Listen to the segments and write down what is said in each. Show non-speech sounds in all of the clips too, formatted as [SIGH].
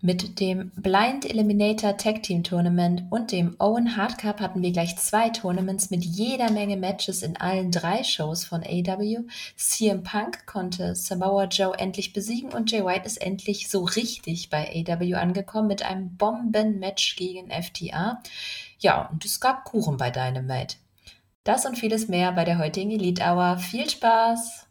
Mit dem Blind Eliminator Tag Team Tournament und dem Owen Hard Cup hatten wir gleich zwei Tournaments mit jeder Menge Matches in allen drei Shows von AW. CM Punk konnte Samoa Joe endlich besiegen und Jay White ist endlich so richtig bei AW angekommen mit einem Bomben-Match gegen FTA. Ja, und es gab Kuchen bei Dynamite. Das und vieles mehr bei der heutigen Elite Hour. Viel Spaß!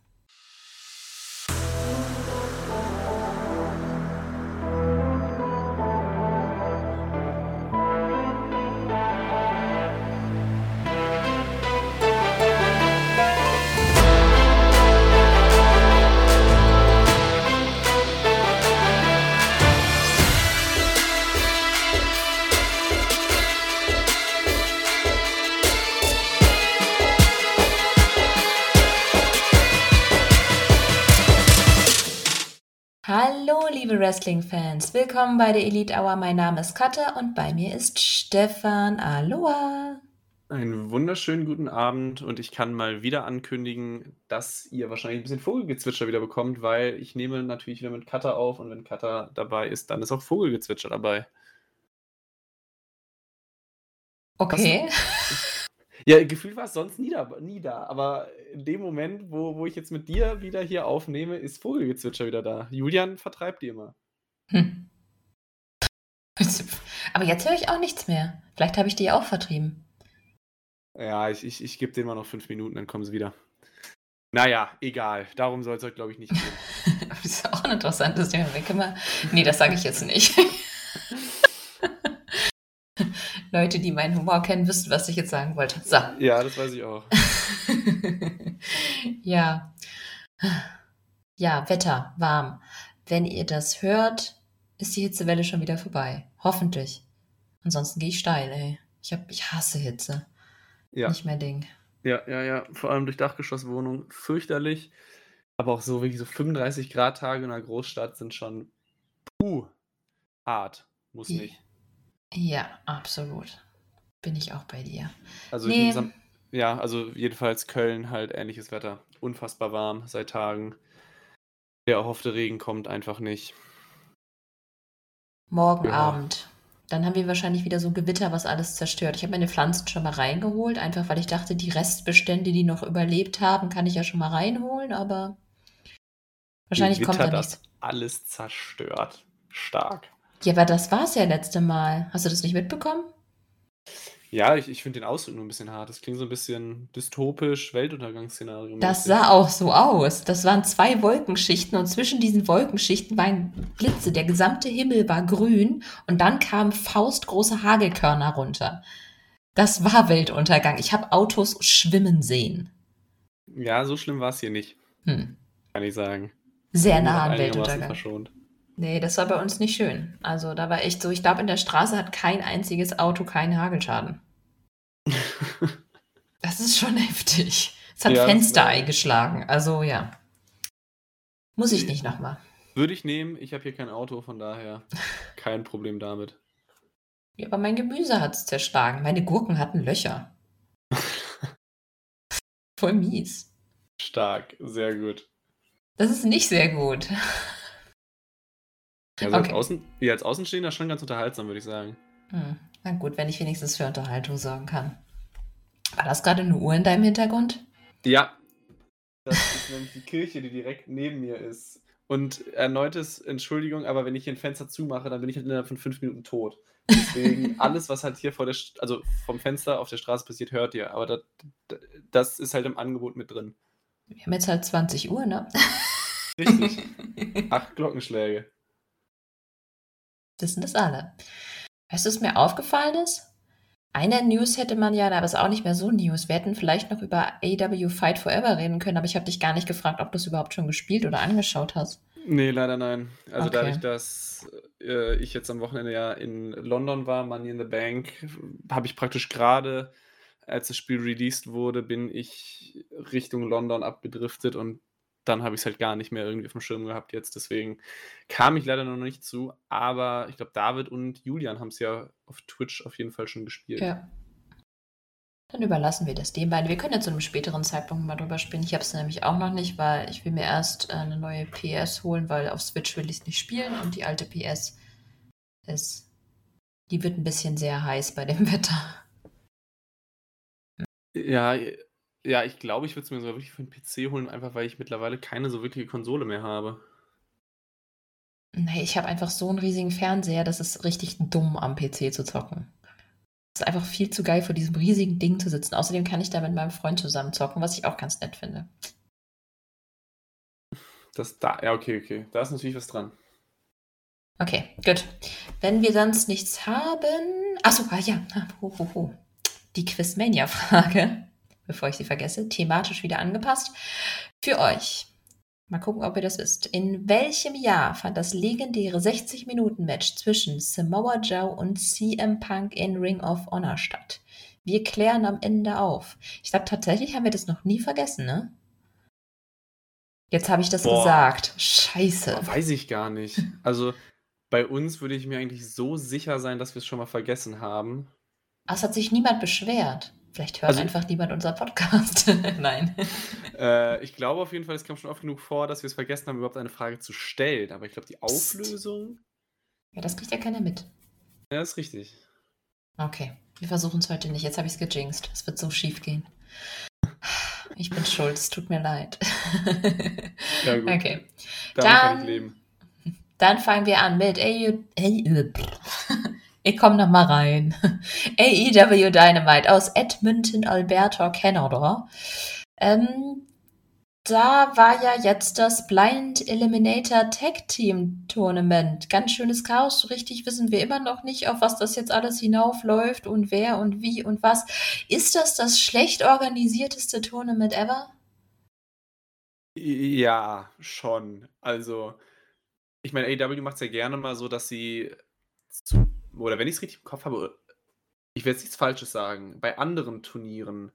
Liebe Wrestling-Fans, willkommen bei der Elite Hour. Mein Name ist Katja und bei mir ist Stefan. Aloha! Einen wunderschönen guten Abend und ich kann mal wieder ankündigen, dass ihr wahrscheinlich ein bisschen Vogelgezwitscher wieder bekommt, weil ich nehme natürlich wieder mit Katja auf und wenn Katja dabei ist, dann ist auch Vogelgezwitscher dabei. Okay. Ja, gefühlt war es sonst nie da, nie da. Aber in dem Moment, wo, wo ich jetzt mit dir wieder hier aufnehme, ist Vogelgezwitscher wieder da. Julian vertreibt die immer. Hm. Aber jetzt höre ich auch nichts mehr. Vielleicht habe ich die auch vertrieben. Ja, ich, ich, ich gebe denen mal noch fünf Minuten, dann kommen sie wieder. Naja, egal. Darum soll es heute, glaube ich, nicht gehen. das [LAUGHS] ist auch ein interessantes Thema. Nee, das sage ich jetzt nicht. Leute, die meinen Humor kennen, wissen, was ich jetzt sagen wollte. So. Ja, das weiß ich auch. [LAUGHS] ja. Ja, Wetter, warm. Wenn ihr das hört, ist die Hitzewelle schon wieder vorbei. Hoffentlich. Ansonsten gehe ich steil, ey. Ich, hab, ich hasse Hitze. Ja. Nicht mehr Ding. Ja, ja, ja. Vor allem durch Dachgeschosswohnung. Fürchterlich. Aber auch so wirklich so 35 Grad Tage in einer Großstadt sind schon puh, hart. Muss nicht. Ja, absolut. Bin ich auch bei dir. Also nee. ich ja, also jedenfalls Köln halt ähnliches Wetter. Unfassbar warm seit Tagen. Der erhoffte Regen kommt einfach nicht. Morgen ja. Abend. Dann haben wir wahrscheinlich wieder so Gewitter, was alles zerstört. Ich habe meine Pflanzen schon mal reingeholt, einfach weil ich dachte, die Restbestände, die noch überlebt haben, kann ich ja schon mal reinholen, aber wahrscheinlich Gewitter, kommt da nichts. Das alles zerstört. Stark. Ja, aber das war es ja letzte Mal. Hast du das nicht mitbekommen? Ja, ich, ich finde den Ausdruck nur ein bisschen hart. Das klingt so ein bisschen dystopisch, Weltuntergangsszenario. Das sah auch so aus. Das waren zwei Wolkenschichten und zwischen diesen Wolkenschichten waren Blitze. Der gesamte Himmel war grün und dann kamen faustgroße Hagelkörner runter. Das war Weltuntergang. Ich habe Autos schwimmen sehen. Ja, so schlimm war es hier nicht. Hm. Kann ich sagen. Sehr nah an Weltuntergang. Verschont. Nee, das war bei uns nicht schön. Also da war echt so, ich glaube, in der Straße hat kein einziges Auto keinen Hagelschaden. [LAUGHS] das ist schon heftig. Es hat ja, Fenster eingeschlagen. Also ja. Muss ich nicht nochmal. Würde ich nehmen. Ich habe hier kein Auto, von daher kein Problem damit. Ja, aber mein Gemüse hat es zerschlagen. Meine Gurken hatten Löcher. [LAUGHS] Voll mies. Stark, sehr gut. Das ist nicht sehr gut. Also okay. als, Außen, ja, als Außenstehender schon ganz unterhaltsam, würde ich sagen. Hm. Na gut, wenn ich wenigstens für Unterhaltung sorgen kann. War das gerade eine Uhr in deinem Hintergrund? Ja. Das ist [LAUGHS] nämlich die Kirche, die direkt neben mir ist. Und erneutes Entschuldigung, aber wenn ich hier ein Fenster zumache, dann bin ich halt innerhalb von fünf Minuten tot. Deswegen, [LAUGHS] alles, was halt hier vor der, also vom Fenster auf der Straße passiert, hört ihr. Aber das, das ist halt im Angebot mit drin. Wir haben jetzt halt 20 Uhr, ne? Richtig. [LAUGHS] Acht Glockenschläge. Wissen das alle. Weißt du, was mir aufgefallen ist? Eine News hätte man ja, aber es ist auch nicht mehr so News. Wir hätten vielleicht noch über AW Fight Forever reden können, aber ich habe dich gar nicht gefragt, ob du es überhaupt schon gespielt oder angeschaut hast. Nee, leider nein. Also okay. dadurch, dass äh, ich jetzt am Wochenende ja in London war, Money in the Bank, habe ich praktisch gerade, als das Spiel released wurde, bin ich Richtung London abgedriftet und dann habe ich es halt gar nicht mehr irgendwie auf dem Schirm gehabt jetzt. Deswegen kam ich leider noch nicht zu. Aber ich glaube, David und Julian haben es ja auf Twitch auf jeden Fall schon gespielt. Ja. Dann überlassen wir das den beiden. Wir können ja zu einem späteren Zeitpunkt mal drüber spielen. Ich habe es nämlich auch noch nicht, weil ich will mir erst äh, eine neue PS holen, weil auf Switch will ich es nicht spielen und die alte PS ist. Die wird ein bisschen sehr heiß bei dem [LAUGHS] Wetter. Ja, ja, ich glaube, ich würde es mir sogar wirklich für 'n PC holen, einfach weil ich mittlerweile keine so wirkliche Konsole mehr habe. Ne, ich habe einfach so einen riesigen Fernseher, das ist richtig dumm, am PC zu zocken. Es ist einfach viel zu geil, vor diesem riesigen Ding zu sitzen. Außerdem kann ich da mit meinem Freund zusammen zocken, was ich auch ganz nett finde. Das da ja, okay, okay. Da ist natürlich was dran. Okay, gut. Wenn wir sonst nichts haben Ach so, ah ja, ho, ho, ho. Die Quizmania-Frage, bevor ich sie vergesse, thematisch wieder angepasst. Für euch. Mal gucken, ob ihr das wisst. In welchem Jahr fand das legendäre 60-Minuten-Match zwischen Samoa Joe und CM Punk in Ring of Honor statt? Wir klären am Ende auf. Ich glaube, tatsächlich haben wir das noch nie vergessen, ne? Jetzt habe ich das Boah. gesagt. Scheiße. Boah, weiß ich gar nicht. Also bei uns würde ich mir eigentlich so sicher sein, dass wir es schon mal vergessen haben. Es hat sich niemand beschwert. Vielleicht hört also, einfach niemand unser Podcast. [LAUGHS] Nein. Äh, ich glaube auf jeden Fall, es kam schon oft genug vor, dass wir es vergessen haben, überhaupt eine Frage zu stellen. Aber ich glaube, die Auflösung. Ja, das kriegt ja keiner mit. Ja, ist richtig. Okay, wir versuchen es heute nicht. Jetzt habe ich es gejinxt. Es wird so schief gehen. Ich bin schuld, es tut mir leid. Ja, gut. Okay. Damit dann, kann ich leben. [LAUGHS] Dann fangen wir an mit AU. Ich komme noch mal rein. [LAUGHS] AEW Dynamite aus Edmonton, Alberta, Kanada. Ähm, da war ja jetzt das Blind Eliminator Tag Team Tournament. Ganz schönes Chaos. So richtig wissen wir immer noch nicht, auf was das jetzt alles hinaufläuft und wer und wie und was. Ist das das schlecht organisierteste Tournament ever? Ja, schon. Also, ich meine, AEW macht es ja gerne mal so, dass sie zu oder wenn ich es richtig im Kopf habe, ich werde jetzt nichts Falsches sagen, bei anderen Turnieren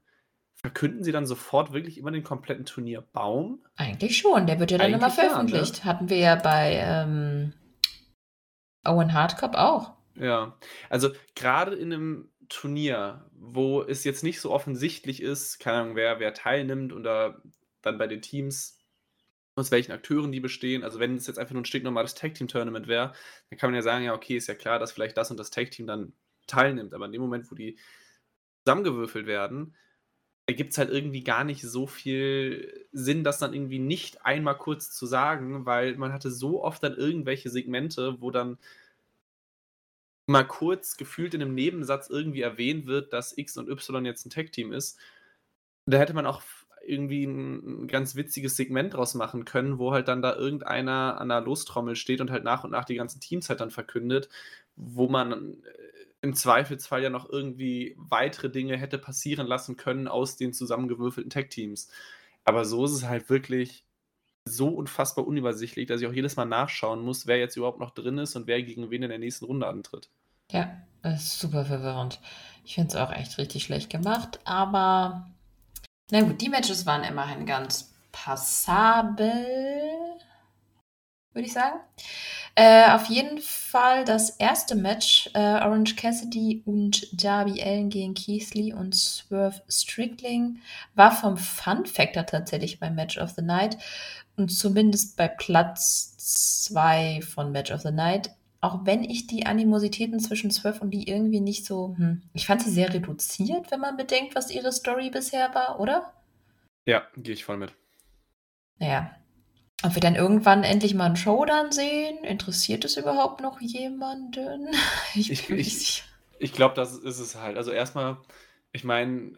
verkünden sie dann sofort wirklich immer den kompletten Turnierbaum? Eigentlich schon, der wird ja dann Eigentlich immer veröffentlicht. Ja, ne? Hatten wir ja bei ähm, Owen Hardcop auch. Ja, also gerade in einem Turnier, wo es jetzt nicht so offensichtlich ist, keine Ahnung, wer, wer teilnimmt oder dann bei den Teams aus welchen Akteuren die bestehen. Also wenn es jetzt einfach nur ein stinknormales Tag-Team-Tournament wäre, dann kann man ja sagen, ja, okay, ist ja klar, dass vielleicht das und das Tag-Team dann teilnimmt. Aber in dem Moment, wo die zusammengewürfelt werden, ergibt es halt irgendwie gar nicht so viel Sinn, das dann irgendwie nicht einmal kurz zu sagen, weil man hatte so oft dann irgendwelche Segmente, wo dann mal kurz gefühlt in einem Nebensatz irgendwie erwähnt wird, dass X und Y jetzt ein Tag-Team ist. Da hätte man auch irgendwie ein, ganz witziges Segment draus machen können, wo halt dann da irgendeiner an der Lostrommel steht und halt nach und nach die ganzen Teams halt dann verkündet, wo man äh, im Zweifelsfall ja noch irgendwie weitere Dinge hätte passieren lassen können aus den zusammengewürfelten Tech-Teams. Aber so ist es halt wirklich so unfassbar unübersichtlich, dass ich auch jedes Mal nachschauen muss, wer jetzt überhaupt noch drin ist und wer gegen wen in der nächsten Runde antritt. Ja, das ist super verwirrend. Ich finde es auch echt richtig schlecht gemacht, aber na gut, die Matches waren immerhin ganz passabel, würde ich sagen. Äh, auf jeden Fall das erste Match, äh, Orange Cassidy und Darby Allen gegen Keith Lee und Swerve Strickling, war vom Fun Factor tatsächlich beim Match of the Night und zumindest bei Platz 2 von Match of the Night auch wenn ich die Animositäten zwischen Swerve und die irgendwie nicht so, hm, ich fand sie sehr reduziert, wenn man bedenkt, was ihre Story bisher war, oder? Ja, gehe ich voll mit. Naja. Ob wir dann irgendwann endlich mal einen Showdown sehen? Interessiert es überhaupt noch jemanden? [LAUGHS] Ich, ich, ich, ich glaube, das ist es halt. Also erstmal, ich meine,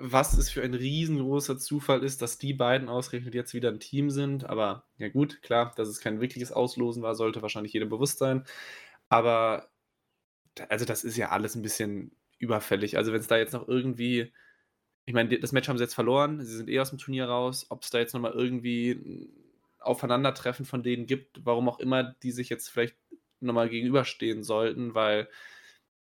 was es für ein riesengroßer Zufall ist, dass die beiden ausgerechnet jetzt wieder ein Team sind. Aber ja gut, klar, dass es kein wirkliches Auslosen war, sollte wahrscheinlich jedem bewusst sein. Aber also das ist ja alles ein bisschen überfällig. Also wenn es da jetzt noch irgendwie, ich meine, das Match haben sie jetzt verloren, sie sind eh aus dem Turnier raus, ob es da jetzt nochmal irgendwie ein Aufeinandertreffen von denen gibt, warum auch immer die sich jetzt vielleicht nochmal gegenüberstehen sollten, weil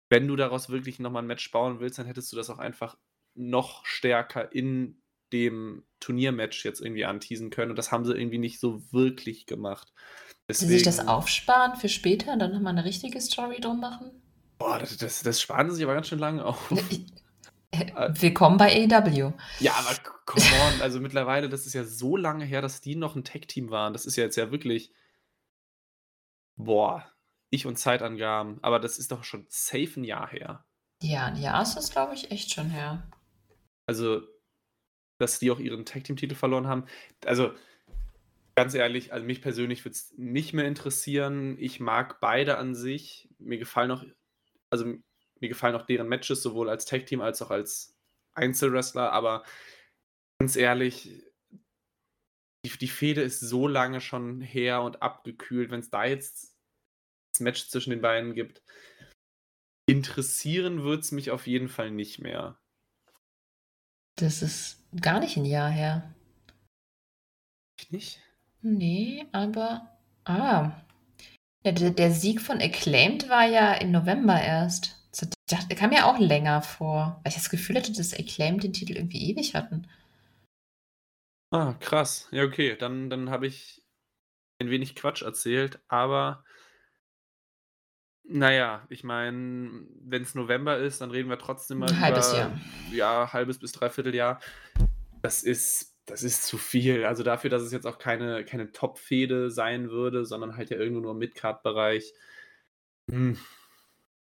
wenn du daraus wirklich nochmal ein Match bauen willst, dann hättest du das auch einfach noch stärker in dem Turniermatch jetzt irgendwie anteasen können. Und das haben sie irgendwie nicht so wirklich gemacht. Deswegen, sie sich das aufsparen für später und dann nochmal eine richtige Story drum machen? Boah, das, das, das sparen sie sich aber ganz schön lange auf. [LAUGHS] Äh, willkommen bei AEW. Ja, aber come on, also mittlerweile, das ist ja so lange her, dass die noch ein Tech-Team waren. Das ist ja jetzt ja wirklich, boah, Ich und Zeitangaben, aber das ist doch schon safe ein Jahr her. Ja, ein Jahr ist das, glaube ich, echt schon her. Also, dass die auch ihren Tag-Team-Titel verloren haben. Also, ganz ehrlich, also mich persönlich würde es nicht mehr interessieren. Ich mag beide an sich. Mir gefallen auch, also mir gefallen auch deren Matches, sowohl als Tag-Team als auch als Einzelwrestler, aber ganz ehrlich, die, die Fehde ist so lange schon her und abgekühlt. Wenn es da jetzt das Match zwischen den beiden gibt, interessieren wird es mich auf jeden Fall nicht mehr. Das ist gar nicht ein Jahr her. Nicht? Nee, aber. Ah. Der, der Sieg von Acclaimed war ja im November erst. Der kam ja auch länger vor. Weil ich das Gefühl hatte, dass Acclaimed den Titel irgendwie ewig hatten. Ah, krass. Ja, okay. Dann, dann habe ich ein wenig Quatsch erzählt, aber naja, ich meine, wenn es November ist, dann reden wir trotzdem mal Ein halbes über Jahr. ja, halbes bis dreiviertel Jahr. Das ist, das ist zu viel. Also dafür, dass es jetzt auch keine, keine Top-Fehde sein würde, sondern halt ja irgendwo nur im Mid-Card-Bereich. Hm,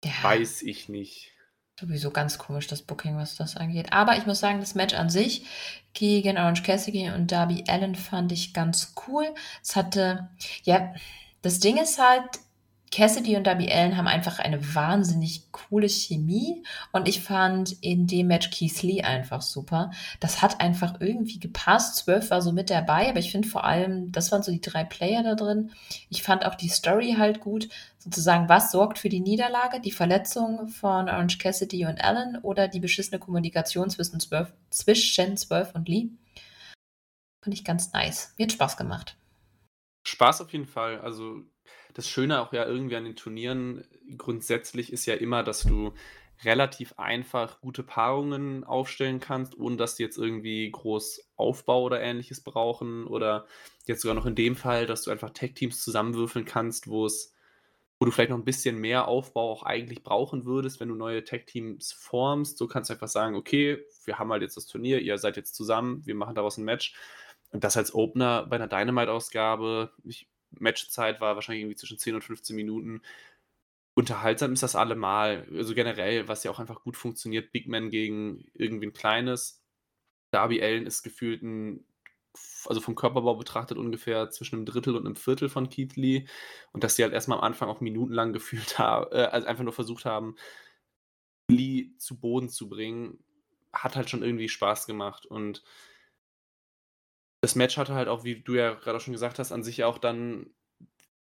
Ja, weiß ich nicht. sowieso ganz komisch, das Booking, was das angeht. Aber ich muss sagen, das Match an sich gegen Orange Cassidy und Darby Allen fand ich ganz cool. Es hatte, ja, das Ding ist halt, Cassidy und Darby Allen haben einfach eine wahnsinnig coole Chemie und ich fand in dem Match Keith Lee einfach super. Das hat einfach irgendwie gepasst. Zwölf war so mit dabei, aber ich finde vor allem, das waren so die drei Player da drin. Ich fand auch die Story halt gut. Sozusagen, was sorgt für die Niederlage? Die Verletzung von Orange Cassidy und Allen oder die beschissene Kommunikation zwischen Zwölf, zwischen Zwölf und Lee? Fand ich ganz nice. Mir hat Spaß gemacht. Spaß auf jeden Fall. Also das Schöne auch ja irgendwie an den Turnieren grundsätzlich ist ja immer, dass du relativ einfach gute Paarungen aufstellen kannst, ohne dass die jetzt irgendwie groß Aufbau oder ähnliches brauchen. Oder jetzt sogar noch in dem Fall, dass du einfach Tech-Teams zusammenwürfeln kannst, wo es, wo du vielleicht noch ein bisschen mehr Aufbau auch eigentlich brauchen würdest, wenn du neue Tech-Teams formst. So kannst du einfach sagen, okay, wir haben halt jetzt das Turnier, ihr seid jetzt zusammen, wir machen daraus ein Match. Und das als Opener bei einer Dynamite-Ausgabe, ich Matchzeit war wahrscheinlich irgendwie zwischen 10 und 15 Minuten. Unterhaltsam ist das allemal. Also generell, was ja auch einfach gut funktioniert, Big Man gegen irgendwie ein kleines. Darby Allen ist gefühlt ein, also vom Körperbau betrachtet ungefähr zwischen einem Drittel und einem Viertel von Keith Lee. Und dass sie halt erstmal am Anfang auch minutenlang [LAUGHS] gefühlt haben, äh, also einfach nur versucht haben, Lee zu Boden zu bringen, hat halt schon irgendwie Spaß gemacht. Und das Match hatte halt auch, wie du ja gerade schon gesagt hast, an sich auch dann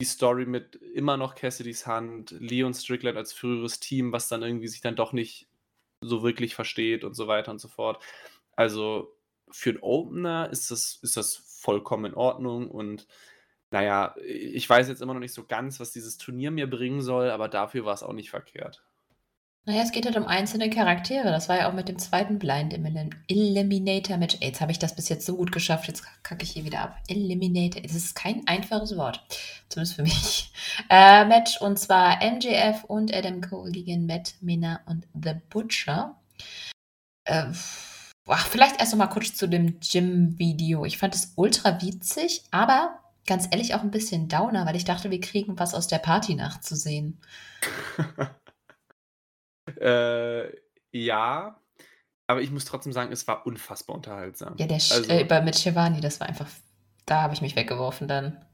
die Story mit immer noch Cassidys Hand, Leon Strickland als früheres Team, was dann irgendwie sich dann doch nicht so wirklich versteht und so weiter und so fort. Also für einen Opener ist das, ist das vollkommen in Ordnung und naja, ich weiß jetzt immer noch nicht so ganz, was dieses Turnier mir bringen soll, aber dafür war es auch nicht verkehrt. Naja, es geht halt um einzelne Charaktere. Das war ja auch mit dem zweiten Blind Eliminator Match. Jetzt habe ich das bis jetzt so gut geschafft. Jetzt kacke ich hier wieder ab. Eliminator. Das ist kein einfaches Wort. Zumindest für mich. [LAUGHS] Äh, Match und zwar MJF und Adam Cole gegen Matt Mina und The Butcher. Äh, ach, vielleicht erst noch mal kurz zu dem Gym-Video. Ich fand es ultra witzig, aber ganz ehrlich auch ein bisschen downer, weil ich dachte, wir kriegen was aus der Partynacht zu sehen. [LAUGHS] Äh, ja, aber ich muss trotzdem sagen, es war unfassbar unterhaltsam. Ja, der also, äh, mit Shivani, das war einfach, da habe ich mich weggeworfen dann.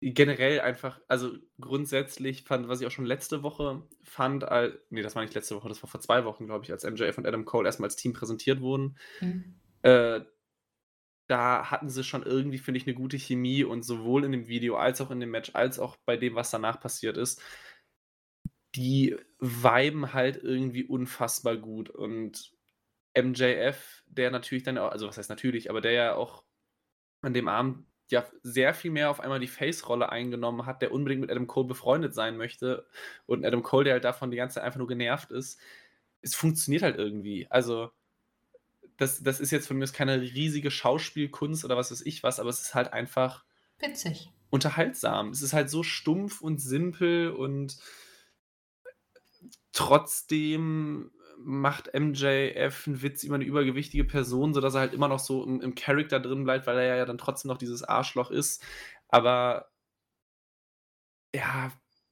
Generell einfach, also grundsätzlich fand, was ich auch schon letzte Woche fand, all, nee, das war nicht letzte Woche, das war vor zwei Wochen, glaube ich, als MJF und Adam Cole erstmal als Team präsentiert wurden. Mhm. Äh, da hatten sie schon irgendwie, finde ich, eine gute Chemie und sowohl in dem Video als auch in dem Match, als auch bei dem, was danach passiert ist, die viben halt irgendwie unfassbar gut. Und MJF, der natürlich dann auch, also was heißt natürlich, aber der ja auch an dem Abend ja sehr viel mehr auf einmal die Face-Rolle eingenommen hat, der unbedingt mit Adam Cole befreundet sein möchte. Und Adam Cole, der halt davon die ganze Zeit einfach nur genervt ist. Es funktioniert halt irgendwie. Also, das, das ist jetzt von mir keine riesige Schauspielkunst oder was weiß ich was, aber es ist halt einfach witzig. Unterhaltsam. Es ist halt so stumpf und simpel und Trotzdem macht MJF einen Witz über eine übergewichtige Person, sodass er halt immer noch so im, im Charakter drin bleibt, weil er ja dann trotzdem noch dieses Arschloch ist. Aber ja,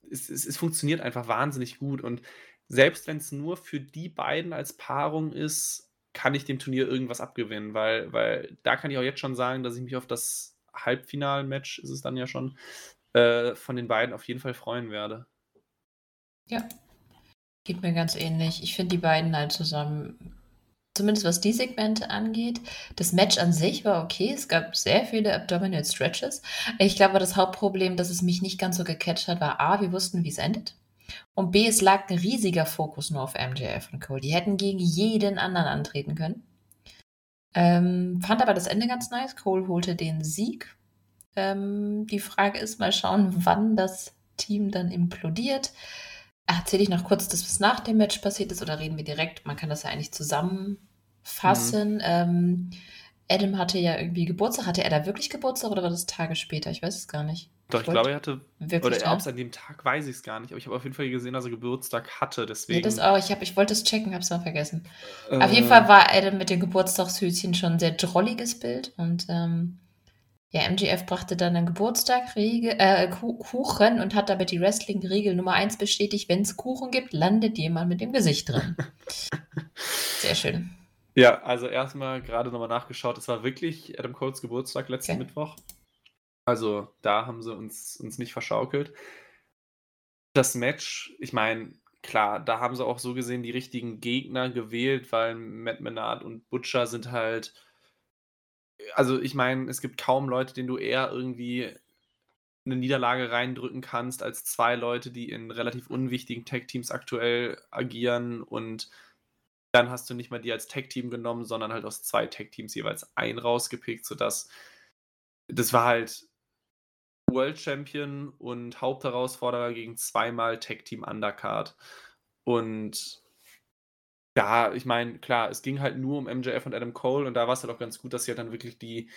es, es, es funktioniert einfach wahnsinnig gut. Und selbst wenn es nur für die beiden als Paarung ist, kann ich dem Turnier irgendwas abgewinnen, weil, weil da kann ich auch jetzt schon sagen, dass ich mich auf das Halbfinal-Match, ist es dann ja schon, äh, von den beiden auf jeden Fall freuen werde. Ja, geht mir ganz ähnlich. Ich finde die beiden halt zusammen, zumindest was die Segmente angeht, das Match an sich war okay. Es gab sehr viele Abdominal Stretches. Ich glaube, das Hauptproblem, dass es mich nicht ganz so gecatcht hat, war A, wir wussten, wie es endet. Und B, es lag ein riesiger Fokus nur auf MJF und Cole. Die hätten gegen jeden anderen antreten können. Ähm, fand aber das Ende ganz nice. Cole holte den Sieg. Ähm, die Frage ist, mal schauen, wann das Team dann implodiert. Erzähle ich noch kurz, dass was nach dem Match passiert ist oder reden wir direkt? Man kann das ja eigentlich zusammenfassen. Mhm. Ähm, Adam hatte ja irgendwie Geburtstag. Hatte er da wirklich Geburtstag oder war das Tage später? Ich weiß es gar nicht. Doch, ich, ich glaube, er hatte. Wirklich, oder ob es an dem Tag weiß ich es gar nicht, aber ich habe auf jeden Fall gesehen, dass er Geburtstag hatte. Deswegen. Ja, das auch. Ich, ich wollte es checken, habe es mal vergessen. Äh, auf jeden Fall war Adam mit dem Geburtstagshütchen schon ein sehr drolliges Bild und ähm, ja, MGF brachte dann einen Geburtstag äh, Kuchen und hat damit die Wrestling-Regel Nummer 1 bestätigt: wenn es Kuchen gibt, landet jemand mit dem Gesicht drin. [LAUGHS] sehr schön. Ja, also erstmal gerade nochmal nachgeschaut, es war wirklich Adam Coles Geburtstag letzten okay. Mittwoch. Also da haben sie uns, uns nicht verschaukelt. Das Match, ich meine, klar, da haben sie auch so gesehen die richtigen Gegner gewählt, weil Matt Menard und Butcher sind halt. Also ich meine, es gibt kaum Leute, denen du eher irgendwie eine Niederlage reindrücken kannst, als zwei Leute, die in relativ unwichtigen Tag-Teams aktuell agieren und dann hast du nicht mal die als Tag-Team genommen, sondern halt aus zwei Tag-Teams jeweils ein rausgepickt, sodass das war halt World Champion und Hauptherausforderer gegen zweimal Tag Team Undercard. Und ja, ich meine, klar, es ging halt nur um MJF und Adam Cole und da war es halt auch ganz gut, dass sie halt dann wirklich die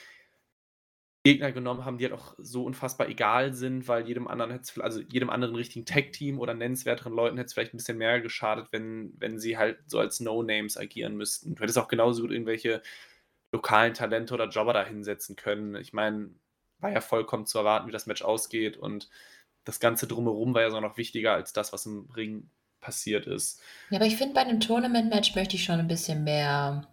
Gegner genommen haben, die halt auch so unfassbar egal sind, weil jedem anderen hätte also jedem anderen richtigen Tag-Team oder nennenswerteren Leuten hätte es vielleicht ein bisschen mehr geschadet, wenn, wenn sie halt so als No-Names agieren müssten. Du hättest auch genauso gut irgendwelche lokalen Talente oder Jobber da hinsetzen können. Ich meine, war ja vollkommen zu erwarten, wie das Match ausgeht und das Ganze drumherum war ja so noch wichtiger als das, was im Ring passiert ist. Ja, aber ich finde, bei einem Tournament-Match möchte ich schon ein bisschen mehr, ein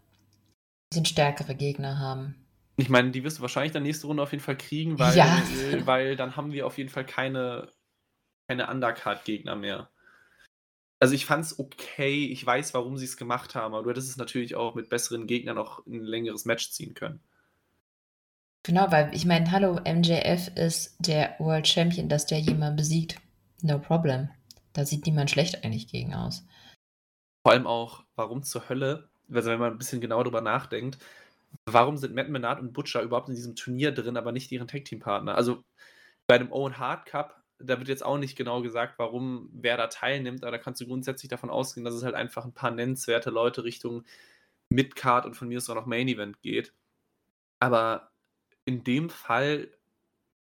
bisschen stärkere Gegner haben. Ich meine, die wirst du wahrscheinlich dann nächste Runde auf jeden Fall kriegen, weil, ja. weil dann haben wir auf jeden Fall keine, keine Undercard-Gegner mehr. Also ich fand es okay, ich weiß, warum sie es gemacht haben, aber du hättest es natürlich auch mit besseren Gegnern noch ein längeres Match ziehen können. Genau, weil ich meine, hallo, MJF ist der World Champion, dass der jemand besiegt. No problem. Da sieht niemand schlecht eigentlich gegen aus. Vor allem auch, warum zur Hölle, also wenn man ein bisschen genauer drüber nachdenkt, warum sind Matt Menard und Butcher überhaupt in diesem Turnier drin, aber nicht ihren Tag-Team-Partner? Also bei dem Owen Hart Cup, da wird jetzt auch nicht genau gesagt, warum wer da teilnimmt, aber da kannst du grundsätzlich davon ausgehen, dass es halt einfach ein paar nennenswerte Leute Richtung Midcard und von mir aus auch noch Main Event geht. Aber in dem Fall,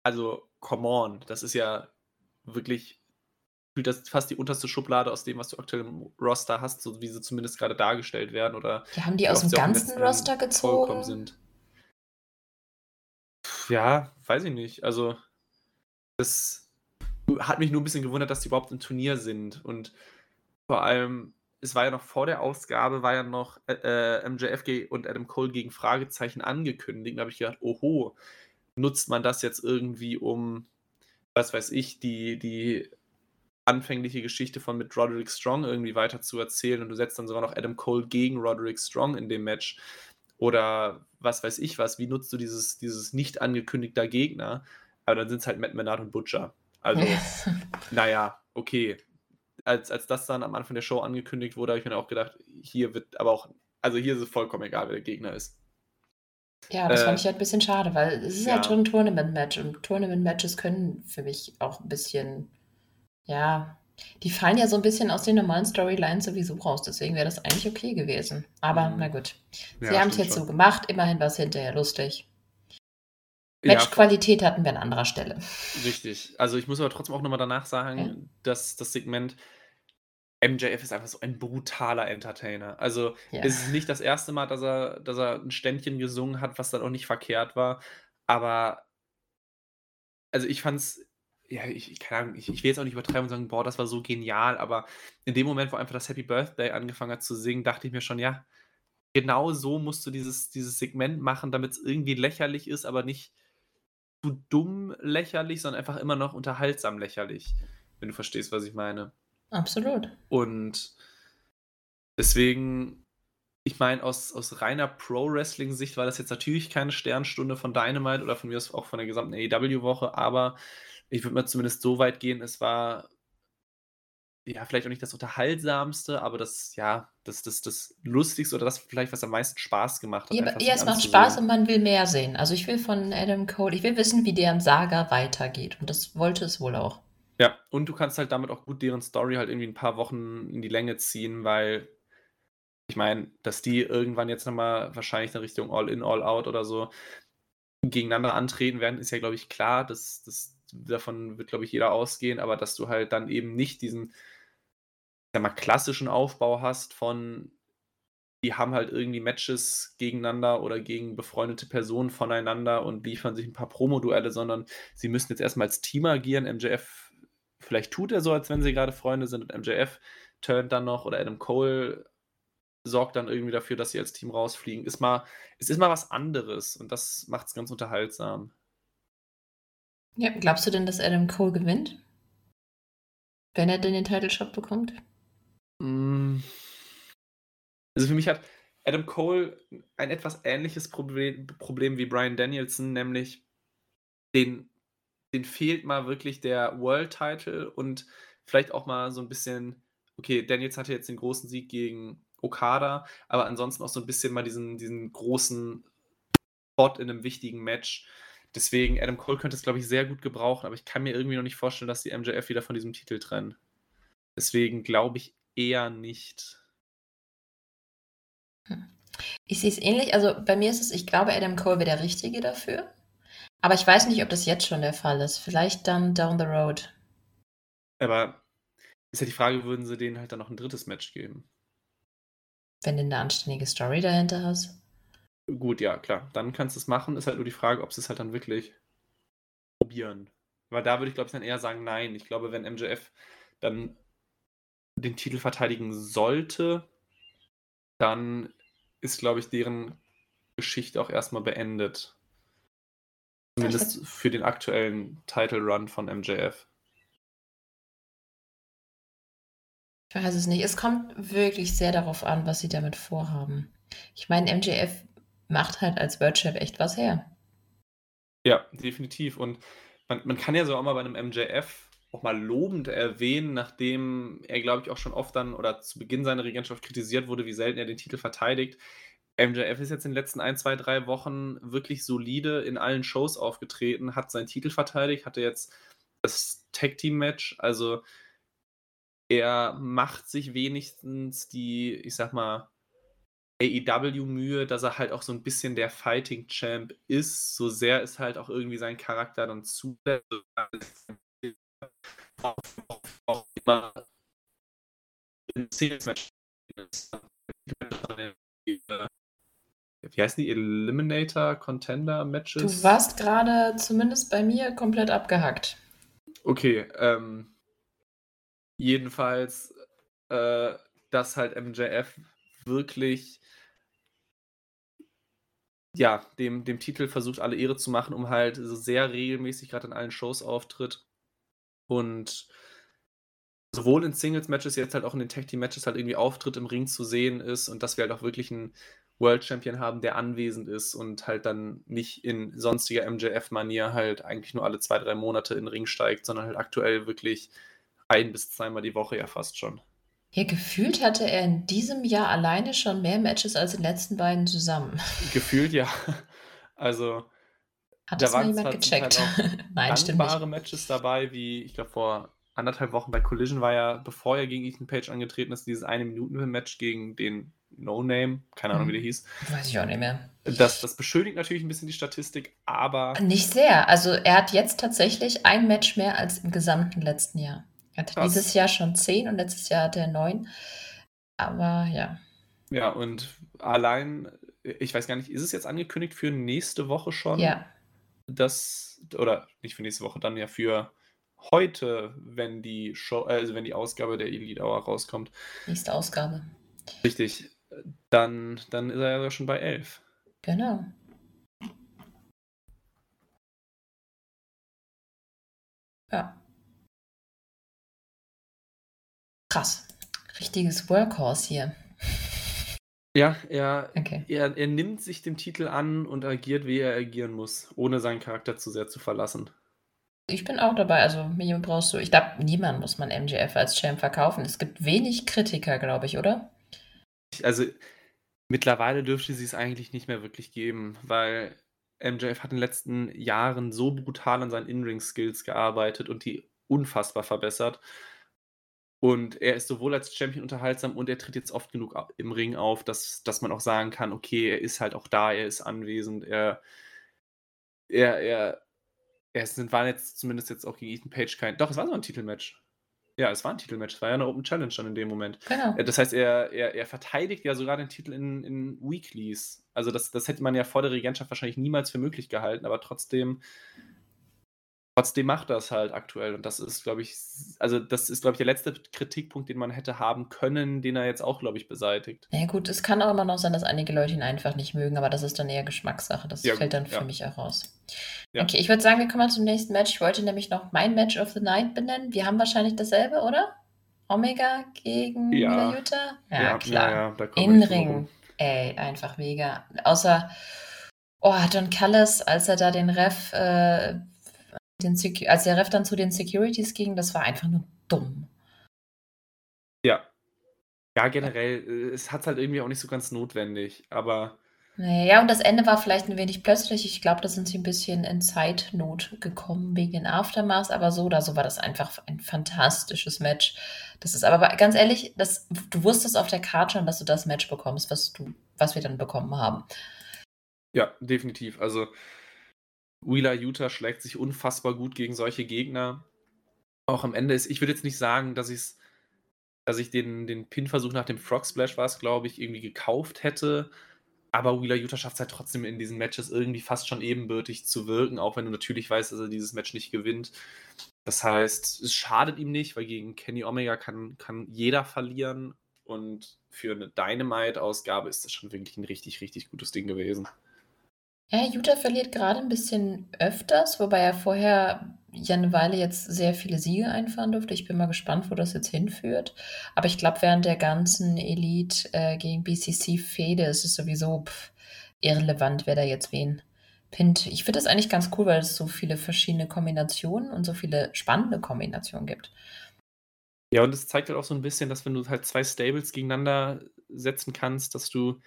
also come on, das ist ja wirklich das fast die unterste Schublade aus dem, was du aktuell im Roster hast, so wie sie zumindest gerade dargestellt werden oder ja, haben die aus dem ganzen Roster gezogen sind. Ja, weiß ich nicht. Also das hat mich nur ein bisschen gewundert, dass die überhaupt im Turnier sind und vor allem es war ja noch vor der Ausgabe, war ja noch äh, äh MJF und Adam Cole gegen Fragezeichen angekündigt. Da habe ich gedacht, oho, nutzt man das jetzt irgendwie, um, was weiß ich, die, die anfängliche Geschichte von mit Roderick Strong irgendwie weiter zu erzählen und du setzt dann sogar noch Adam Cole gegen Roderick Strong in dem Match. Oder was weiß ich was, wie nutzt du dieses, dieses nicht angekündigter Gegner? Aber dann sind es halt Matt Menard und Butcher. Also, naja, [LAUGHS] okay, als, als das dann am Anfang der Show angekündigt wurde, habe ich mir auch gedacht, hier wird aber auch, also hier ist es vollkommen egal, wer der Gegner ist. Ja, das äh, fand ich halt ein bisschen schade, weil es ist ja. halt schon ein Tournament-Match und Tournament-Matches können für mich auch ein bisschen, ja, die fallen ja so ein bisschen aus den normalen Storylines sowieso raus, deswegen wäre das eigentlich okay gewesen. Aber mhm. na gut. Sie ja, haben es jetzt schon. so gemacht, immerhin war es hinterher lustig. Matchqualität ja, hatten wir an anderer Stelle. Richtig. Also ich muss aber trotzdem auch nochmal danach sagen, ja. dass das Segment MJF ist einfach so ein brutaler Entertainer. Also ja. es ist nicht das erste Mal, dass er, dass er ein Ständchen gesungen hat, was dann auch nicht verkehrt war. Aber also ich fand's ja, ich, keine Ahnung, ich, ich will jetzt auch nicht übertreiben und sagen, boah, das war so genial, aber in dem Moment, wo einfach das Happy Birthday angefangen hat zu singen, dachte ich mir schon, ja, genau so musst du dieses, dieses Segment machen, damit es irgendwie lächerlich ist, aber nicht zu dumm lächerlich, sondern einfach immer noch unterhaltsam lächerlich, wenn du verstehst, was ich meine. Absolut. Und deswegen, ich meine, aus, aus reiner Pro-Wrestling-Sicht war das jetzt natürlich keine Sternstunde von Dynamite oder von mir aus auch von der gesamten AEW-Woche, aber ich würde mal zumindest so weit gehen, es war ja, vielleicht auch nicht das Unterhaltsamste, aber das, ja, das, das, das Lustigste oder das vielleicht, was am meisten Spaß gemacht hat. Ja, ja es macht Spaß und man will mehr sehen. Also ich will von Adam Cole, ich will wissen, wie deren Saga weitergeht. Und das wollte es wohl auch. Ja, und du kannst halt damit auch gut deren Story halt irgendwie ein paar Wochen in die Länge ziehen, weil ich meine, dass die irgendwann jetzt nochmal wahrscheinlich in Richtung All-In, All-Out oder so gegeneinander antreten werden, ist ja, glaube ich, klar. Das, das, davon wird, glaube ich, jeder ausgehen, aber dass du halt dann eben nicht diesen sag mal, klassischen Aufbau hast von, die haben halt irgendwie Matches gegeneinander oder gegen befreundete Personen voneinander und liefern sich ein paar Promo-Duelle, sondern sie müssen jetzt erstmal als Team agieren. MJF, vielleicht tut er so, als wenn sie gerade Freunde sind und MJF turnt dann noch oder Adam Cole sorgt dann irgendwie dafür, dass sie als Team rausfliegen. Ist mal, es ist mal was anderes und das macht es ganz unterhaltsam. Ja, glaubst du denn, dass Adam Cole gewinnt? Wenn er denn den Title Shot bekommt? Hm. Also für mich hat Adam Cole ein etwas ähnliches Problem, Problem wie Brian Danielson, nämlich den, den fehlt mal wirklich der World Title und vielleicht auch mal so ein bisschen, okay, Daniels hatte jetzt den großen Sieg gegen Okada, aber ansonsten auch so ein bisschen mal diesen, diesen großen Spot in einem wichtigen Match. Deswegen, Adam Cole könnte es, glaube ich, sehr gut gebrauchen, aber ich kann mir irgendwie noch nicht vorstellen, dass die MJF wieder von diesem Titel trennen. Deswegen glaube ich eher nicht. Hm. Ich sehe es ähnlich. Also bei mir ist es, ich glaube, Adam Cole wäre der Richtige dafür. Aber ich weiß nicht, ob das jetzt schon der Fall ist. Vielleicht dann down the road. Aber ist ja die Frage, würden sie denen halt dann noch ein drittes Match geben? Wenn du eine anständige Story dahinter hast. Gut, ja, klar. Dann kannst du es machen. Ist halt nur die Frage, ob sie es halt dann wirklich probieren. Weil da würde ich, glaube ich, dann eher sagen, nein. Ich glaube, wenn MJF dann den Titel verteidigen sollte, dann ist, glaube ich, deren Geschichte auch erstmal beendet. Zumindest für den aktuellen Title Run von MJF. Ich weiß es nicht. Es kommt wirklich sehr darauf an, was sie damit vorhaben. Ich meine, MJF macht halt als Champ echt was her. Ja, definitiv. Und man, man kann ja so auch mal bei einem MJF auch mal lobend erwähnen, nachdem er, glaube ich, auch schon oft dann oder zu Beginn seiner Regentschaft kritisiert wurde, wie selten er den Titel verteidigt. MJF ist jetzt in den letzten ein, zwei, drei Wochen wirklich solide in allen Shows aufgetreten, hat seinen Titel verteidigt, hatte jetzt das Tag-Team-Match. Also er macht sich wenigstens die, ich sag mal, AEW-Mühe, dass er halt auch so ein bisschen der Fighting-Champ ist. So sehr ist halt auch irgendwie sein Charakter dann zu auch immer in Singles-Match. Wie heißen die? Eliminator Contender Matches? Du warst gerade zumindest bei mir komplett abgehackt. Okay, ähm, jedenfalls, äh, dass halt MJF wirklich ja, dem, dem Titel versucht, alle Ehre zu machen, um halt so sehr regelmäßig gerade in allen Shows auftritt und sowohl in Singles-Matches, jetzt halt auch in den Tag-Team-Matches halt irgendwie Auftritt im Ring zu sehen ist und dass wir halt auch wirklich einen World Champion haben, der anwesend ist und halt dann nicht in sonstiger MJF-Manier halt eigentlich nur alle zwei, drei Monate in den Ring steigt, sondern halt aktuell wirklich ein bis zweimal die Woche ja fast schon. Ja, gefühlt hatte er in diesem Jahr alleine schon mehr Matches als in den letzten beiden zusammen. Gefühlt ja. Also hat da das mal jemand gecheckt? Halt [LAUGHS] Nein, stimmt nicht. Matches dabei, wie ich glaube vor anderthalb Wochen bei Collision war ja, bevor er gegen Ethan Page angetreten ist, dieses eine Minuten Match gegen den No Name, keine Ahnung, hm. wie der hieß. Weiß ich auch nicht mehr. Das, das beschönigt natürlich ein bisschen die Statistik, aber. Nicht sehr. Also er hat jetzt tatsächlich ein Match mehr als im gesamten letzten Jahr. Hatte Krass. dieses Jahr schon zehn und letztes Jahr hat er neun. Aber ja. Ja, und allein, ich weiß gar nicht, ist es jetzt angekündigt für nächste Woche schon? Ja das, oder nicht für nächste Woche, dann ja für heute, wenn die Show, also wenn die Ausgabe der Elite Hour rauskommt. Nächste Ausgabe. Richtig. Dann, dann ist er ja schon bei 11. Genau. Ja. Krass. Richtiges Workhorse hier. Ja, er, Okay. er, er nimmt sich dem Titel an und agiert, wie er agieren muss, ohne seinen Charakter zu sehr zu verlassen. Ich bin auch dabei. Also, mir brauchst du. Ich glaube, niemand muss man MJF als Champ verkaufen. Es gibt wenig Kritiker, glaube ich, oder? Also, mittlerweile dürfte sie es eigentlich nicht mehr wirklich geben, weil MJF hat in den letzten Jahren so brutal an seinen In-Ring-Skills gearbeitet und die unfassbar verbessert. Und er ist sowohl als Champion unterhaltsam und er tritt jetzt oft genug im Ring auf, dass, dass man auch sagen kann, okay, er ist halt auch da, er ist anwesend, er, er, er, er sind, waren jetzt zumindest jetzt auch gegen Ethan Page kein. Doch, es war so ein Titelmatch. Ja, es war ein Titelmatch, es war ja eine Open Challenge dann in dem Moment. Genau. Äh, das heißt, er, er, er verteidigt ja sogar den Titel in, in Weeklies. Also das, das hätte man ja vor der Regentschaft wahrscheinlich niemals für möglich gehalten, aber trotzdem Trotzdem macht das halt aktuell und das ist, glaube ich also, das ist, glaube ich, der letzte Kritikpunkt, den man hätte haben können, den er jetzt auch, glaube ich, beseitigt. Ja, gut, es kann auch immer noch sein, dass einige Leute ihn einfach nicht mögen, aber das ist dann eher Geschmackssache. Das Ja, fällt dann für ja. mich auch raus. Ja. Okay, ich würde sagen, wir kommen mal zum nächsten Match. Ich wollte nämlich noch mein Match of the Night benennen. Wir haben wahrscheinlich dasselbe, oder? Omega gegen Ja. Yuta? Ja, klar. In-Ring. herum. Ey, einfach mega. Außer, oh, Don Callis, als er da den Ref, äh, den Secu als der Ref dann zu den Securities ging, das war einfach nur dumm. Ja. Ja, generell, äh, es hat's halt irgendwie auch nicht so ganz notwendig, aber Ne, ja, und das Ende war vielleicht ein wenig plötzlich. Ich glaube, da sind sie ein bisschen in Zeitnot gekommen wegen den Aftermaths, aber so oder so war das einfach ein fantastisches Match. Das ist aber ganz ehrlich, das, du wusstest auf der Karte schon, dass du das Match bekommst, was du, was wir dann bekommen haben. Ja, definitiv. Also Wheeler Utah schlägt sich unfassbar gut gegen solche Gegner. Auch am Ende ist, ich würde jetzt nicht sagen, dass ich's dass ich den, den Pin-Versuch nach dem Frog Splash war glaube ich, irgendwie gekauft hätte. Aber Wheeler Utah schafft es halt trotzdem in diesen Matches irgendwie fast schon ebenbürtig zu wirken, auch wenn du natürlich weißt, dass er dieses Match nicht gewinnt. Das heißt, es schadet ihm nicht, weil gegen Kenny Omega kann, kann jeder verlieren. Und für eine Dynamite-Ausgabe ist das schon wirklich ein richtig, richtig gutes Ding gewesen. Ja, Utah verliert gerade ein bisschen öfters, wobei er vorher ja eine Weile jetzt sehr viele Siege einfahren durfte. Ich bin mal gespannt, wo das jetzt hinführt. Aber ich glaube, während der ganzen Elite äh, gegen BCC-Fehde ist es sowieso pff, irrelevant, wer da jetzt wen pinnt. Ich finde das eigentlich ganz cool, weil es so viele verschiedene Kombinationen und so viele spannende Kombinationen gibt. Ja, und es zeigt halt auch so ein bisschen, dass wenn du halt zwei Stables gegeneinander setzen kannst, dass du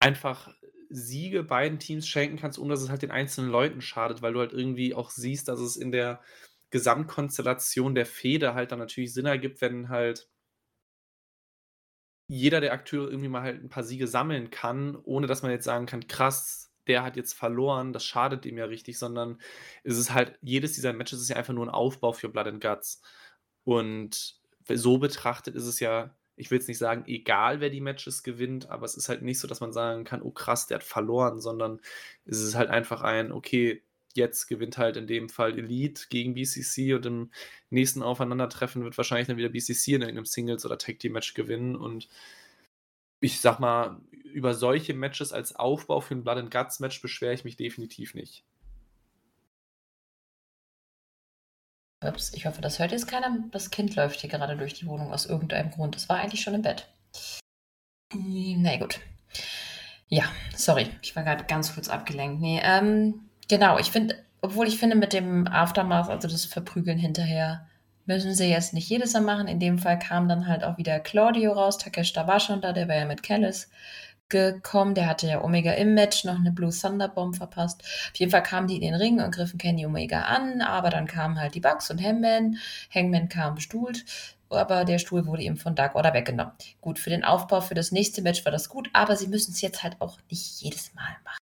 einfach Siege beiden Teams schenken kannst, ohne dass es halt den einzelnen Leuten schadet, weil du halt irgendwie auch siehst, dass es in der Gesamtkonstellation der Fehde halt dann natürlich Sinn ergibt, wenn halt jeder der Akteure irgendwie mal halt ein paar Siege sammeln kann, ohne dass man jetzt sagen kann, krass, der hat jetzt verloren, das schadet dem ja richtig, sondern es ist halt, jedes dieser Matches ist ja einfach nur ein Aufbau für Blood and Guts. Und so betrachtet ist es ja, ich will jetzt nicht sagen, egal wer die Matches gewinnt, aber es ist halt nicht so, dass man sagen kann, oh krass, der hat verloren, sondern es ist halt einfach ein, okay, jetzt gewinnt halt in dem Fall Elite gegen BCC und im nächsten Aufeinandertreffen wird wahrscheinlich dann wieder BCC in irgendeinem Singles- oder Tag-Team-Match gewinnen und ich sag mal, über solche Matches als Aufbau für ein Blood and Guts Match beschwere ich mich definitiv nicht. Ups, ich hoffe, das hört jetzt keiner. Das Kind läuft hier gerade durch die Wohnung aus irgendeinem Grund. Es war eigentlich schon im Bett. Na gut. Ja, sorry, ich war gerade ganz kurz abgelenkt. Nee, ähm, genau, ich finde, obwohl ich finde, mit dem Aftermath, also das Verprügeln hinterher, müssen sie jetzt nicht jedes Mal machen. In dem Fall kam dann halt auch wieder Claudio raus. Takeshita war schon da, der war ja mit Callis gekommen. Der hatte ja Omega im Match noch eine Blue Thunder Bomb verpasst. Auf jeden Fall kamen die in den Ring und griffen Kenny Omega an, aber dann kamen halt die Bugs und Hangman. Hangman kam bestuhlt, aber der Stuhl wurde ihm von Dark Order weggenommen. Gut, für den Aufbau für das nächste Match war das gut, aber sie müssen es jetzt halt auch nicht jedes Mal machen.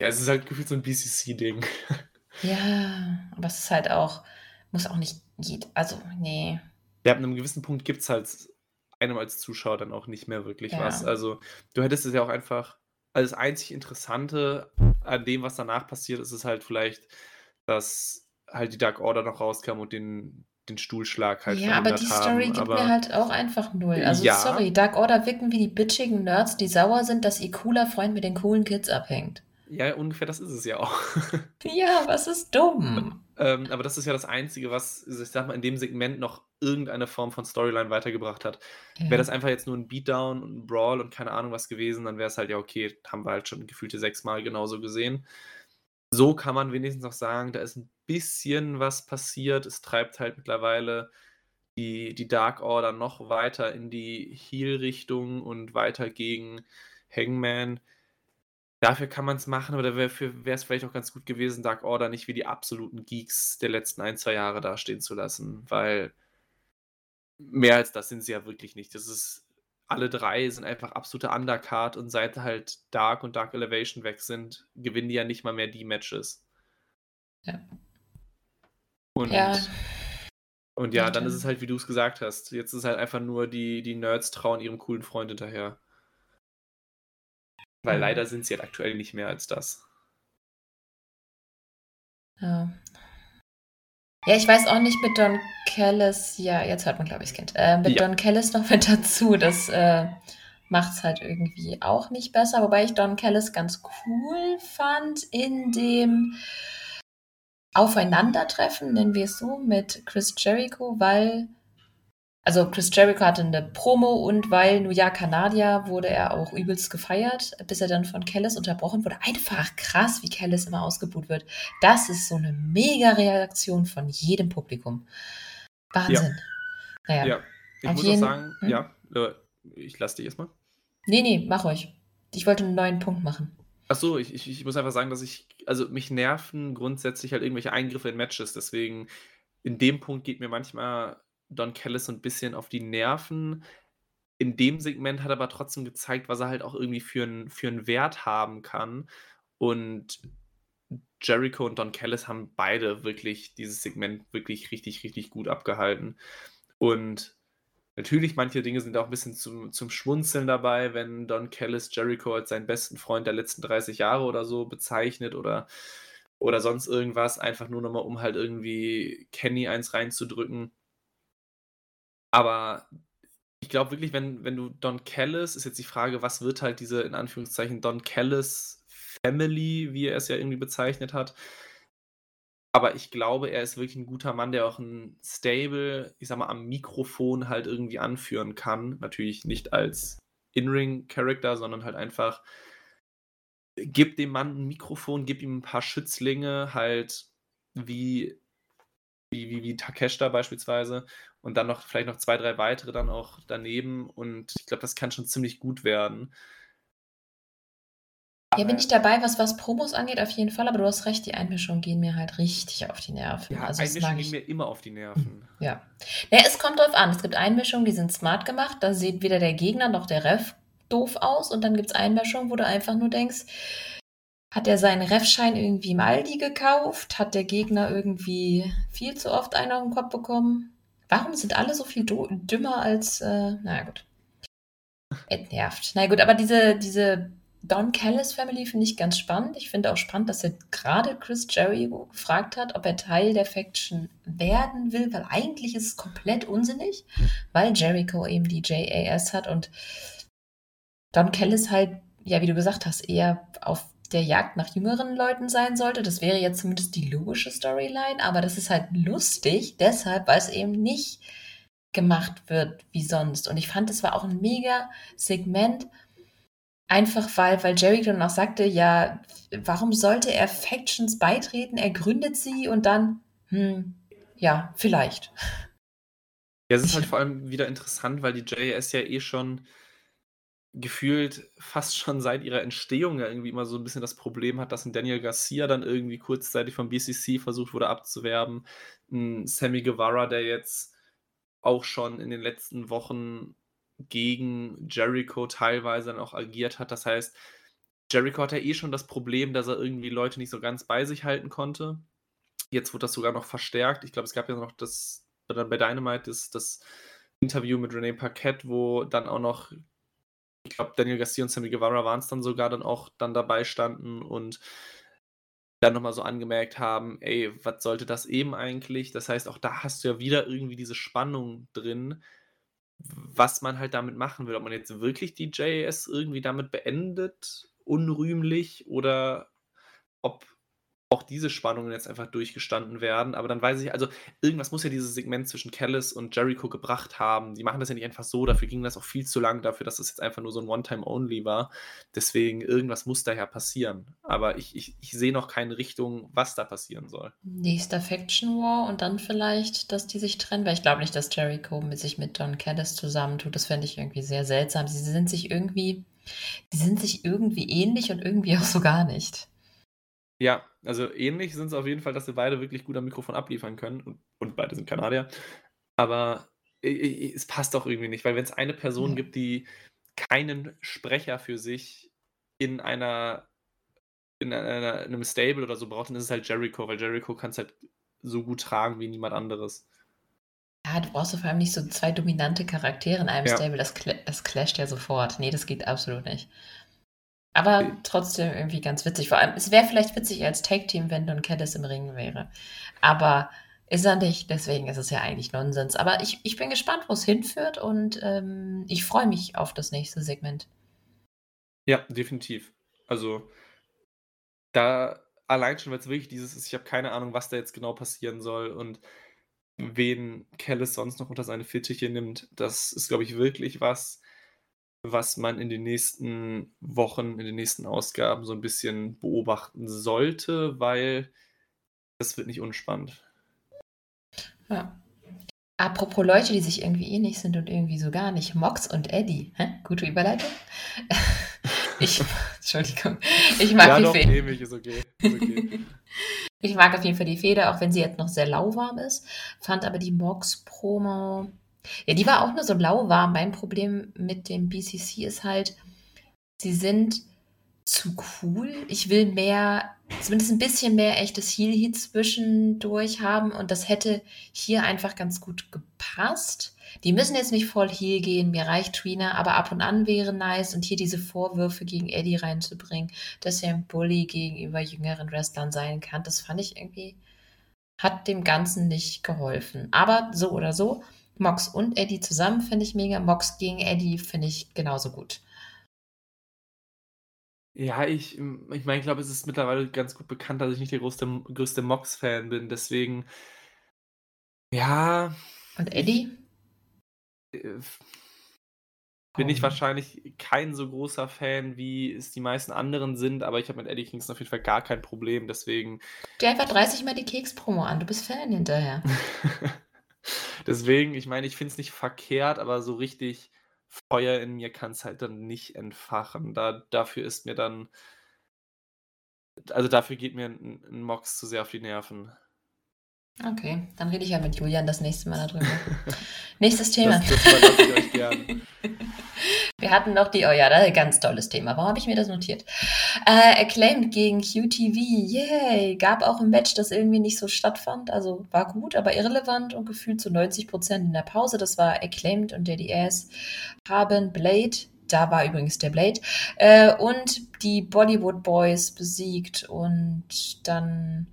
Ja, es ist halt gefühlt so ein BCC-Ding. [LAUGHS] Ja, aber es ist halt auch, muss auch nicht, also, nee. Ja, ab einem gewissen Punkt gibt es halt einem als Zuschauer dann auch nicht mehr wirklich Ja. was. Also, du hättest es ja auch einfach also das einzig Interessante an dem, was danach passiert, ist es halt vielleicht, dass halt die Dark Order noch rauskam und den, den Stuhlschlag halt Ja, aber die Story gibt aber, mir halt auch einfach null. Also ja. sorry, Dark Order wirken wie die bitchigen Nerds, die sauer sind, dass ihr cooler Freund mit den coolen Kids abhängt. Ja, ungefähr das ist es ja auch. [LAUGHS] ja, was ist dumm? Ähm, aber das ist ja das Einzige, was, ich sag mal, in dem Segment noch irgendeine Form von Storyline weitergebracht hat. Ja. Wäre das einfach jetzt nur ein Beatdown und ein Brawl und keine Ahnung was gewesen, dann wäre es halt ja okay, haben wir halt schon gefühlte sechsmal genauso gesehen. So kann man wenigstens noch sagen, da ist ein bisschen was passiert. Es treibt halt mittlerweile die, die Dark Order noch weiter in die Heal-Richtung und weiter gegen Hangman. Dafür kann man es machen, aber dafür wäre es vielleicht auch ganz gut gewesen, Dark Order nicht wie die absoluten Geeks der letzten ein, zwei Jahre dastehen zu lassen, weil mehr als das sind sie ja wirklich nicht. Das ist, alle drei sind einfach absolute Undercard und seit halt Dark und Dark Elevation weg sind, gewinnen die ja nicht mal mehr die Matches. Ja. Und ja, und ja dann ist es halt, wie du es gesagt hast. Jetzt ist halt einfach nur, die, die Nerds trauen ihrem coolen Freund hinterher. Weil leider sind sie halt aktuell nicht mehr als das. Ja. Ja, ich weiß auch nicht mit Don Callis, ja, jetzt hört man, glaube ich, das Kind. Äh, mit ja. Don Callis noch mit dazu, das äh, macht es halt irgendwie auch nicht besser, wobei ich Don Callis ganz cool fand in dem Aufeinandertreffen, nennen wir es so, mit Chris Jericho, weil also Chris Jericho hatte eine Promo und weil New York Kanadier wurde er auch übelst gefeiert, bis er dann von Kellis unterbrochen wurde. Einfach krass, wie Kellis immer ausgebuht wird. Das ist so eine mega Reaktion von jedem Publikum. Wahnsinn. Ja, naja. ja. ich Auf muss jeden, auch sagen, hm? ja, äh, ich lasse dich erstmal. Nee, nee, mach euch. Ich wollte einen neuen Punkt machen. Ach so, ich, ich, ich muss einfach sagen, dass ich, also mich nerven grundsätzlich halt irgendwelche Eingriffe in Matches. Deswegen, in dem Punkt geht mir manchmal Don Callis so ein bisschen auf die Nerven. In dem Segment hat er aber trotzdem gezeigt, was er halt auch irgendwie für einen für Wert haben kann. Und Jericho und Don Callis haben beide wirklich dieses Segment wirklich richtig, richtig gut abgehalten. Und natürlich, manche Dinge sind auch ein bisschen zum, zum Schmunzeln dabei, wenn Don Callis Jericho als seinen besten Freund der letzten 30 Jahre oder so bezeichnet oder, oder sonst irgendwas, einfach nur nochmal, um halt irgendwie Kenny eins reinzudrücken. Aber ich glaube wirklich, wenn, wenn du Don Callis, ist jetzt die Frage, was wird halt diese in Anführungszeichen Don Callis Family, wie er es ja irgendwie bezeichnet hat. Aber ich glaube, er ist wirklich ein guter Mann, der auch ein Stable, ich sag mal, am Mikrofon halt irgendwie anführen kann. Natürlich nicht als In-Ring-Character, sondern halt einfach, gib dem Mann ein Mikrofon, gib ihm ein paar Schützlinge, halt wie, wie, wie, wie Takeshita beispielsweise und dann noch vielleicht noch zwei, drei weitere dann auch daneben. Und ich glaube, das kann schon ziemlich gut werden. Ja, bin ich dabei, was, was Promos angeht, auf jeden Fall, aber du hast recht, die Einmischungen gehen mir halt richtig auf die Nerven. Ja, also Einmischungen gehen mir immer auf die Nerven. Ja. ja. Es kommt drauf an. Es gibt Einmischungen, die sind smart gemacht, da sieht weder der Gegner noch der Ref doof aus und dann gibt es Einmischungen, wo du einfach nur denkst, hat er seinen Refschein irgendwie im Aldi gekauft? Hat der Gegner irgendwie viel zu oft einen auf den Kopf bekommen? Warum sind alle so viel dümmer als, äh, naja, gut. Es nervt. Na gut, aber diese, diese Don Callis Family finde ich ganz spannend. Ich finde auch spannend, dass er gerade Chris Jericho gefragt hat, ob er Teil der Faction werden will, weil eigentlich ist es komplett unsinnig, weil Jericho eben die JAS hat und Don Callis halt, ja, wie du gesagt hast, eher auf der Jagd nach jüngeren Leuten sein sollte. Das wäre jetzt zumindest die logische Storyline, aber das ist halt lustig, deshalb, weil es eben nicht gemacht wird wie sonst. Und ich fand, es war auch ein mega Segment, einfach weil, weil Jerry dann auch sagte, ja, warum sollte er Factions beitreten? Er gründet sie und dann, hm, ja, vielleicht. Ja, es ist halt vor allem wieder interessant, weil die JS ja eh schon gefühlt fast schon seit ihrer Entstehung ja irgendwie immer so ein bisschen das Problem hat, dass ein Daniel Garcia dann irgendwie kurzzeitig vom BCC versucht wurde abzuwerben. Ein Sammy Guevara, der jetzt auch schon in den letzten Wochen gegen Jericho teilweise dann auch agiert hat. Das heißt, Jericho hat ja eh schon das Problem, dass er irgendwie Leute nicht so ganz bei sich halten konnte. Jetzt wird das sogar noch verstärkt. Ich glaube, es gab ja noch das bei Dynamite das, das Interview mit Renee Paquette, wo dann auch noch ich glaube, Daniel Garcia und Sammy Guevara waren es dann sogar dann auch dann dabei standen und dann nochmal so angemerkt haben, ey, was sollte das eben eigentlich? Das heißt, auch da hast du ja wieder irgendwie diese Spannung drin, was man halt damit machen will. Ob man jetzt wirklich die JS irgendwie damit beendet, unrühmlich, oder ob auch diese Spannungen jetzt einfach durchgestanden werden. Aber dann weiß ich, also irgendwas muss ja dieses Segment zwischen Callis und Jericho gebracht haben. Die machen das ja nicht einfach so, dafür ging das auch viel zu lang, dafür, dass es das jetzt einfach nur so ein One-Time-Only war. Deswegen, irgendwas muss daher passieren. Aber ich, ich, ich sehe noch keine Richtung, was da passieren soll. Nächster Faction War und dann vielleicht, dass die sich trennen, weil ich glaube nicht, dass Jericho mit sich mit Don Callis zusammentut. Das fände ich irgendwie sehr seltsam. Sie sind sich irgendwie, die sind sich irgendwie ähnlich und irgendwie auch so gar nicht. Ja, also ähnlich sind es auf jeden Fall, dass sie beide wirklich gut am Mikrofon abliefern können und, und beide sind Kanadier. Aber es passt doch irgendwie nicht, weil wenn es eine Person mhm. gibt, die keinen Sprecher für sich in einer in einer, in einem Stable oder so braucht, dann ist es halt Jericho, weil Jericho kann es halt so gut tragen wie niemand anderes. Ja, du brauchst vor allem nicht so zwei dominante Charaktere in einem ja. Stable, das, das clasht ja sofort. Nee, das geht absolut nicht. Aber trotzdem irgendwie ganz witzig. Vor allem, es wäre vielleicht witzig als Tag-Team, wenn Don Callis im Ring wäre. Aber ist er nicht, deswegen ist es ja eigentlich Nonsens. Aber ich, ich bin gespannt, wo es hinführt und ähm, ich freue mich auf das nächste Segment. Ja, definitiv. Also, da allein schon, weil es wirklich dieses ist, ich habe keine Ahnung, was da jetzt genau passieren soll und wen Callis sonst noch unter seine Fittiche nimmt, das ist, glaube ich, wirklich was, was man in den nächsten Wochen, in den nächsten Ausgaben so ein bisschen beobachten sollte, weil das wird nicht unspannend. Ja. Apropos Leute, die sich irgendwie ähnlich sind und irgendwie so gar nicht. Mox und Eddie. Hä? Gute Überleitung. [LAUGHS] ich, [LAUGHS] Entschuldigung. Ich mag ja, die Feder. ist okay. Ist okay. [LAUGHS] ich mag auf jeden Fall die Feder, auch wenn sie jetzt noch sehr lauwarm ist. Fand aber die Mox-Promo ja, die war auch nur so lauwarm. Mein Problem mit dem BCC ist halt, sie sind zu cool. Ich will mehr, zumindest ein bisschen mehr echtes Heal-Heat zwischendurch haben und das hätte hier einfach ganz gut gepasst. Die müssen jetzt nicht voll Heal gehen, mir reicht Trina, aber ab und an wäre nice und hier diese Vorwürfe gegen Eddie reinzubringen, dass er ein Bully gegenüber jüngeren Wrestlern sein kann, das fand ich irgendwie, hat dem Ganzen nicht geholfen. Aber so oder so, Mox und Eddie zusammen finde ich mega. Mox gegen Eddie finde ich genauso gut. Ja, ich, ich meine, ich glaube, es ist mittlerweile ganz gut bekannt, dass ich nicht der größte, größte Mox-Fan bin. Deswegen, ja. Und Eddie? Äh, bin ich wahrscheinlich kein so großer Fan, wie es die meisten anderen sind, aber ich habe mit Eddie Kingston auf jeden Fall gar kein Problem, deswegen. Der einfach 30 Mal die Keks-Promo an, du bist Fan hinterher. [LAUGHS] [LAUGHS] Deswegen, ich meine, ich finde es nicht verkehrt, aber so richtig Feuer in mir kann es halt dann nicht entfachen. Da, dafür ist mir dann. Also dafür geht mir ein, ein Mox zu sehr auf die Nerven. Okay, dann rede ich ja mit Julian das nächste Mal darüber. [LAUGHS] Nächstes Thema. Das, das ich euch gern. [LAUGHS] Wir hatten noch die, oh ja, das ist ein ganz tolles Thema. Warum habe ich mir das notiert? Äh, Acclaimed gegen QTV, yay. Gab auch ein Match, das irgendwie nicht so stattfand. Also war gut, aber irrelevant und gefühlt zu 90 Prozent in der Pause. Das war Acclaimed und Daddy Ass haben Blade da war übrigens der Blade, äh, und die Bollywood Boys besiegt und dann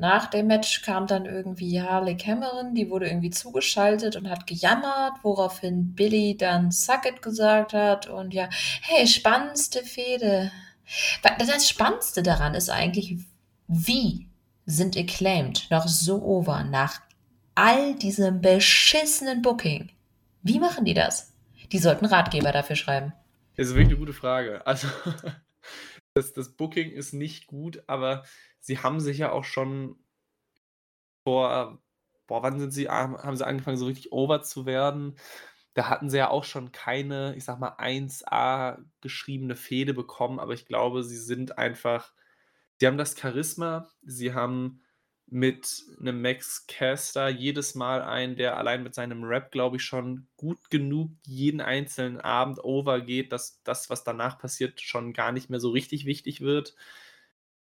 nach dem Match kam dann irgendwie Harley Cameron, die wurde irgendwie zugeschaltet und hat gejammert, woraufhin Billy dann Suck it gesagt hat und ja, hey, spannendste Fehde. Das Spannendste daran ist eigentlich, wie sind Acclaimed noch so over nach all diesem beschissenen Booking? Wie machen die das? Die sollten Ratgeber dafür schreiben. Das ist wirklich eine gute Frage. Also, [LAUGHS] das, das Booking ist nicht gut, aber sie haben sich ja auch schon vor, boah, wann sind sie, haben sie angefangen, so richtig over zu werden? Da hatten sie ja auch schon keine, ich sag mal, 1A geschriebene Fehde bekommen, aber ich glaube, sie sind einfach, sie haben das Charisma, sie haben mit einem Max Caster jedes Mal einen, der allein mit seinem Rap, glaube ich, schon gut genug jeden einzelnen Abend overgeht, dass das, was danach passiert, schon gar nicht mehr so richtig wichtig wird.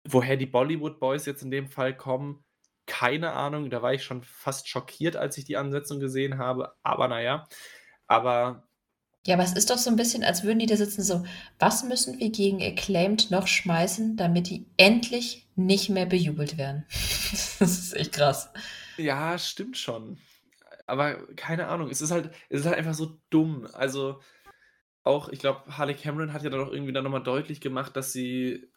Woher die Bollywood Boys jetzt in dem Fall kommen, keine Ahnung. Da war ich schon fast schockiert, als ich die Ansetzung gesehen habe. Aber naja, aber Ja, aber es ist doch so ein bisschen, als würden die da sitzen so: „Was müssen wir gegen Acclaimed noch schmeißen, damit die endlich nicht mehr bejubelt werden?“ [LAUGHS] Das ist echt krass. Ja, stimmt schon. Aber keine Ahnung, es ist halt es ist halt einfach so dumm. Also, auch ich glaube, Harley Cameron hat ja dann auch irgendwie dann noch mal deutlich gemacht, dass sie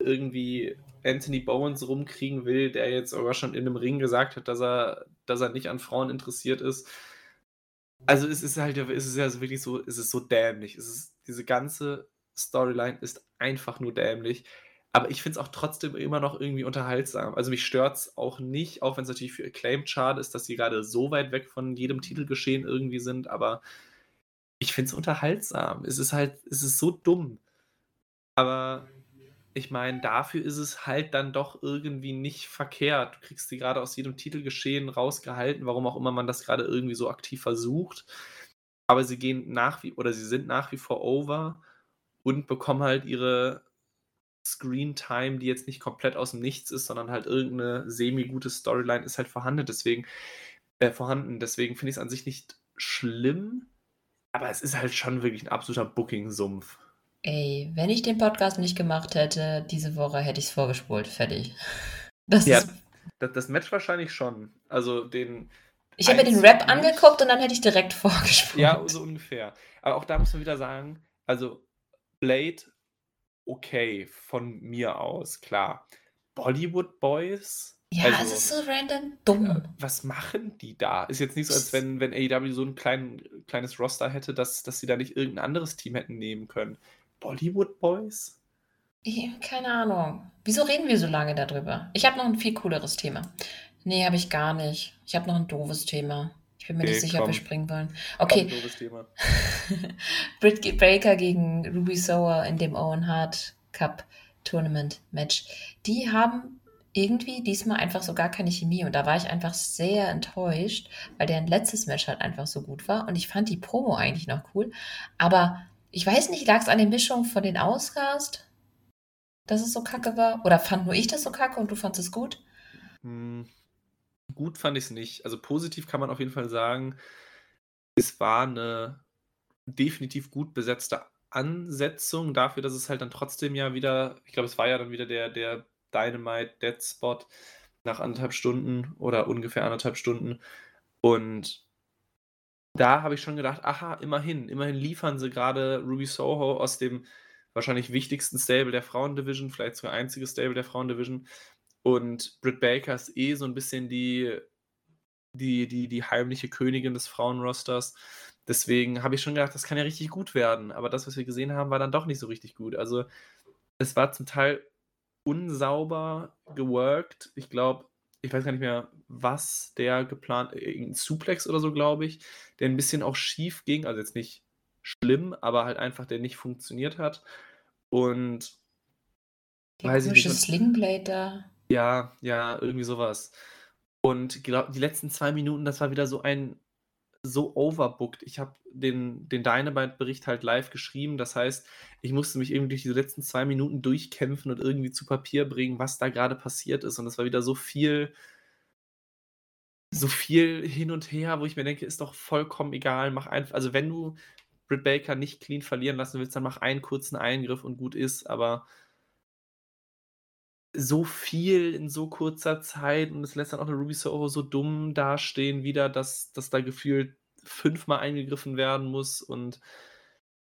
irgendwie Anthony Bowens rumkriegen will, der jetzt sogar schon in 'nem Ring gesagt hat, dass er dass er nicht an Frauen interessiert ist. Also, es ist halt es ist ja so wirklich so es ist so dämlich. Es ist diese ganze Storyline ist einfach nur dämlich. Aber ich finde es auch trotzdem immer noch irgendwie unterhaltsam. Also, mich stört es auch nicht, auch wenn es natürlich für Acclaimed schade ist, dass sie gerade so weit weg von jedem Titelgeschehen irgendwie sind, aber ich finde es unterhaltsam. Es ist halt es ist so dumm. Aber ich meine, dafür ist es halt dann doch irgendwie nicht verkehrt. Du kriegst die gerade aus jedem Titelgeschehen rausgehalten, warum auch immer man das gerade irgendwie so aktiv versucht. Aber sie gehen nach wie oder sie sind nach wie vor over und bekommen halt ihre Screen-Time, die jetzt nicht komplett aus dem Nichts ist, sondern halt irgendeine semi-gute Storyline ist halt vorhanden. Deswegen äh, vorhanden. Deswegen finde ich es an sich nicht schlimm, aber es ist halt schon wirklich ein absoluter Booking-Sumpf. Ey, wenn ich den Podcast nicht gemacht hätte, diese Woche hätte ich es vorgespult. Fertig. [LAUGHS] Das ja, ist... das, das Match wahrscheinlich schon. Also den. Ich habe mir den Rap angeguckt und dann hätte ich direkt [LAUGHS] vorgespult. Ja, so ungefähr. Aber auch da muss man wieder sagen, also Blade, okay, von mir aus, klar. Bollywood Boys. Ja, also, es ist so random dumm. Was machen die da? Ist jetzt nicht so, als wenn, wenn AEW so ein klein, kleines Roster hätte, dass, dass sie da nicht irgendein anderes Team hätten nehmen können. Bollywood Boys? Ich, keine Ahnung. Wieso reden wir so lange darüber? Ich habe noch ein viel cooleres Thema. Nee, habe ich gar nicht. Ich habe noch ein doofes Thema. Ich bin mir okay, nicht sicher, ob wir springen wollen. Okay. Komm, doofes Thema. [LAUGHS] Britt Baker gegen Ruby Sower in dem Owen Hart Cup Tournament Match. Die haben irgendwie diesmal einfach so gar keine Chemie und da war ich einfach sehr enttäuscht, weil deren letztes Match halt einfach so gut war und ich fand die Promo eigentlich noch cool, aber ich weiß nicht, lag es an der Mischung von den Auscast, dass es so kacke war? Oder fand nur ich das so kacke und du fandest es gut? Hm, gut fand ich es nicht. Also positiv kann man auf jeden Fall sagen, es war eine definitiv gut besetzte Ansetzung dafür, dass es halt dann trotzdem ja wieder, ich glaube, es war ja dann wieder der, der Dynamite Dead Spot nach anderthalb Stunden oder ungefähr anderthalb Stunden. Und da habe ich schon gedacht, aha, immerhin, immerhin liefern sie gerade Ruby Soho aus dem wahrscheinlich wichtigsten Stable der Frauendivision, vielleicht sogar einziges Stable der Frauendivision. Und Britt Baker ist eh so ein bisschen die, die, die, die heimliche Königin des Frauenrosters. Deswegen habe ich schon gedacht, das kann ja richtig gut werden. Aber das, was wir gesehen haben, war dann doch nicht so richtig gut. Also es war zum Teil unsauber geworkt. Ich glaube, ich weiß gar nicht mehr, was der geplant, irgendein Suplex oder so, glaube ich, der ein bisschen auch schief ging, also jetzt nicht schlimm, aber halt einfach der nicht funktioniert hat. Und der weiß nicht. Slingblade da. Ja, ja, irgendwie sowas. Und glaub, die letzten zwei Minuten, das war wieder so ein so overbooked. Ich habe den, den Dynamite-Bericht halt live geschrieben. Das heißt, ich musste mich irgendwie durch diese letzten zwei Minuten durchkämpfen und irgendwie zu Papier bringen, was da gerade passiert ist. Und das war wieder so viel, so viel hin und her, wo ich mir denke, ist doch vollkommen egal. Mach einfach, also wenn du Britt Baker nicht clean verlieren lassen willst, dann mach einen kurzen Eingriff und gut ist. Aber so viel in so kurzer Zeit und es lässt dann auch eine Ruby Soho so dumm dastehen wieder, dass, dass da gefühlt fünfmal eingegriffen werden muss und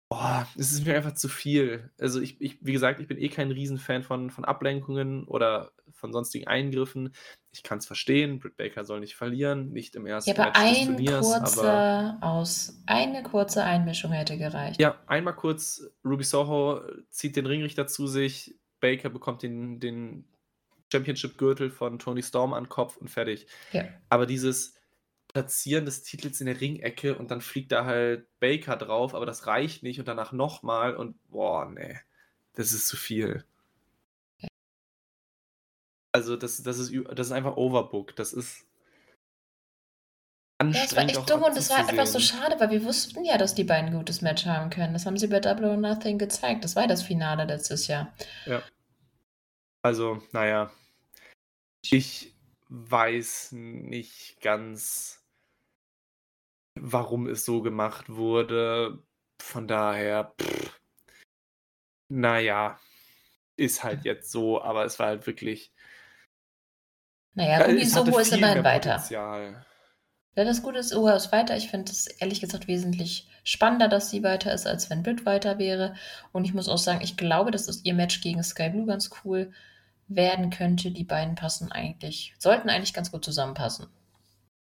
boah, es ist mir einfach zu viel. Also ich, ich, wie gesagt, ich bin eh kein Riesenfan von, von Ablenkungen oder von sonstigen Eingriffen. Ich kann es verstehen, Britt Baker soll nicht verlieren, nicht im ersten ja, aber Match ein des Turniers. Kurzer aus, eine kurze Einmischung hätte gereicht. Ja, einmal kurz, Ruby Soho zieht den Ringrichter zu sich, Baker bekommt den, den Championship-Gürtel von Tony Storm an den Kopf und fertig. Ja. Aber dieses Platzieren des Titels in der Ringecke und dann fliegt da halt Baker drauf, aber das reicht nicht und danach nochmal und boah, nee, das ist zu viel. Also das, das, ist, das ist einfach overbooked. Das ist ja, das war echt dumm und das war einfach so schade, weil wir wussten ja, dass die beiden ein gutes Match haben können. Das haben sie bei Double or Nothing gezeigt. Das war das Finale letztes Jahr. Ja. Also, naja. Ich weiß nicht ganz, warum es so gemacht wurde. von daher, pff, naja, ist halt jetzt so, aber es war halt wirklich. Naja, ja, Ruby Soho ist immerhin weiter. Potenzial. Ja, das Gute ist, Oha ist weiter. Ich finde es ehrlich gesagt wesentlich spannender, dass sie weiter ist, als wenn Brit weiter wäre. Und ich muss auch sagen, ich glaube, dass das ihr Match gegen Sky Blue ganz cool werden könnte. Die beiden passen eigentlich, sollten eigentlich ganz gut zusammenpassen.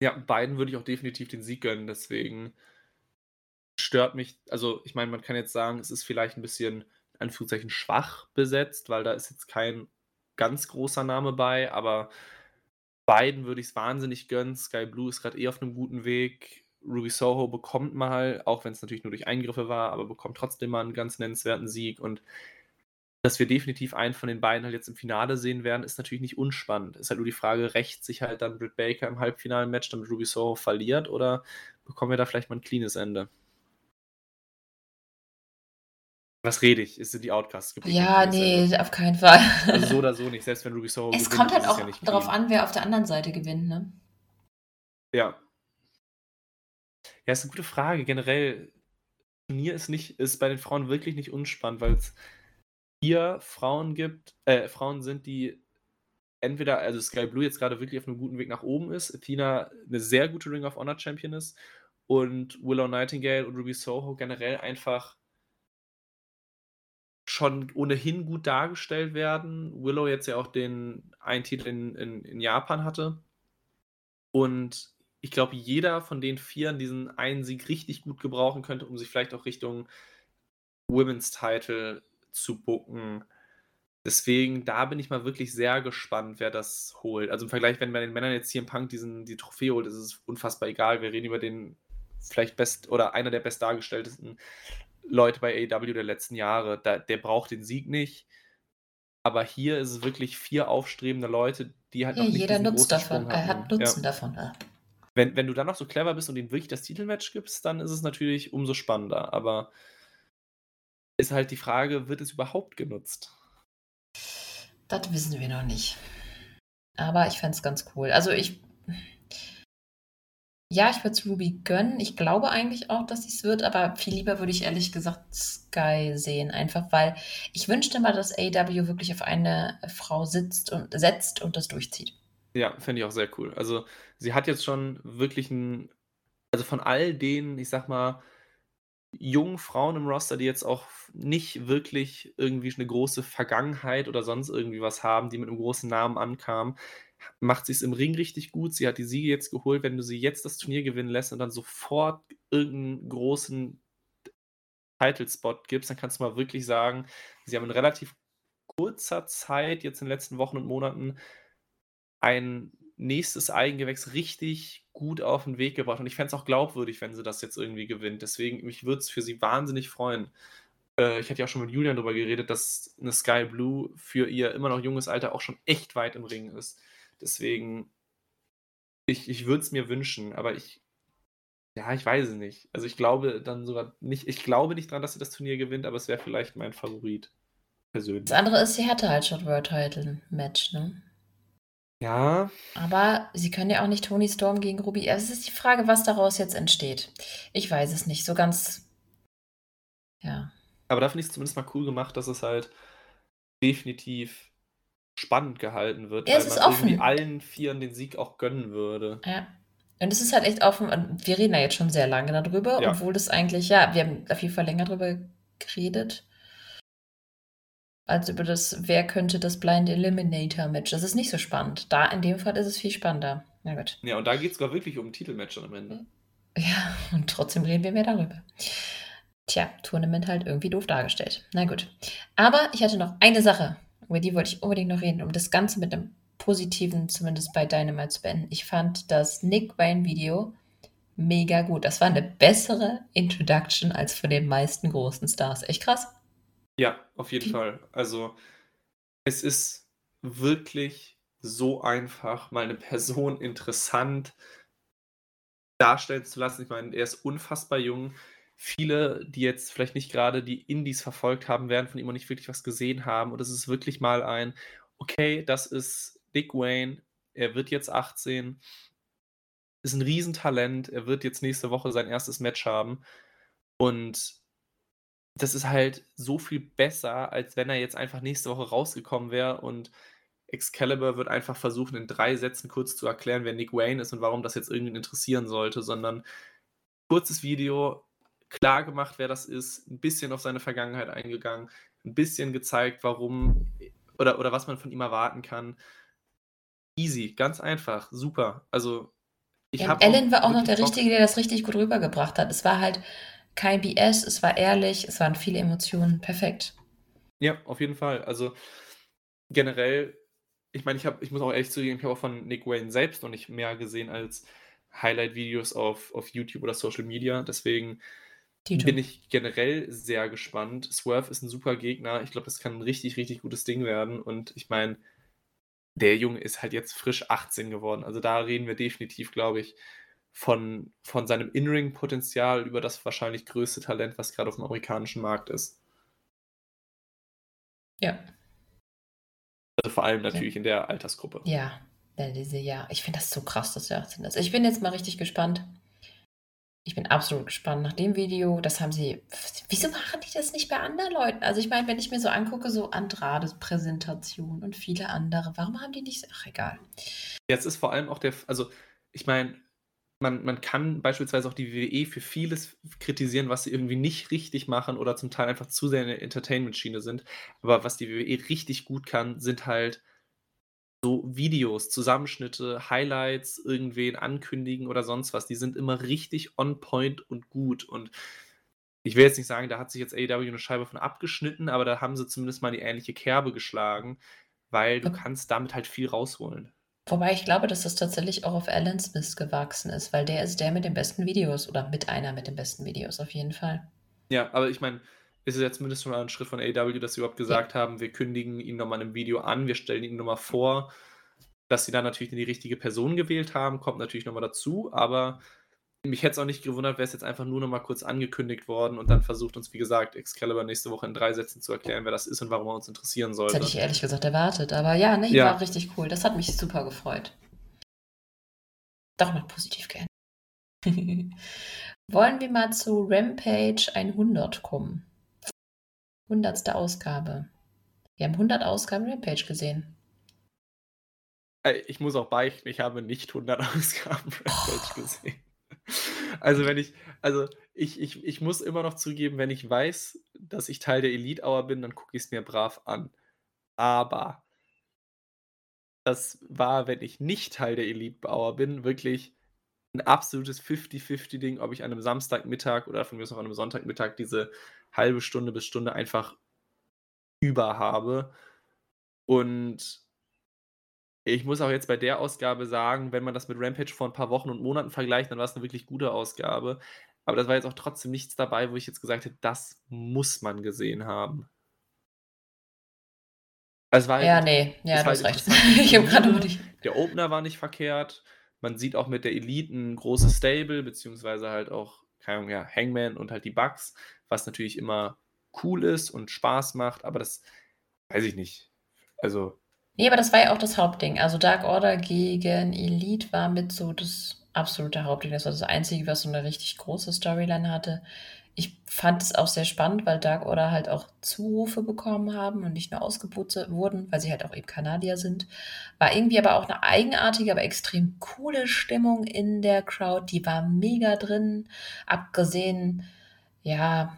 Ja, beiden würde ich auch definitiv den Sieg gönnen. Deswegen stört mich, also ich meine, man kann jetzt sagen, es ist vielleicht ein bisschen, in Anführungszeichen, schwach besetzt, weil da ist jetzt kein ganz großer Name bei, aber beiden würde ich es wahnsinnig gönnen. Sky Blue ist gerade eh auf einem guten Weg. Ruby Soho bekommt mal, auch wenn es natürlich nur durch Eingriffe war, aber bekommt trotzdem mal einen ganz nennenswerten Sieg. Und dass wir definitiv einen von den beiden halt jetzt im Finale sehen werden, ist natürlich nicht unspannend. Ist halt nur die Frage, rächt sich halt dann Britt Baker im halbfinalen Match, damit Ruby Soho verliert, oder bekommen wir da vielleicht mal ein cleanes Ende? Was rede ich? Ist sind die Outcasts geblieben? Ja, nee, auf keinen Fall. Also so oder so nicht, selbst wenn Ruby Soho Es gewinnt, kommt halt auch ja darauf an, wer auf der anderen Seite gewinnt, ne? Ja. Ja, ist eine gute Frage. Generell, Turnier ist nicht, ist bei den Frauen wirklich nicht unspannend, weil es vier Frauen gibt, äh, Frauen sind, die entweder, also Sky Blue jetzt gerade wirklich auf einem guten Weg nach oben ist, Athena eine sehr gute Ring of Honor Champion ist und Willow Nightingale und Ruby Soho generell einfach schon ohnehin gut dargestellt werden. Willow jetzt ja auch den einen Titel in, in, in Japan hatte. Und ich glaube, jeder von den Vieren diesen einen Sieg richtig gut gebrauchen könnte, um sich vielleicht auch Richtung Women's Title zu bucken. Deswegen, da bin ich mal wirklich sehr gespannt, wer das holt. Also im Vergleich, wenn bei den Männern jetzt hier im Punk diesen, die Trophäe holt, ist es unfassbar egal. Wir reden über den vielleicht best oder einer der best dargestelltesten Leute bei AEW der letzten Jahre. Da, der braucht den Sieg nicht. Aber hier ist es wirklich vier aufstrebende Leute, die halt ja, noch nicht jeder nutzt davon, er hat Nutzen ja. davon. Ja. Wenn, wenn du dann noch so clever bist und ihm wirklich das Titelmatch gibst, dann ist es natürlich umso spannender. Aber ist halt die Frage, wird es überhaupt genutzt? Das wissen wir noch nicht. Aber ich fände es ganz cool. Also ich ja, ich würde es Ruby gönnen. Ich glaube eigentlich auch, dass es wird, aber viel lieber würde ich ehrlich gesagt Sky sehen, einfach weil ich wünschte mal, dass AW wirklich auf eine Frau sitzt und setzt und das durchzieht. Ja, fände ich auch sehr cool. Also, sie hat jetzt schon wirklich ein also von all den, ich sag mal, jungen Frauen im Roster, die jetzt auch nicht wirklich irgendwie eine große Vergangenheit oder sonst irgendwie was haben, die mit einem großen Namen ankamen, macht sie es im Ring richtig gut. Sie hat die Siege jetzt geholt. Wenn du sie jetzt das Turnier gewinnen lässt und dann sofort irgendeinen großen Title-Spot gibst, dann kannst du mal wirklich sagen, sie haben in relativ kurzer Zeit, jetzt in den letzten Wochen und Monaten, ein nächstes Eigengewächs richtig gut auf den Weg gebracht. Und ich fände es auch glaubwürdig, wenn sie das jetzt irgendwie gewinnt. Deswegen, mich würde es für sie wahnsinnig freuen. Äh, ich hatte ja auch schon mit Julian darüber geredet, dass eine Sky Blue für ihr immer noch junges Alter auch schon echt weit im Ring ist. Deswegen, ich, ich würde es mir wünschen, aber ich, ja, ich weiß es nicht. Also ich glaube dann sogar nicht, ich glaube nicht dran, dass sie das Turnier gewinnt, aber es wäre vielleicht mein Favorit. Persönlich. Das andere ist, sie hatte halt schon World Title Match, ne? Ja. Aber sie können ja auch nicht Tony Storm gegen Ruby. Es ist die Frage, was daraus jetzt entsteht. Ich weiß es nicht. So ganz. Ja. Aber da finde ich es zumindest mal cool gemacht, dass es halt definitiv spannend gehalten wird, ja, weil man offen. irgendwie allen Vieren den Sieg auch gönnen würde. Ja. Und es ist halt echt offen. Und wir reden ja jetzt schon sehr lange darüber, ja. obwohl das eigentlich, ja, wir haben auf jeden Fall länger darüber geredet. Als über das, wer könnte das Blind Eliminator Match. Das ist nicht so spannend. Da in dem Fall ist es viel spannender. Na gut. Ja, und da geht es sogar wirklich um ein Titelmatch am Ende. Ja, [LAUGHS] und trotzdem reden wir mehr darüber. Tja, Tournament halt irgendwie doof dargestellt. Na gut. Aber ich hatte noch eine Sache, über die wollte ich unbedingt noch reden, um das Ganze mit einem positiven, zumindest bei Dynamite zu beenden. Ich fand das Nick Wayne Video mega gut. Das war eine bessere Introduction als von den meisten großen Stars. Echt krass. Ja, auf jeden Fall. Also es ist wirklich so einfach, mal eine Person [LAUGHS] interessant darstellen zu lassen. Ich meine, er ist unfassbar jung viele, die jetzt vielleicht nicht gerade die Indies verfolgt haben, werden von ihm auch nicht wirklich was gesehen haben. Und es ist wirklich mal ein, okay, das ist Dick Wayne, er wird jetzt 18, ist ein Riesentalent, er wird jetzt nächste Woche sein erstes Match haben. Und das ist halt so viel besser, als wenn er jetzt einfach nächste Woche rausgekommen wäre und Excalibur wird einfach versuchen, in drei Sätzen kurz zu erklären, wer Nick Wayne ist und warum das jetzt irgendwie interessieren sollte, sondern kurzes Video, klar gemacht, wer das ist, ein bisschen auf seine Vergangenheit eingegangen, ein bisschen gezeigt, warum oder, oder was man von ihm erwarten kann. Easy, ganz einfach, super. Also, ich ja, habe. Alan war auch noch der. Richtige, der das richtig gut rübergebracht hat. Es war halt kein BS, es war ehrlich, es waren viele Emotionen, perfekt. Ja, auf jeden Fall. Also, generell, ich meine, ich, ich muss auch ehrlich zugeben, ich habe auch von Nick Wayne selbst noch nicht mehr gesehen als Highlight-Videos auf, auf YouTube oder Social Media. Deswegen Tito. bin ich generell sehr gespannt. Swerve ist ein super Gegner. Ich glaube, das kann ein richtig, richtig gutes Ding werden. Und ich meine, der Junge ist halt jetzt frisch 18 geworden. Also da reden wir definitiv, glaube ich, von, von seinem In-Ring-Potenzial über das wahrscheinlich größte Talent, was gerade auf dem amerikanischen Markt ist. Ja. Also vor allem natürlich ja. in der Altersgruppe. Ja, diese, ja. Ich finde das so krass, dass er 18 ist. Ich bin jetzt mal richtig gespannt. Ich bin absolut gespannt nach dem Video. Das haben sie. Wieso machen die das nicht bei anderen Leuten? Also, ich meine, wenn ich mir so angucke, so Andrades Präsentation und viele andere, warum haben die nicht. Ach, egal. Jetzt ist vor allem auch der. Also, ich meine, man, man kann beispielsweise auch die WWE für vieles kritisieren, was sie irgendwie nicht richtig machen oder zum Teil einfach zu sehr in der Entertainment-Schiene sind. Aber was die WWE richtig gut kann, sind halt so Videos, Zusammenschnitte, Highlights, irgendwen ankündigen oder sonst was. Die sind immer richtig on point und gut. Und ich will jetzt nicht sagen, da hat sich jetzt AEW eine Scheibe von abgeschnitten, aber da haben sie zumindest mal die ähnliche Kerbe geschlagen, weil du kannst damit halt viel rausholen. Wobei ich glaube, dass das tatsächlich auch auf Alan Smith gewachsen ist, weil der ist der mit den besten Videos oder mit einer mit den besten Videos auf jeden Fall. Ja, aber ich meine, ist es ja zumindest schon mal ein Schritt von AW, dass sie überhaupt gesagt ja. haben, wir kündigen ihn nochmal einem Video an, wir stellen ihn nochmal vor. Dass sie dann natürlich die richtige Person gewählt haben, kommt natürlich nochmal dazu, aber mich hätte es auch nicht gewundert, wäre es jetzt einfach nur nochmal kurz angekündigt worden und dann versucht uns, wie gesagt, Excalibur nächste Woche in drei Sätzen zu erklären, wer das ist und warum er uns interessieren sollte. Das hätte ich ehrlich gesagt erwartet, aber ja, ne, ja. war richtig cool. Das hat mich super gefreut. Doch noch positiv gern. [LAUGHS] Wollen wir mal zu Rampage 100 kommen? Hundertste Ausgabe. Wir haben 100 Ausgaben Rampage gesehen. Ich muss auch beichten, ich habe nicht 100 [LAUGHS] Ausgaben Rampage oh. gesehen. Also wenn ich, also ich, ich, ich muss immer noch zugeben, wenn ich weiß, dass ich Teil der Elite Hour bin, dann gucke ich es mir brav an. Aber das war, wenn ich nicht Teil der Elite Hour bin, wirklich ein absolutes 50-50-Ding, ob ich an einem Samstagmittag oder von mir aus noch an einem Sonntagmittag diese halbe Stunde bis Stunde einfach über habe. Und ich muss auch jetzt bei der Ausgabe sagen, wenn man das mit Rampage vor ein paar Wochen und Monaten vergleicht, dann war es eine wirklich gute Ausgabe. Aber das war jetzt auch trotzdem nichts dabei, wo ich jetzt gesagt hätte, das muss man gesehen haben. Also war ja, halt, nee, ja, du hast recht. [LAUGHS] ich habe gerade nicht. Der Opener war nicht verkehrt. Man sieht auch mit der Elite ein großes Stable, beziehungsweise halt auch, keine Ahnung, ja, Hangman und halt die Bugs, was natürlich immer cool ist und Spaß macht, aber das weiß ich nicht. Also, Nee, aber das war ja auch das Hauptding. Also Dark Order gegen Elite war mit so das absolute Hauptding. Das war das Einzige, was so eine richtig große Storyline hatte. Ich fand es auch sehr spannend, weil Dark Order halt auch Zurufe bekommen haben und nicht nur ausgebucht wurden, weil sie halt auch eben Kanadier sind. War irgendwie aber auch eine eigenartige, aber extrem coole Stimmung in der Crowd. Die war mega drin. Abgesehen, ja,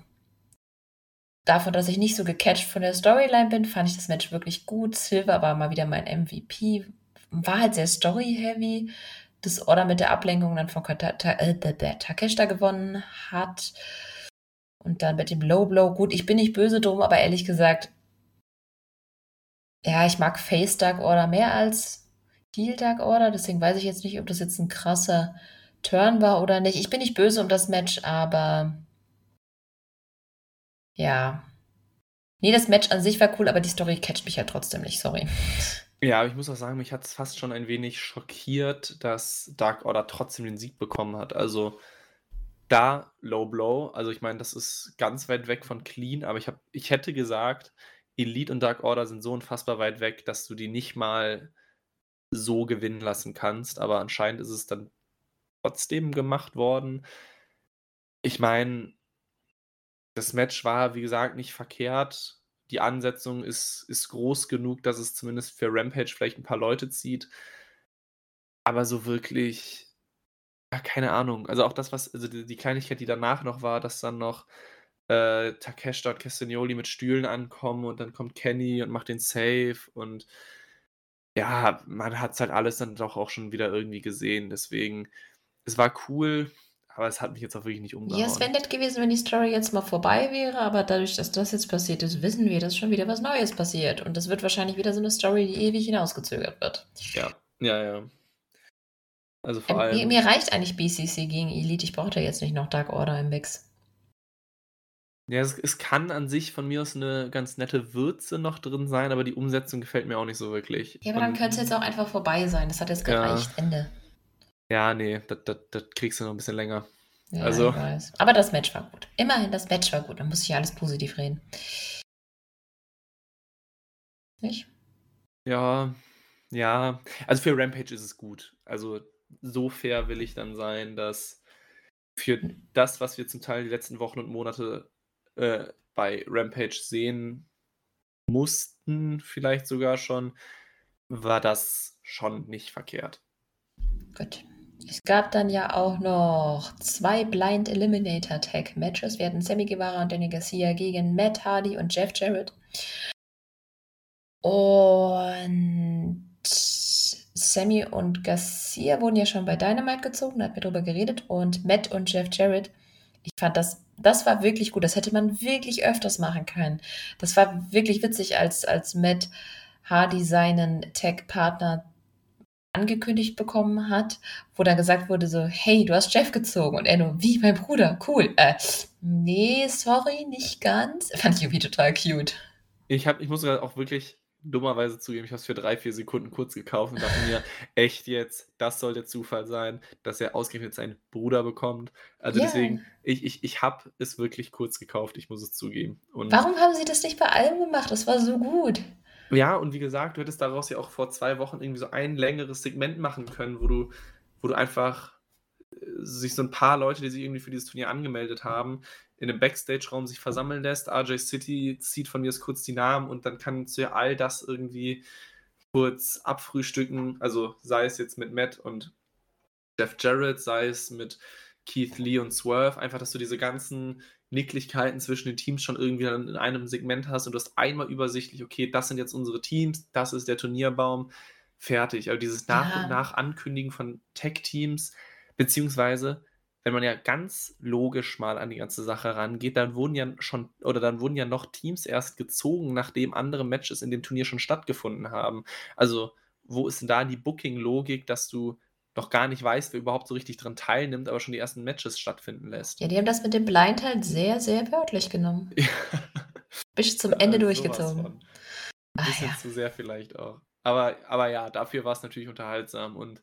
davon, dass ich nicht so gecatcht von der Storyline bin, fand ich das Match wirklich gut. Silver war mal wieder mein MVP. War halt sehr story-heavy. Das Order mit der Ablenkung dann von äh, Takeshita gewonnen hat. Und dann mit dem Low Blow. Gut, ich bin nicht böse drum, aber ehrlich gesagt, ja, ich mag Face Dark Order mehr als Heel Dark Order. Deswegen weiß ich jetzt nicht, ob das jetzt ein krasser Turn war oder nicht. Ich bin nicht böse um das Match, aber ja. Nee, das Match an sich war cool, aber die Story catcht mich halt trotzdem nicht, sorry. Ja, aber ich muss auch sagen, mich hat es fast schon ein wenig schockiert, dass Dark Order trotzdem den Sieg bekommen hat. Also da Low Blow, also ich meine, das ist ganz weit weg von Clean, aber ich, hab, ich hätte gesagt, Elite und Dark Order sind so unfassbar weit weg, dass du die nicht mal so gewinnen lassen kannst, aber anscheinend ist es dann trotzdem gemacht worden. Ich meine, das Match war, wie gesagt, nicht verkehrt. Die Ansetzung ist, ist groß genug, dass es zumindest für Rampage vielleicht ein paar Leute zieht. Aber so wirklich, ja, keine Ahnung. Also auch das, was, also die, die Kleinigkeit, die danach noch war, dass dann noch äh, Takeshita und Castagnoli mit Stühlen ankommen und dann kommt Kenny und macht den Save und ja, man hat es halt alles dann doch auch schon wieder irgendwie gesehen. Deswegen, es war cool, aber es hat mich jetzt auch wirklich nicht umgehauen. Ja, es wäre nett gewesen, wenn die Story jetzt mal vorbei wäre, aber dadurch, dass das jetzt passiert ist, wissen wir, dass schon wieder was Neues passiert. Und das wird wahrscheinlich wieder so eine Story, die ewig hinausgezögert wird. Ja, ja, ja. Also vor Ähm, allem. mir, mir reicht eigentlich BCC gegen Elite. Ich brauche da jetzt nicht noch Dark Order im Mix. Ja, es, es kann an sich von mir aus eine ganz nette Würze noch drin sein, aber die Umsetzung gefällt mir auch nicht so wirklich. Ja, aber dann könnte es jetzt auch einfach vorbei sein. Das hat jetzt Ja. gereicht. Ende. Ja, nee, das, kriegst du noch ein bisschen länger. Ja, Also- ich weiß. Aber das Match war gut. Immerhin, das Match war gut. Da muss ich ja alles positiv reden. Nicht? Ja, ja. Also für Rampage ist es gut. Also so fair will ich dann sein, dass für das, was wir zum Teil die letzten Wochen und Monate äh, bei Rampage sehen mussten, vielleicht sogar schon, war das schon nicht verkehrt. Gut. Es gab dann ja auch noch zwei Blind Eliminator Tag Matches. Wir hatten Sammy Guevara und Danny Garcia gegen Matt Hardy und Jeff Jarrett. Und Sammy und Garcia wurden ja schon bei Dynamite gezogen, da hatten wir drüber geredet. Und Matt und Jeff Jarrett, ich fand das, das war wirklich gut. Das hätte man wirklich öfters machen können. Das war wirklich witzig, als, als Matt Hardy seinen Tag-Partner angekündigt bekommen hat, wo dann gesagt wurde so, hey, du hast Jeff gezogen. Und er nur, wie, mein Bruder, cool. Äh, nee, sorry, nicht ganz. [LAUGHS] Fand ich irgendwie total cute. Ich, hab, ich muss auch wirklich dummerweise zugeben, ich habe es für drei, vier Sekunden kurz gekauft und dachte mir, [LAUGHS] echt jetzt, das soll der Zufall sein, dass er ausgerechnet seinen Bruder bekommt. Also Ja. deswegen, ich, ich, ich habe es wirklich kurz gekauft, ich muss es zugeben. Und Warum haben sie das nicht bei allem gemacht? Das war so gut. Ja, und wie gesagt, du hättest daraus ja auch vor zwei Wochen irgendwie so ein längeres Segment machen können, wo du, wo du einfach äh, sich so ein paar Leute, die sich irgendwie für dieses Turnier angemeldet haben, in einem Backstage-Raum sich versammeln lässt. RJ City zieht von mir kurz die Namen und dann kannst du ja all das irgendwie kurz abfrühstücken. Also sei es jetzt mit Matt und Jeff Jarrett, sei es mit Keith Lee und Swerve, einfach, dass du diese ganzen Nicklichkeiten zwischen den Teams schon irgendwie dann in einem Segment hast und du hast einmal übersichtlich, okay, das sind jetzt unsere Teams, das ist der Turnierbaum, fertig. Aber dieses nach Ja. und nach Ankündigen von Tech-Teams, beziehungsweise, wenn man ja ganz logisch mal an die ganze Sache rangeht, dann wurden ja schon, oder dann wurden ja noch Teams erst gezogen, nachdem andere Matches in dem Turnier schon stattgefunden haben. Also, wo ist denn da die Booking-Logik, dass du noch gar nicht weißt, wer überhaupt so richtig dran teilnimmt, aber schon die ersten Matches stattfinden lässt? Ja, die haben das mit dem Blind halt sehr, sehr wörtlich genommen. Ja. Bis zum [LAUGHS] Ende durchgezogen. Ein Ah, bisschen ja. zu sehr vielleicht auch. Aber, aber ja, dafür war es natürlich unterhaltsam und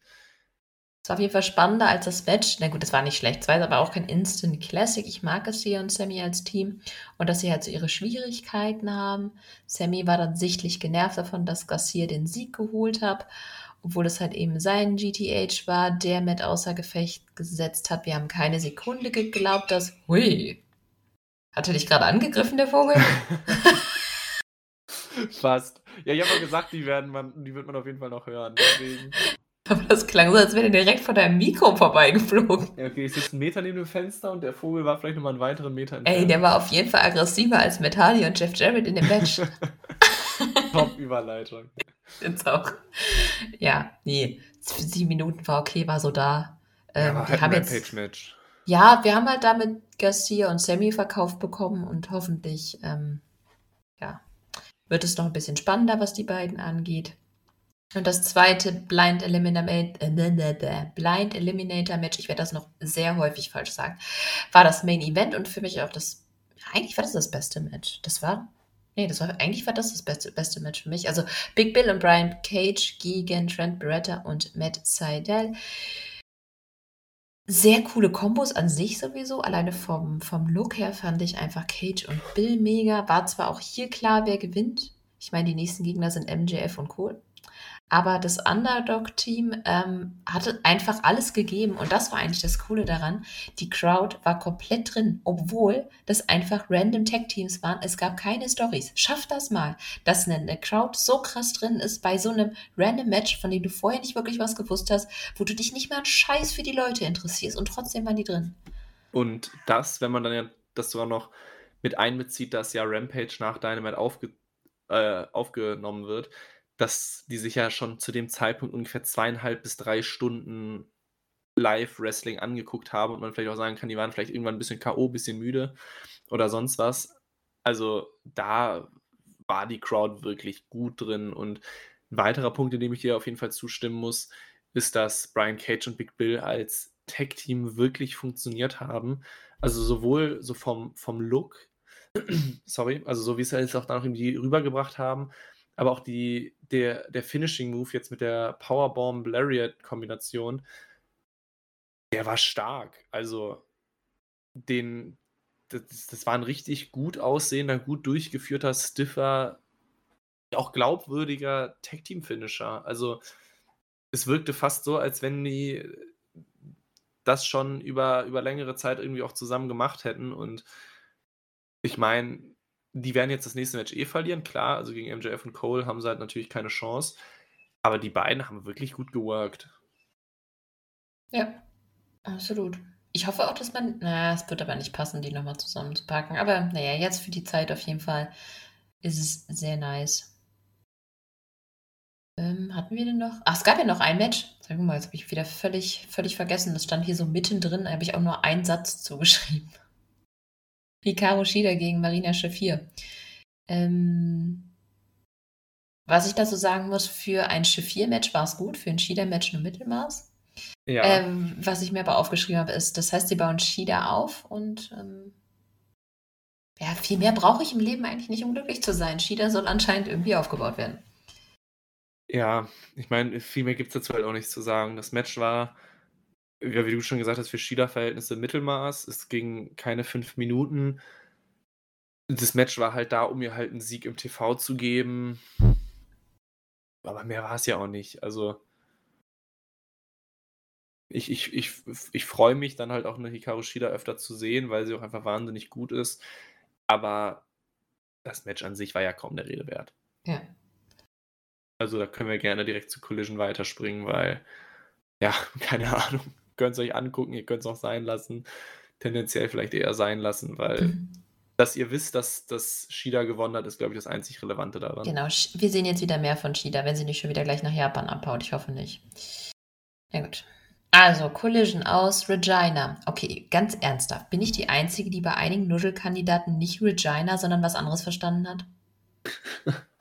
Es war auf jeden Fall spannender als das Match. Na gut, das war nicht schlecht. Es war aber auch kein Instant Classic. Ich mag es hier und Sammy als Team. Und dass sie halt so ihre Schwierigkeiten haben. Sammy war dann sichtlich genervt davon, dass Garcia den Sieg geholt hat. Obwohl es halt eben sein GTH war, der mit außer Gefecht gesetzt hat. Wir haben keine Sekunde geglaubt, dass. Hui! Hat er dich gerade angegriffen, der Vogel? [LAUGHS] [LAUGHS] fast. Ja, ich habe ja gesagt, die werden man, die wird man auf jeden Fall noch hören. Deswegen. Aber das klang so, als wäre der direkt vor deinem Mikro vorbeigeflogen. Ja, okay, ich sitze einen Meter neben dem Fenster und der Vogel war vielleicht nochmal einen weiteren Meter entfernt. Ey, der war auf jeden Fall aggressiver als Metali und Jeff Jarrett in dem Match. [LAUGHS] [LAUGHS] Top-Überleitung. Jetzt auch. Ja, nee. Sieben Minuten war okay, war so da. Ähm, aber wir halt haben jetzt, Rampage-Match. ja, wir haben halt damit Garcia und Sammy verkauft bekommen und hoffentlich, ähm, ja, wird es noch ein bisschen spannender, was die beiden angeht. Und das zweite Blind Eliminator, äh, Blind Eliminator Match, ich werde das noch sehr häufig falsch sagen, war das Main Event und für mich auch das, eigentlich war das das beste Match. Das war, nee, das war, eigentlich war das das beste, beste Match für mich. Also Big Bill und Brian Cage gegen Trent Beretta und Matt Seidel. Sehr coole Kombos an sich sowieso. Alleine vom, vom Look her fand ich einfach Cage und Bill mega. War zwar auch hier klar, wer gewinnt. Ich meine, die nächsten Gegner sind MJF und Cole. Aber das Underdog-Team ähm, hatte einfach alles gegeben und das war eigentlich das Coole daran. Die Crowd war komplett drin, obwohl das einfach random Tech-Teams waren. Es gab keine Stories. Schaff das mal, dass eine, Crowd so krass drin ist bei so einem random Match, von dem du vorher nicht wirklich was gewusst hast, wo du dich nicht mal einen Scheiß für die Leute interessierst und trotzdem waren die drin. Und das, wenn man dann ja das sogar noch mit einbezieht, dass ja Rampage nach Dynamite aufge, äh, aufgenommen wird, dass die sich ja schon zu dem Zeitpunkt ungefähr zweieinhalb bis drei Stunden Live-Wrestling angeguckt haben und man vielleicht auch sagen kann, die waren vielleicht irgendwann ein bisschen K.O., ein bisschen müde oder sonst was. Also da war die Crowd wirklich gut drin und ein weiterer Punkt, in dem ich dir auf jeden Fall zustimmen muss, ist, dass Brian Cage und Big Bill als Tag-Team wirklich funktioniert haben. Also sowohl so vom, vom Look, [CLEARS THROAT] sorry, also so wie es jetzt auch da noch irgendwie rübergebracht haben, aber auch die, der, der Finishing Move jetzt mit der Powerbomb Lariat Kombination, der war stark. Also den, das, das war ein richtig gut aussehender, gut durchgeführter, stiffer, auch glaubwürdiger Tag Team Finisher. Also es wirkte fast so, als wenn die das schon über, über längere Zeit irgendwie auch zusammen gemacht hätten. Und ich meine, die werden jetzt das nächste Match eh verlieren, klar. Also gegen MJF und Cole haben sie halt natürlich keine Chance. Aber die beiden haben wirklich gut geworkt. Ja, absolut. Ich hoffe auch, dass man. Naja, es wird aber nicht passen, die nochmal zusammenzupacken. Aber naja, jetzt für die Zeit auf jeden Fall ist es sehr nice. Ähm, hatten wir denn noch? Ach, es gab ja noch ein Match. Sag mal, jetzt habe ich wieder völlig, völlig vergessen. Das stand hier so mittendrin. Da habe ich auch nur einen Satz zugeschrieben. Hikaru Shida gegen Marina Shafir. Ähm, was ich dazu sagen muss, für ein Shafir-Match war es gut, für ein Shida-Match nur Mittelmaß. Ja. Ähm, was ich mir aber aufgeschrieben habe, ist, das heißt, sie bauen Shida auf und ähm, ja, viel mehr brauche ich im Leben eigentlich nicht, um glücklich zu sein. Shida soll anscheinend irgendwie aufgebaut werden. Ja, ich meine, viel mehr gibt es dazu halt auch nichts zu sagen. Das Match war ja, wie du schon gesagt hast, für Shida-Verhältnisse Mittelmaß. Es ging keine fünf Minuten. Das Match war halt da, um mir halt einen Sieg im TV zu geben. Aber mehr war es ja auch nicht. Also ich, ich, ich, ich freue mich dann halt auch eine Hikaru Shida öfter zu sehen, weil sie auch einfach wahnsinnig gut ist. Aber das Match an sich war ja kaum der Rede wert. Ja. Also da können wir gerne direkt zu Collision weiterspringen, weil, ja, [LAUGHS] keine Ahnung könnt es euch angucken, ihr könnt es auch sein lassen. Tendenziell vielleicht eher sein lassen, weil mhm. dass ihr wisst, dass das Shida gewonnen hat, ist, glaube ich, das einzig Relevante daran. Genau, wir sehen jetzt wieder mehr von Shida, wenn sie nicht schon wieder gleich nach Japan abhaut. Ich hoffe nicht. Ja, gut. Also, Collision aus Regina. Okay, ganz ernsthaft. Bin ich die Einzige, die bei einigen Nuschelkandidaten nicht Regina, sondern was anderes verstanden hat? [LAUGHS]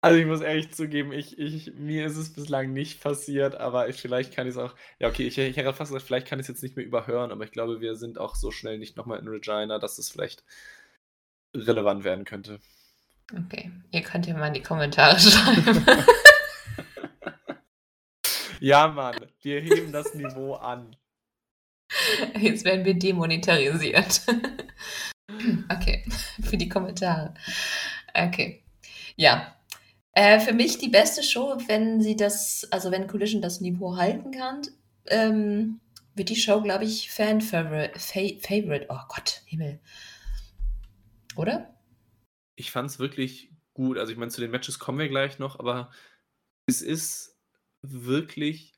Also ich muss ehrlich zugeben, ich, ich, mir ist es bislang nicht passiert, aber ich, vielleicht kann ich es auch. Ja, okay, ich, ich hätte fast gesagt, vielleicht kann ich es jetzt nicht mehr überhören, aber ich glaube, wir sind auch so schnell nicht nochmal in Regina, dass es vielleicht relevant werden könnte. Okay, ihr könnt ja mal in die Kommentare [LAUGHS] schreiben. ja, Mann, wir heben das Niveau an. Jetzt werden wir demonetarisiert. okay, für die Kommentare. Okay. Ja, äh, für mich die beste Show, wenn sie das, also wenn Collision das Niveau halten kann, ähm, wird die Show, glaube ich, Fan-Favorite. Favorite. Oh Gott, Himmel. Oder? Ich fand es wirklich gut. Also ich meine, zu den Matches kommen wir gleich noch, aber es ist wirklich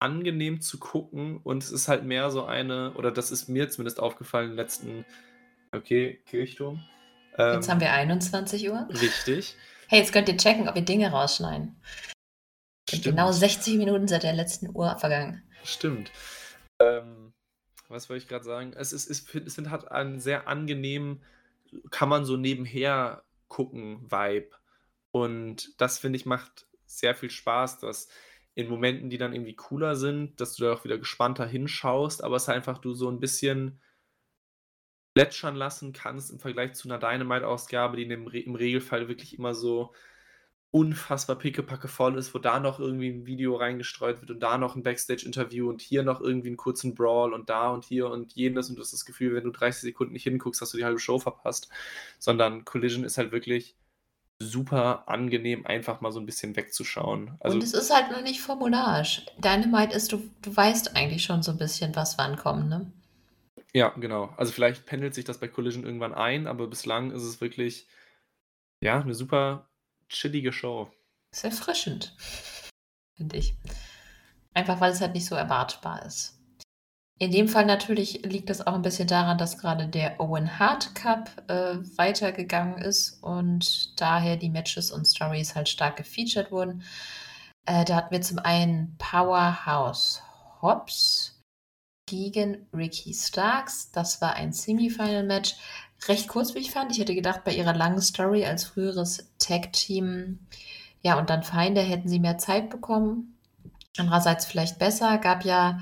angenehm zu gucken und es ist halt mehr so eine, oder das ist mir zumindest aufgefallen, letzten, okay, Kirchturm. Ähm, Jetzt haben wir 21 Uhr. Richtig. Hey, jetzt könnt ihr checken, ob wir Dinge rausschneiden. Genau 60 Minuten seit der letzten Uhr vergangen. Stimmt. Ähm, was wollte ich gerade sagen? Es, ist, es, es hat einen sehr angenehmen, kann man so nebenher gucken, Vibe. Und das, finde ich, macht sehr viel Spaß, dass in Momenten, die dann irgendwie cooler sind, dass du da auch wieder gespannter hinschaust, aber es einfach du so ein bisschen plätschern lassen kannst im Vergleich zu einer Dynamite-Ausgabe, die im, Re im Regelfall wirklich immer so unfassbar pickepacke voll ist, wo da noch irgendwie ein Video reingestreut wird und da noch ein Backstage-Interview und hier noch irgendwie einen kurzen Brawl und da und hier und jenes und du hast das Gefühl, wenn du 30 Sekunden nicht hinguckst, hast du die halbe Show verpasst, sondern Collision ist halt wirklich super angenehm, einfach mal so ein bisschen wegzuschauen. Also Und es ist halt noch nicht formularisch. Dynamite ist, du, du weißt eigentlich schon so ein bisschen, was wann kommt, ne? Ja, genau. Also vielleicht pendelt sich das bei Collision irgendwann ein, aber bislang ist es wirklich, ja, eine super chillige Show. Ist erfrischend, finde ich. Einfach weil es halt nicht so erwartbar ist. In dem Fall natürlich liegt es auch ein bisschen daran, dass gerade der Owen Hart Cup äh, weitergegangen ist und daher die Matches und Stories halt stark gefeatured wurden. Äh, da hatten wir zum einen Powerhouse Hobbs gegen Ricky Starks. Das war ein Semifinal-Match. Recht kurz, wie ich fand. Ich hätte gedacht, bei ihrer langen Story als früheres Tag-Team, ja, und dann Feinde hätten sie mehr Zeit bekommen. Andererseits vielleicht besser. Gab ja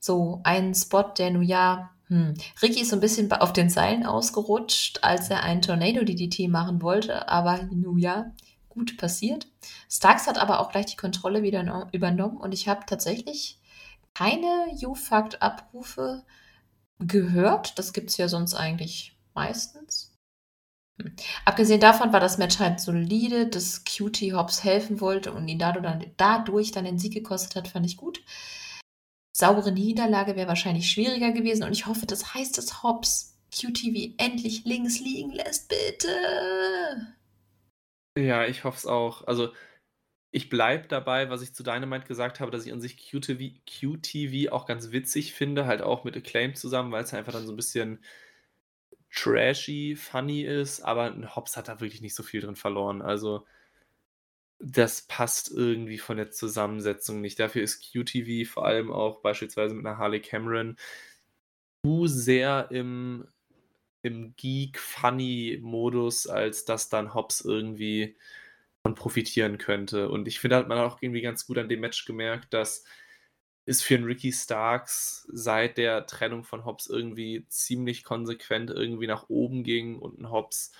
so einen Spot, der nun ja, hm, Ricky ist so ein bisschen auf den Seilen ausgerutscht, als er einen Tornado DDT machen wollte, aber nun ja, gut passiert. Starks hat aber auch gleich die Kontrolle wieder übernommen und ich habe tatsächlich keine U-Fact-Abrufe gehört. Das gibt es ja sonst eigentlich meistens. Hm. Abgesehen davon war das Match halt solide, dass Cutie Hobbs helfen wollte und ihn dadurch dann, dadurch dann den Sieg gekostet hat, fand ich gut saubere Niederlage wäre wahrscheinlich schwieriger gewesen und ich hoffe, das heißt, dass Hobbs QTV endlich links liegen lässt, bitte. Ja, ich hoffe es auch. Also, ich bleibe dabei, was ich zu Dynamite gesagt habe, dass ich an sich QTV, QTV auch ganz witzig finde, halt auch mit Acclaim zusammen, weil es einfach dann so ein bisschen trashy, funny ist, aber Hobbs hat da wirklich nicht so viel drin verloren. Also, das passt irgendwie von der Zusammensetzung nicht. Dafür ist QTV vor allem auch beispielsweise mit einer Harley Cameron zu sehr im, im Geek-Funny-Modus, als dass dann Hobbs irgendwie profitieren könnte. Und ich finde, hat man auch irgendwie ganz gut an dem Match gemerkt, dass es für einen Ricky Starks seit der Trennung von Hobbs irgendwie ziemlich konsequent irgendwie nach oben ging und ein Hobbs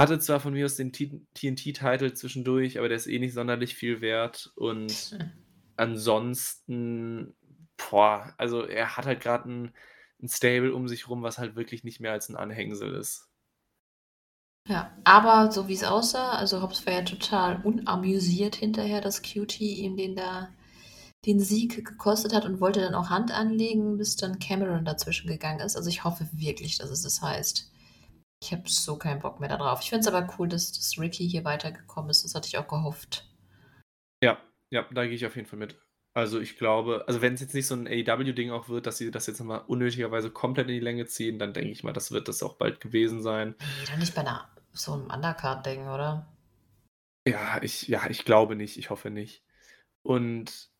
hatte zwar von mir aus den TNT-Titel zwischendurch, aber der ist eh nicht sonderlich viel wert. Und [LAUGHS] ansonsten, boah, also er hat halt gerade ein, ein Stable um sich rum, was halt wirklich nicht mehr als ein Anhängsel ist. Ja, aber so wie es aussah, also Hobbs war ja total unamüsiert hinterher, dass Cutie ihm den da den Sieg gekostet hat und wollte dann auch Hand anlegen, bis dann Cameron dazwischen gegangen ist. Also ich hoffe wirklich, dass es das heißt. Ich habe so keinen Bock mehr darauf. Ich finde es aber cool, dass, dass Ricky hier weitergekommen ist. Das hatte ich auch gehofft. Ja, ja, da gehe ich auf jeden Fall mit. Also ich glaube, also wenn es jetzt nicht so ein AEW-Ding auch wird, dass sie das jetzt nochmal unnötigerweise komplett in die Länge ziehen, dann denke ich mal, das wird das auch bald gewesen sein. Nee, dann nicht bei einer, so einem Undercard-Ding, oder? Ja, ich, ja, ich glaube nicht, ich hoffe nicht. Und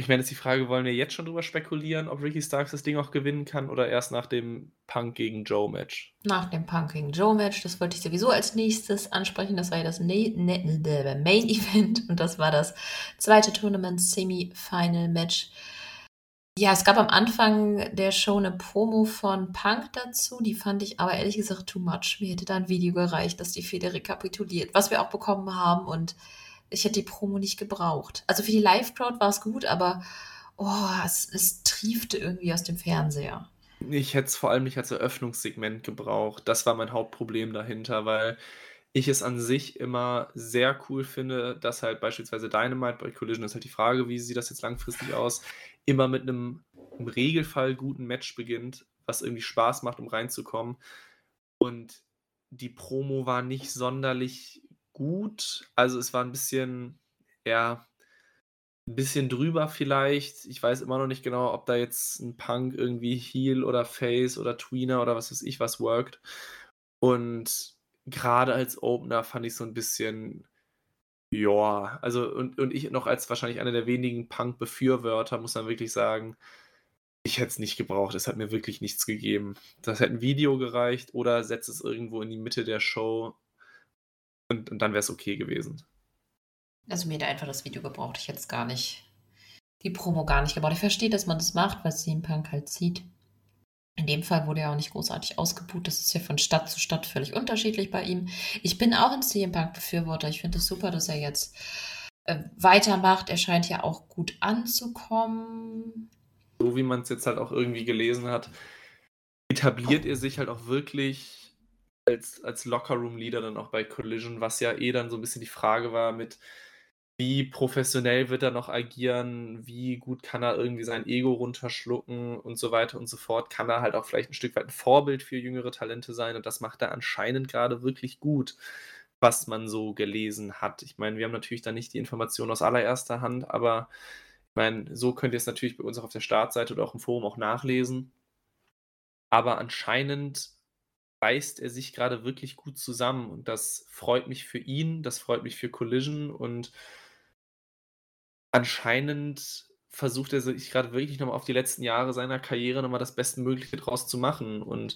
ich meine, jetzt die Frage, wollen wir jetzt schon drüber spekulieren, ob Ricky Starks das Ding auch gewinnen kann oder erst nach dem Punk gegen Joe Match? Nach dem Punk gegen Joe Match, das wollte ich sowieso als nächstes ansprechen. Das war ja das ne ne Main Event und das war das zweite Tournament Semi-Final Match. Ja, es gab am Anfang der Show eine Promo von Punk dazu, die fand ich aber ehrlich gesagt too much. Mir hätte da ein Video gereicht, dass die Feder rekapituliert, was wir auch bekommen haben und ich hätte die Promo nicht gebraucht. Also für die Live-Crowd war es gut, aber oh, es, es triefte irgendwie aus dem Fernseher. Ich hätte es vor allem nicht als Eröffnungssegment gebraucht. Das war mein Hauptproblem dahinter, weil ich es an sich immer sehr cool finde, dass halt beispielsweise Dynamite bei Collision ist halt die Frage, wie sieht das jetzt langfristig aus, immer mit einem im Regelfall guten Match beginnt, was irgendwie Spaß macht, um reinzukommen. Und die Promo war nicht sonderlich gut. Also, es war ein bisschen ja, 'n bisschen drüber vielleicht. Ich weiß immer noch nicht genau, ob da jetzt ein Punk irgendwie Heel oder Face oder Tweener oder was weiß ich was worked. Und gerade als Opener fand ich so ein bisschen ja, also und und ich noch als wahrscheinlich einer der wenigen Punk-Befürworter muss man wirklich sagen, ich hätte es nicht gebraucht. Es hat mir wirklich nichts gegeben. Das hätte ein Video gereicht oder setzt es irgendwo in die Mitte der Show und, und dann wäre es okay gewesen. Also mir hätte einfach das Video gebraucht. Ich hätte es gar nicht, die Promo gar nicht gebraucht. Ich verstehe, dass man das macht, weil CM Punk halt sieht. In dem Fall wurde er auch nicht großartig ausgebucht. Das ist ja von Stadt zu Stadt völlig unterschiedlich bei ihm. Ich bin auch ein CM Punk-Befürworter. Ich finde es das super, dass er jetzt äh, weitermacht. Er scheint ja auch gut anzukommen. So wie man es jetzt halt auch irgendwie gelesen hat, etabliert er sich halt auch wirklich als, als Locker-Room-Leader dann auch bei Collision, was ja eh dann so ein bisschen die Frage war mit, wie professionell wird er noch agieren, wie gut kann er irgendwie sein Ego runterschlucken und so weiter und so fort. Kann er halt auch vielleicht ein Stück weit ein Vorbild für jüngere Talente sein und das macht er anscheinend gerade wirklich gut, was man so gelesen hat. Ich meine, wir haben natürlich da nicht die Informationen aus allererster Hand, aber ich meine, so könnt ihr es natürlich bei uns auch auf der Startseite oder auch im Forum auch nachlesen. Aber anscheinend reißt er sich gerade wirklich gut zusammen und das freut mich für ihn, das freut mich für Collision und anscheinend versucht er sich gerade wirklich nochmal auf die letzten Jahre seiner Karriere nochmal das Bestmögliche draus zu machen. Und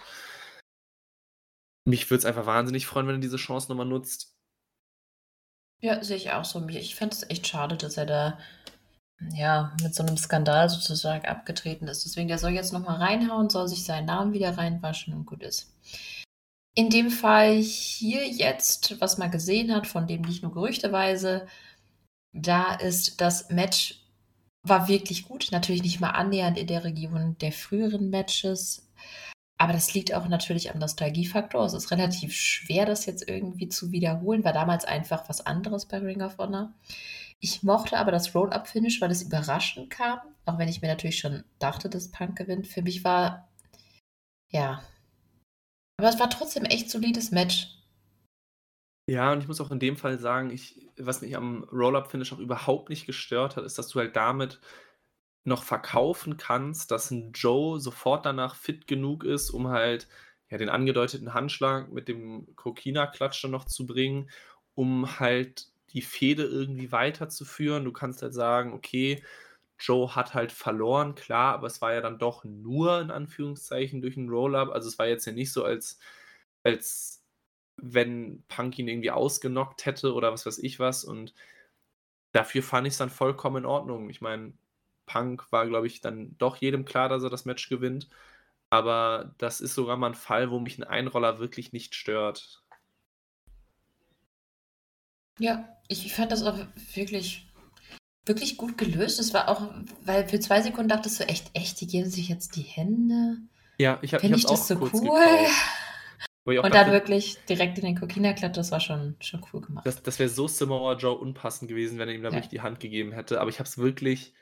mich würde es einfach wahnsinnig freuen, wenn er diese Chance nochmal nutzt. Ja, sehe ich auch so. Ich fände es echt schade, dass er da ja mit so einem Skandal sozusagen abgetreten ist. Deswegen, der soll jetzt nochmal reinhauen, soll sich seinen Namen wieder reinwaschen und gut ist. In dem Fall hier jetzt, was man gesehen hat, von dem nicht nur gerüchteweise da ist, das Match war wirklich gut. Natürlich nicht mal annähernd in der Region der früheren Matches. Aber das liegt auch natürlich am Nostalgiefaktor. Es ist relativ schwer, das jetzt irgendwie zu wiederholen. War damals einfach was anderes bei Ring of Honor. Ich mochte aber das Roll-Up-Finish, weil es überraschend kam. Auch wenn ich mir natürlich schon dachte, dass Punk gewinnt. Für mich war, ja. Aber es war trotzdem echt solides Match. Ja, und ich muss auch in dem Fall sagen, ich was mich am Roll-Up-Finish auch überhaupt nicht gestört hat, ist, dass du halt damit noch verkaufen kannst, dass ein Joe sofort danach fit genug ist, um halt ja, den angedeuteten Handschlag mit dem Kokina-Klatsch dann noch zu bringen, um halt die Fehde irgendwie weiterzuführen. Du kannst halt sagen, okay, Joe hat halt verloren, klar, aber es war ja dann doch nur in Anführungszeichen durch ein Roll-Up. Also es war jetzt ja nicht so, als, als wenn Punk ihn irgendwie ausgenockt hätte oder was weiß ich was. Und dafür fand ich es dann vollkommen in Ordnung. Ich meine, Punk war, glaube ich, dann doch jedem klar, dass er das Match gewinnt. Aber das ist sogar mal ein Fall, wo mich ein Einroller wirklich nicht stört. Ja, ich fand das auch wirklich, wirklich gut gelöst. Es war auch, weil für zwei Sekunden dachtest du echt, echt, die geben sich jetzt die Hände. Ja, ich habe ich, das so cool. Gekauft. Und dann wirklich direkt in den Kokina-Klatt, das war schon, schon cool gemacht. Das, das wäre so Samoa Joe unpassend gewesen, wenn er ihm da ja. wirklich die Hand gegeben hätte. Aber ich habe es wirklich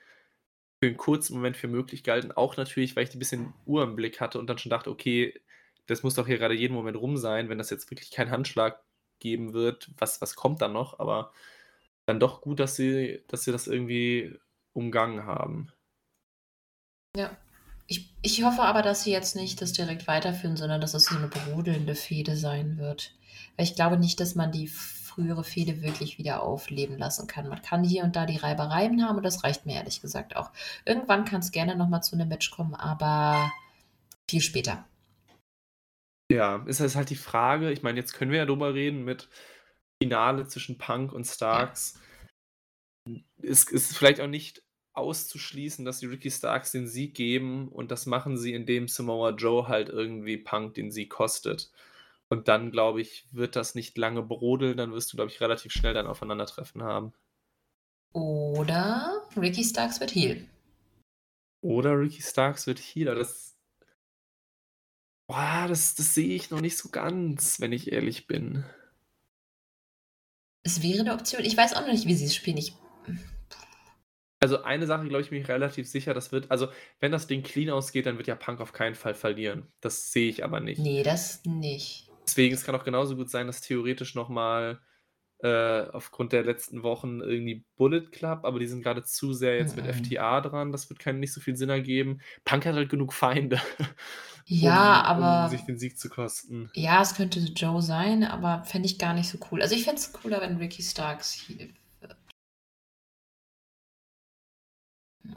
für einen kurzen Moment für möglich gehalten. Auch natürlich, weil ich ein bisschen Uhr im Blick hatte und dann schon dachte, okay, das muss doch hier gerade jeden Moment rum sein, wenn das jetzt wirklich kein Handschlag geben wird. Was, was kommt dann noch? Aber dann doch gut, dass sie, dass sie das irgendwie umgangen haben. Ja, ich, ich hoffe aber, dass sie jetzt nicht das direkt weiterführen, sondern dass es so eine brodelnde Fehde sein wird. Weil ich glaube nicht, dass man die frühere Fehde wirklich wieder aufleben lassen kann. Man kann hier und da die Reibereien haben und das reicht mir ehrlich gesagt auch. Irgendwann kann es gerne nochmal zu einem Match kommen, aber viel später. Ja, ist das halt die Frage. Ich meine, jetzt können wir ja drüber reden mit Finale zwischen Punk und Starks. Ja. Ist, ist vielleicht auch nicht auszuschließen, dass die Ricky Starks den Sieg geben und das machen sie, indem Samoa Joe halt irgendwie Punk den Sieg kostet. Und dann, glaube ich, wird das nicht lange brodeln, dann wirst du, glaube ich, relativ schnell dann Aufeinandertreffen haben. Oder Ricky Starks wird Heal. Oder Ricky Starks wird Healer. Das, boah, das, das sehe ich noch nicht so ganz, wenn ich ehrlich bin. Es wäre eine Option. Ich weiß auch noch nicht, wie sie es spielen. Ich also eine Sache, glaube ich, bin ich relativ sicher, das wird, also wenn das Ding clean ausgeht, dann wird ja Punk auf keinen Fall verlieren. Das sehe ich aber nicht. Nee, das nicht. Deswegen, es kann auch genauso gut sein, dass theoretisch nochmal äh, aufgrund der letzten Wochen irgendwie Bullet Club, aber die sind gerade zu sehr jetzt mhm. mit FTA dran. Das wird keinen nicht so viel Sinn ergeben. Punk hat halt genug Feinde. [LAUGHS] Ja, um, aber. Um sich den Sieg zu kosten. Ja, es könnte Joe sein, aber fände ich gar nicht so cool. Also ich fände es cooler, wenn Ricky Starks hier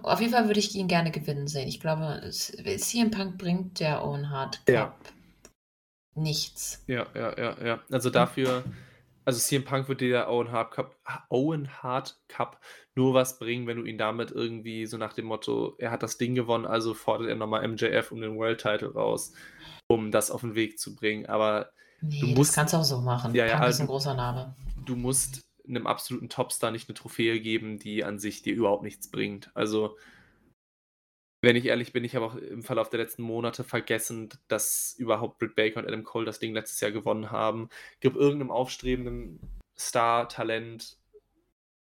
Auf jeden Fall würde ich ihn gerne gewinnen sehen. Ich glaube, CM Punk bringt der Owen Hart Cup ja. nichts. Ja, ja, ja, ja. Also dafür, also CM Punk dir der Owen Hart Cup, Owen Hart Cup nur was bringen, wenn du ihn damit irgendwie so nach dem Motto, er hat das Ding gewonnen, also fordert er nochmal MJF um den World Title raus, um das auf den Weg zu bringen. Aber nee, du musst, das kannst du auch so machen. Ja, ja, Punk ist ein also großer Name. Du musst einem absoluten Topstar nicht eine Trophäe geben, die an sich dir überhaupt nichts bringt. Also Wenn ich ehrlich bin, ich habe auch im Verlauf der letzten Monate vergessen, dass überhaupt Britt Baker und Adam Cole das Ding letztes Jahr gewonnen haben. Gibt irgendeinem aufstrebenden Star-Talent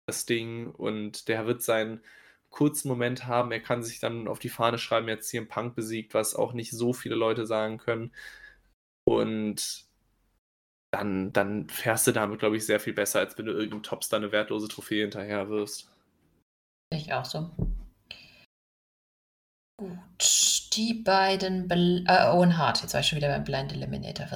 das Ding und der wird seinen kurzen Moment haben. Er kann sich dann auf die Fahne schreiben, jetzt hier im Punk besiegt, was auch nicht so viele Leute sagen können. Und dann, dann fährst du damit, glaube ich, sehr viel besser, als wenn du irgendeinem Topstar eine wertlose Trophäe hinterher wirst. Ich auch so. Gut, die beiden Bl äh, Owen Hart, jetzt war ich schon wieder beim Blind Eliminator.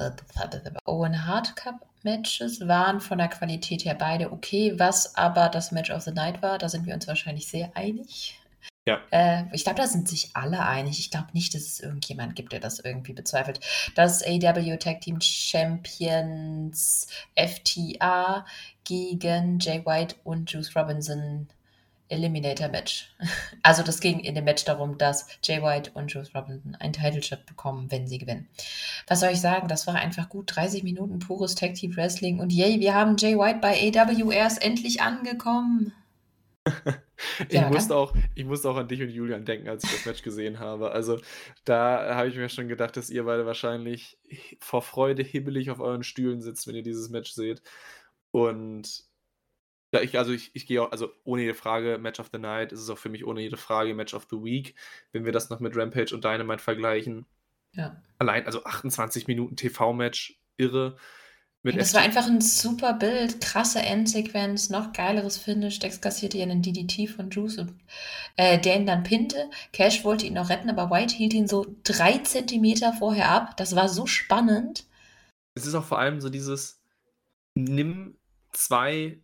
Owen Hart Cup Matches waren von der Qualität her beide okay. Was aber das Match of the Night war, da sind wir uns wahrscheinlich sehr einig. Ja. Äh, ich glaube, da sind sich alle einig. Ich glaube nicht, dass es irgendjemand gibt, der das irgendwie bezweifelt. Das AW Tag Team Champions FTA gegen Jay White und Juice Robinson Eliminator Match. [LAUGHS] Also das ging in dem Match darum, dass Jay White und Juice Robinson einen Title Shot bekommen, wenn sie gewinnen. Was soll ich sagen? Das war einfach gut 30 Minuten pures Tag Team Wrestling und yay, wir haben Jay White bei AW, er ist endlich angekommen. [LAUGHS] ich, ja, musste auch, ich musste auch an dich und Julian denken, als ich das Match gesehen habe. Also da habe ich mir schon gedacht, dass ihr beide wahrscheinlich vor Freude hibbelig auf euren Stühlen sitzt, wenn ihr dieses Match seht. Und ja, ich, also ich, ich gehe auch, also ohne jede Frage, Match of the Night ist es auch für mich ohne jede Frage Match of the Week, wenn wir das noch mit Rampage und Dynamite vergleichen. Ja. Allein, also 28 Minuten TV-Match, irre. Ja, das war einfach ein super Bild, krasse Endsequenz, noch geileres Finish. Dex kassierte ja einen DDT von Juice und äh, der ihn dann pinte. Cash wollte ihn noch retten, aber White hielt ihn so drei Zentimeter vorher ab. Das war so spannend. Es ist auch vor allem so dieses, nimm zwei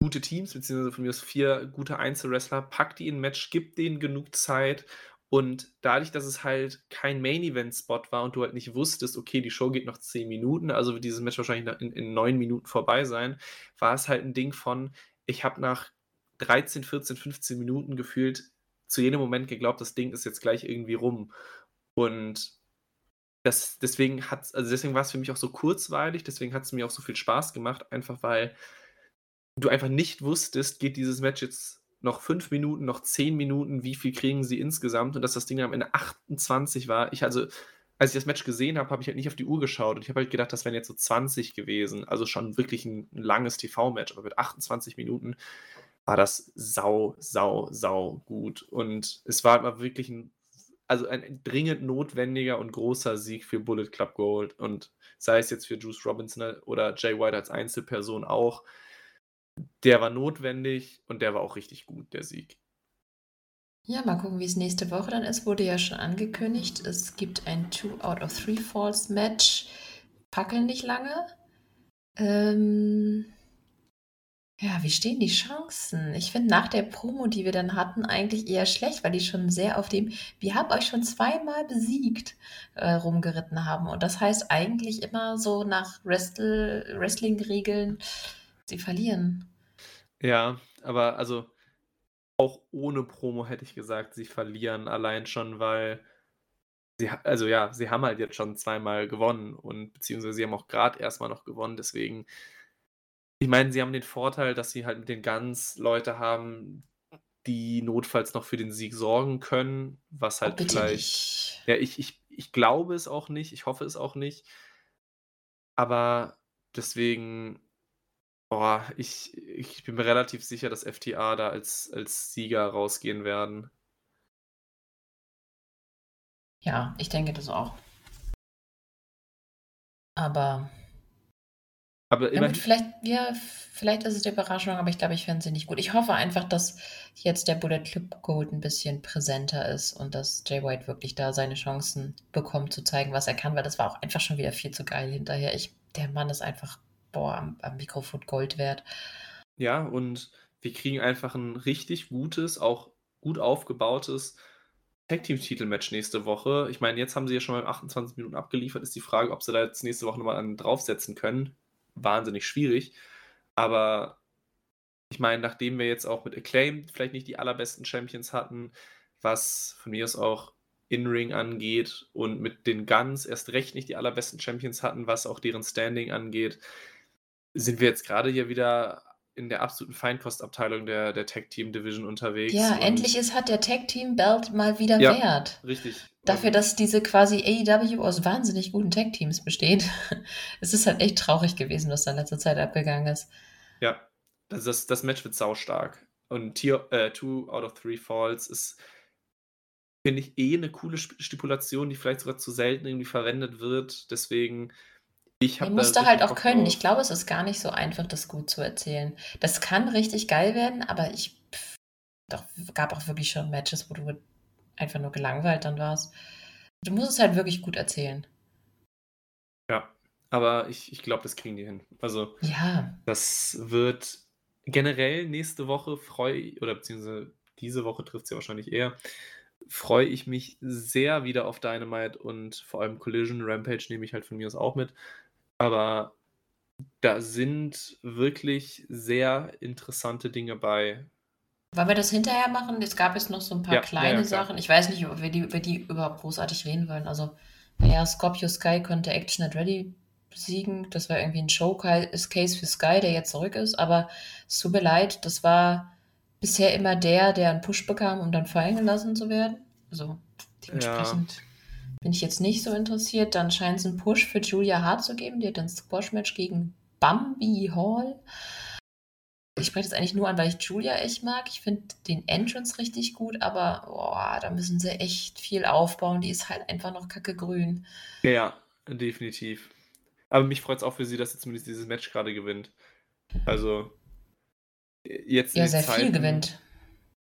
gute Teams, beziehungsweise von mir aus vier gute Einzelwrestler, pack die in ein Match, gib denen genug Zeit und dadurch, dass es halt kein Main-Event-Spot war und du halt nicht wusstest, okay, die Show geht noch zehn Minuten, also wird dieses Match wahrscheinlich in, in neun Minuten vorbei sein, war es halt ein Ding von, ich habe nach 13, 14, 15 Minuten gefühlt zu jedem Moment geglaubt, das Ding ist jetzt gleich irgendwie rum. Und das, deswegen also deswegen war es für mich auch so kurzweilig, deswegen hat es mir auch so viel Spaß gemacht, einfach weil du einfach nicht wusstest, geht dieses Match jetzt noch fünf Minuten, noch zehn Minuten, wie viel kriegen sie insgesamt und dass das Ding am Ende 28 war. Ich also, als ich das Match gesehen habe, habe ich halt nicht auf die Uhr geschaut und ich habe halt gedacht, das wären jetzt so 20 gewesen. Also schon wirklich ein, ein langes TV-Match, aber mit 28 Minuten war das sau, sau, sau gut. Und es war immer wirklich ein, also ein dringend notwendiger und großer Sieg für Bullet Club Gold. Und sei es jetzt für Juice Robinson oder Jay White als Einzelperson auch der war notwendig und der war auch richtig gut, der Sieg. Ja, mal gucken, wie es nächste Woche dann ist. Wurde ja schon angekündigt. Es gibt ein Two out of Three Falls Match. Packeln nicht lange. Ähm, ja, wie stehen die Chancen? Ich finde nach der Promo, die wir dann hatten, eigentlich eher schlecht, weil die schon sehr auf dem Wir haben euch schon zweimal besiegt äh, rumgeritten haben. Und das heißt eigentlich immer so nach Wrestling-Regeln, sie verlieren. Ja, aber also auch ohne Promo hätte ich gesagt, sie verlieren allein schon, weil sie, also ja, sie haben halt jetzt schon zweimal gewonnen und beziehungsweise sie haben auch gerade erstmal noch gewonnen, deswegen, ich meine, sie haben den Vorteil, dass sie halt mit den Guns Leute haben, die notfalls noch für den Sieg sorgen können, was halt oh, vielleicht, nicht. ja, ich, ich, ich glaube es auch nicht, ich hoffe es auch nicht, aber deswegen Boah, ich ich bin mir relativ sicher, dass FTA da als als Sieger rausgehen werden. Ja, ich denke das auch. Aber Aber ja gut, vielleicht ja, vielleicht ist es die Überraschung, aber ich glaube, ich fände sie nicht gut. Ich hoffe einfach, dass jetzt der Bullet Club Gold ein bisschen präsenter ist und dass Jay White wirklich da seine Chancen bekommt, zu zeigen, was er kann, weil das war auch einfach schon wieder viel zu geil hinterher. Ich der Mann ist einfach boah, am, am Mikrofon Gold wert. Ja, und wir kriegen einfach ein richtig gutes, auch gut aufgebautes Tag Team Titelmatch nächste Woche. Ich meine, jetzt haben sie ja schon mal 28 Minuten abgeliefert. Ist die Frage, ob sie da jetzt nächste Woche nochmal einen draufsetzen können. Wahnsinnig schwierig. Aber ich meine, nachdem wir jetzt auch mit Acclaim vielleicht nicht die allerbesten Champions hatten, was von mir aus auch In-Ring angeht und mit den Guns erst recht nicht die allerbesten Champions hatten, was auch deren Standing angeht, sind wir jetzt gerade hier wieder in der absoluten Feinkostabteilung der, der Tag-Team-Division unterwegs. Ja, endlich ist, hat der Tag-Team-Belt mal wieder ja, Wert. Richtig. Dafür, dass diese quasi AEW aus wahnsinnig guten Tag-Teams besteht. [LAUGHS] es ist halt echt traurig gewesen, was da in letzter Zeit abgegangen ist. Ja, das, das, das Match wird saustark. Und Tier, äh, Two out of Three Falls ist, finde ich, eh eine coole Stipulation, die vielleicht sogar zu selten irgendwie verwendet wird. Deswegen ich habe musst da halt auch können. Ich glaube, es ist gar nicht so einfach, das gut zu erzählen. Das kann richtig geil werden, aber ich doch, gab auch wirklich schon Matches, wo du einfach nur gelangweilt dann warst. Du musst es halt wirklich gut erzählen. Ja, aber ich, ich glaube, das kriegen die hin. Also, ja. das wird generell nächste Woche freue oder beziehungsweise diese Woche trifft sie wahrscheinlich eher, freue ich mich sehr wieder auf Dynamite und vor allem Collision Rampage nehme ich halt von mir aus auch mit. Aber da sind wirklich sehr interessante Dinge bei. Wollen wir das hinterher machen? Es gab jetzt noch so ein paar ja, kleine ja, ja, Sachen. Ich weiß nicht, ob wir die, über die überhaupt großartig reden wollen. Also, ja, Scorpio Sky konnte Action at Ready besiegen. Das war irgendwie ein Showcase für Sky, der jetzt zurück ist. Aber es tut mir leid, das war bisher immer der, der einen Push bekam, um dann fallen gelassen zu werden. Also, dementsprechend bin ich jetzt nicht so interessiert. Dann scheint es einen Push für Julia Hart zu geben. Die hat ein Squash-Match gegen Bambi Hall. Ich spreche das eigentlich nur an, weil ich Julia echt mag. Ich finde den Entrance richtig gut, aber boah, da müssen sie echt viel aufbauen. Die ist halt einfach noch kacke grün. Ja, definitiv. Aber mich freut es auch für sie, dass sie zumindest dieses Match gerade gewinnt. Also, jetzt. Ja, sehr Zeiten, viel gewinnt.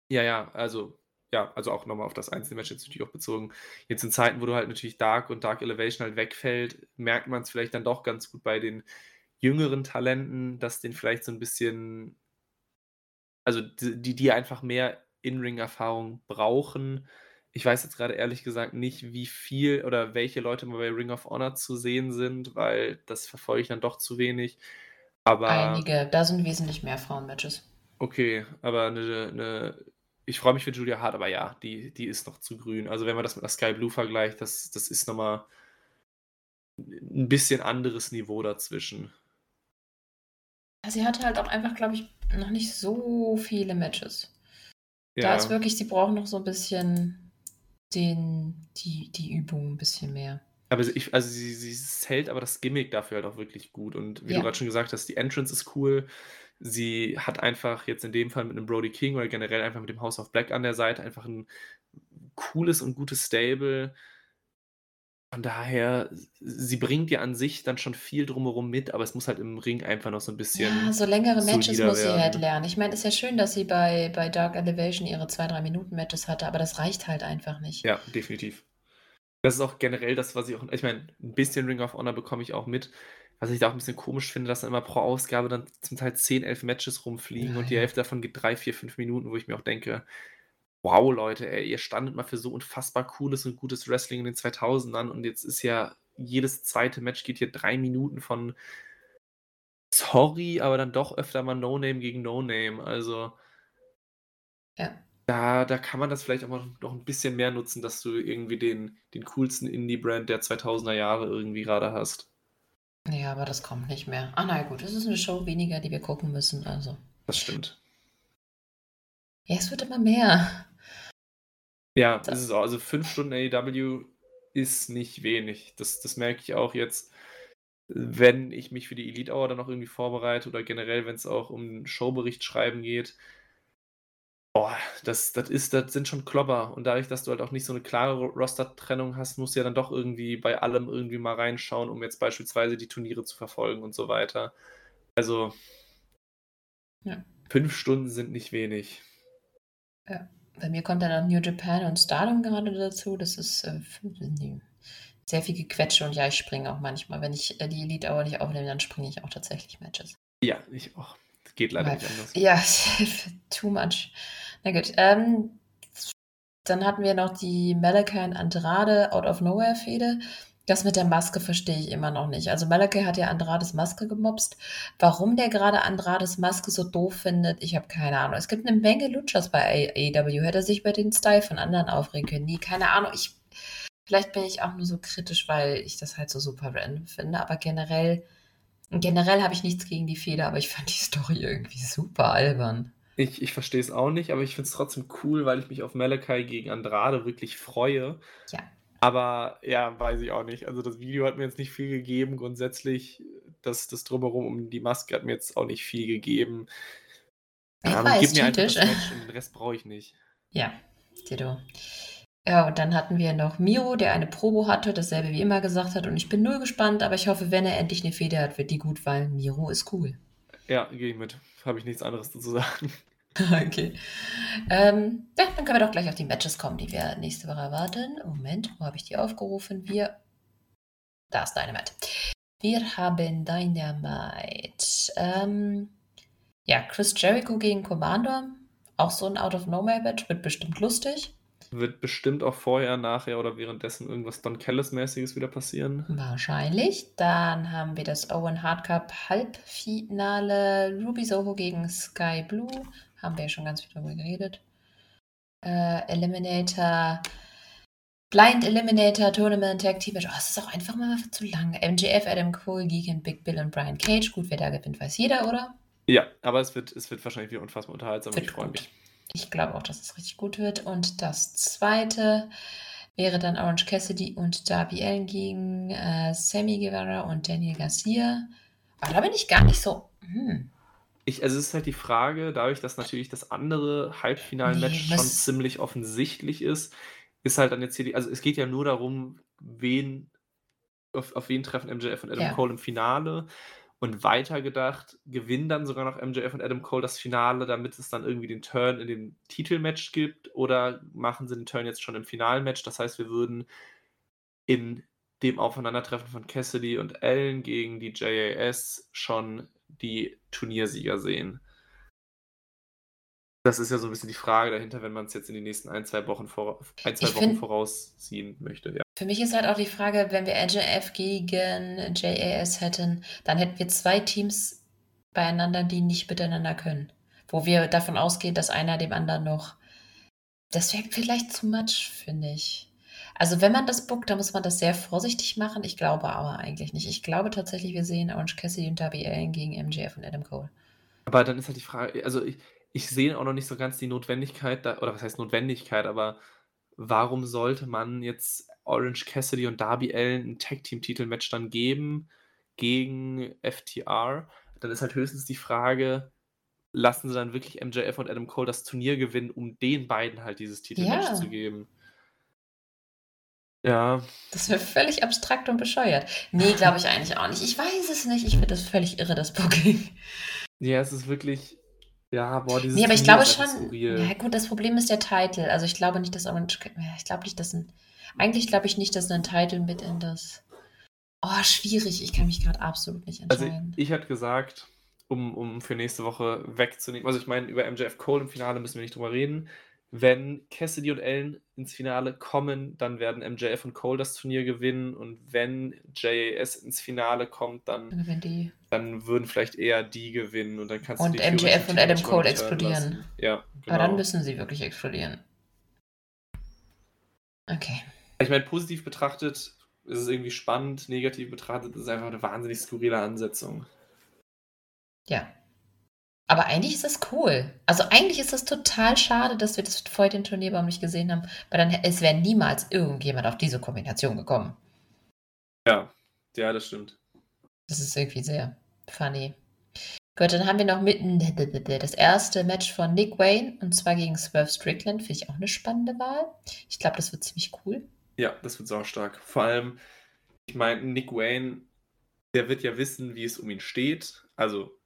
Ja, ja, also ja, also auch nochmal auf das einzelne Match jetzt natürlich auch bezogen. Jetzt in Zeiten, wo du halt natürlich Dark und Dark Elevation halt wegfällt, merkt man es vielleicht dann doch ganz gut bei den jüngeren Talenten, dass den vielleicht so ein bisschen, also die, die einfach mehr In-Ring-Erfahrung brauchen. Ich weiß jetzt gerade ehrlich gesagt nicht, wie viel oder welche Leute mal bei Ring of Honor zu sehen sind, weil das verfolge ich dann doch zu wenig. Aber Einige, da sind wesentlich mehr Frauenmatches. Okay, aber eine, eine ich freue mich für Julia Hart, aber ja, die, die ist noch zu grün. Also wenn man das mit der Sky Blue vergleicht, das, das ist nochmal ein bisschen anderes Niveau dazwischen. Sie hatte halt auch einfach, glaube ich, noch nicht so viele Matches. Ja. Da ist wirklich, sie brauchen noch so ein bisschen den, die, die Übung ein bisschen mehr. Aber ich, also sie, sie hält aber das Gimmick dafür halt auch wirklich gut. Und wie ja. du gerade schon gesagt hast, die Entrance ist cool. Sie hat einfach jetzt in dem Fall mit einem Brody King oder generell einfach mit dem House of Black an der Seite einfach ein cooles und gutes Stable. Von daher, sie bringt ja an sich dann schon viel drumherum mit, aber es muss halt im Ring einfach noch so ein bisschen. Ja, so längere Matches muss sie halt lernen. Ich meine, es ist ja schön, dass sie bei, bei Dark Elevation ihre zwei, drei Minuten Matches hatte, aber das reicht halt einfach nicht. Ja, definitiv. Das ist auch generell das, was ich auch. Ich meine, ein bisschen Ring of Honor bekomme ich auch mit was ich da auch ein bisschen komisch finde, dass dann immer pro Ausgabe dann zum Teil 10, 11 Matches rumfliegen ja, und die ja. Hälfte davon geht 3, 4, 5 Minuten, wo ich mir auch denke, wow, Leute, ey, ihr standet mal für so unfassbar cooles und gutes Wrestling in den 2000ern und jetzt ist ja jedes zweite Match geht hier drei Minuten von sorry, aber dann doch öfter mal No-Name gegen No-Name. Also ja. da, da kann man das vielleicht auch noch ein bisschen mehr nutzen, dass du irgendwie den, den coolsten Indie-Brand der 2000er Jahre irgendwie gerade hast. Ja, aber das kommt nicht mehr. Ah, na gut, es ist eine Show weniger, die wir gucken müssen, also. Das stimmt. Ja, es wird immer mehr. Ja, das ist auch. Also fünf Stunden AEW ist nicht wenig. Das, das merke ich auch jetzt, wenn ich mich für die Elite Hour dann noch irgendwie vorbereite oder generell, wenn es auch um Showbericht schreiben geht. Boah, das, das, ist, das sind schon Klopper. Und dadurch, dass du halt auch nicht so eine klare Roster-Trennung hast, musst du ja dann doch irgendwie bei allem irgendwie mal reinschauen, um jetzt beispielsweise die Turniere zu verfolgen und so weiter. Also, ja. fünf Stunden sind nicht wenig. Ja. Bei mir kommt dann auch New Japan und Stardom gerade dazu. Das ist äh, sehr viel Gequetsche und ja, ich springe auch manchmal. Wenn ich äh, die Elite Hour nicht aufnehme, dann springe ich auch tatsächlich Matches. Ja, ich auch. Geht leider Weil, nicht anders. Ja, [LAUGHS] too much. Na gut. Ähm, dann hatten wir noch die Malachi und Andrade Out of Nowhere Fehde. Das mit der Maske verstehe ich immer noch nicht. Also Malachi hat ja Andrades Maske gemobst. Warum der gerade Andrades Maske so doof findet, ich habe keine Ahnung. Es gibt eine Menge Lutschers bei AEW. Hätte er sich bei den Style von anderen aufregen können. Nie, keine Ahnung. Ich, vielleicht bin ich auch nur so kritisch, weil ich das halt so super random finde. Aber generell Generell habe ich nichts gegen die Feder, aber ich fand die Story irgendwie super albern. Ich, ich verstehe es auch nicht, aber ich finde es trotzdem cool, weil ich mich auf Malachi gegen Andrade wirklich freue. Ja. Aber ja, weiß ich auch nicht. Also das Video hat mir jetzt nicht viel gegeben. Grundsätzlich, das, das Drumherum um die Maske hat mir jetzt auch nicht viel gegeben. Ja, ähm, gib mir einfach das Match und den Rest brauche ich nicht. Ja, Tito. Ja, und dann hatten wir noch Miro, der eine Probo hatte, dasselbe wie immer gesagt hat. Und ich bin null gespannt, aber ich hoffe, wenn er endlich eine Feder hat, wird die gut, weil Miro ist cool. Ja, gehe ich mit. Habe ich nichts anderes zu sagen. [LAUGHS] okay. Ähm, ja, dann können wir doch gleich auf die Matches kommen, die wir nächste Woche erwarten. Moment, wo habe ich die aufgerufen? Wir. Da ist Dynamite. Wir haben Dynamite. Ähm, ja, Chris Jericho gegen Commander. Auch so ein Out-of-Nowhere-Match. Wird bestimmt lustig. Wird bestimmt auch vorher, nachher oder währenddessen irgendwas Don Callis-mäßiges wieder passieren. Wahrscheinlich. Dann haben wir das Owen Hard Cup Halbfinale. Ruby Soho gegen Sky Blue. Haben wir ja schon ganz viel darüber geredet. Äh, Eliminator. Blind Eliminator Tournament Tag Team. Oh, es ist auch einfach mal zu lang. MJF, Adam Cole gegen Big Bill und Brian Cage. Gut, wer da gewinnt, weiß jeder, oder? Ja, aber es wird, es wird wahrscheinlich wieder unfassbar unterhaltsam. Wird ich freue mich. Ich glaube auch, dass es richtig gut wird. Und das zweite wäre dann Orange Cassidy und Darby Allen gegen äh, Sammy Guevara und Daniel Garcia. Aber da bin ich gar nicht so. Hm. Ich, also es ist halt die Frage, dadurch, dass natürlich das andere Halbfinalmatch nee, schon ziemlich offensichtlich ist, ist halt dann jetzt hier die, also es geht ja nur darum, wen, auf, auf wen treffen MJF und Adam ja. Cole im Finale. Und weitergedacht, gewinnen dann sogar noch MJF und Adam Cole das Finale, damit es dann irgendwie den Turn in dem Titelmatch gibt? Oder machen sie den Turn jetzt schon im Finalmatch? Das heißt, wir würden in dem Aufeinandertreffen von Cassidy und Allen gegen die JAS schon die Turniersieger sehen. Das ist ja so ein bisschen die Frage dahinter, wenn man es jetzt in die nächsten ein, zwei Wochen, vor, ein, zwei Wochen find, vorausziehen möchte. Ja. Für mich ist halt auch die Frage, wenn wir NJF gegen JAS hätten, dann hätten wir zwei Teams beieinander, die nicht miteinander können. Wo wir davon ausgehen, dass einer dem anderen noch. Das wäre vielleicht zu much, finde ich. Also wenn man das bookt, dann muss man das sehr vorsichtig machen. Ich glaube aber eigentlich nicht. Ich glaube tatsächlich, wir sehen Orange Cassidy und Darby Allen gegen MJF und Adam Cole. Aber dann ist halt die Frage, also ich, ich sehe auch noch nicht so ganz die Notwendigkeit, da, oder was heißt Notwendigkeit, aber warum sollte man jetzt Orange Cassidy und Darby Allen ein Tag-Team-Titel-Match dann geben gegen FTR? Dann ist halt höchstens die Frage, lassen sie dann wirklich MJF und Adam Cole das Turnier gewinnen, um den beiden halt dieses Titelmatch ja. zu geben? Ja. Das wäre völlig abstrakt und bescheuert. Nee, glaube ich eigentlich auch nicht. Ich weiß es nicht. Ich finde das völlig irre, das Booking. Ja, es ist wirklich, ja, boah, dieses Nee, aber ich glaube schon. Ja, gut, das Problem ist der Titel. Also ich glaube nicht, dass Orange. Ich glaube nicht, dass ein. Eigentlich glaube ich nicht, dass ein Titel mit in das. Oh, schwierig. Ich kann mich gerade absolut nicht also entscheiden. Also ich, ich hätte gesagt, um, um für nächste Woche wegzunehmen. Also ich meine, über MJF Cole im Finale müssen wir nicht drüber reden. Wenn Cassidy und Allen ins Finale kommen, dann werden MJF und Cole das Turnier gewinnen. Und wenn JAS ins Finale kommt, dann, dann, würden vielleicht eher die gewinnen. Und dann kannst und du MJF und Adam Cole explodieren. Ja, genau. Aber dann müssen sie wirklich explodieren. Okay. Ich meine, positiv betrachtet ist es irgendwie spannend, negativ betrachtet ist es einfach eine wahnsinnig skurrile Ansetzung. Ja, aber eigentlich ist das cool. Also eigentlich ist das total schade, dass wir das vorher den Turnierbaum nicht gesehen haben, weil dann es wäre niemals irgendjemand auf diese Kombination gekommen. Ja, ja, das stimmt. Das ist irgendwie sehr funny. Gut, dann haben wir noch mitten [LAUGHS] das erste Match von Nick Wayne und zwar gegen Swerve Strickland. Finde ich auch eine spannende Wahl. Ich glaube, das wird ziemlich cool. Ja, das wird stark. Vor allem, ich meine, Nick Wayne, der wird ja wissen, wie es um ihn steht. Also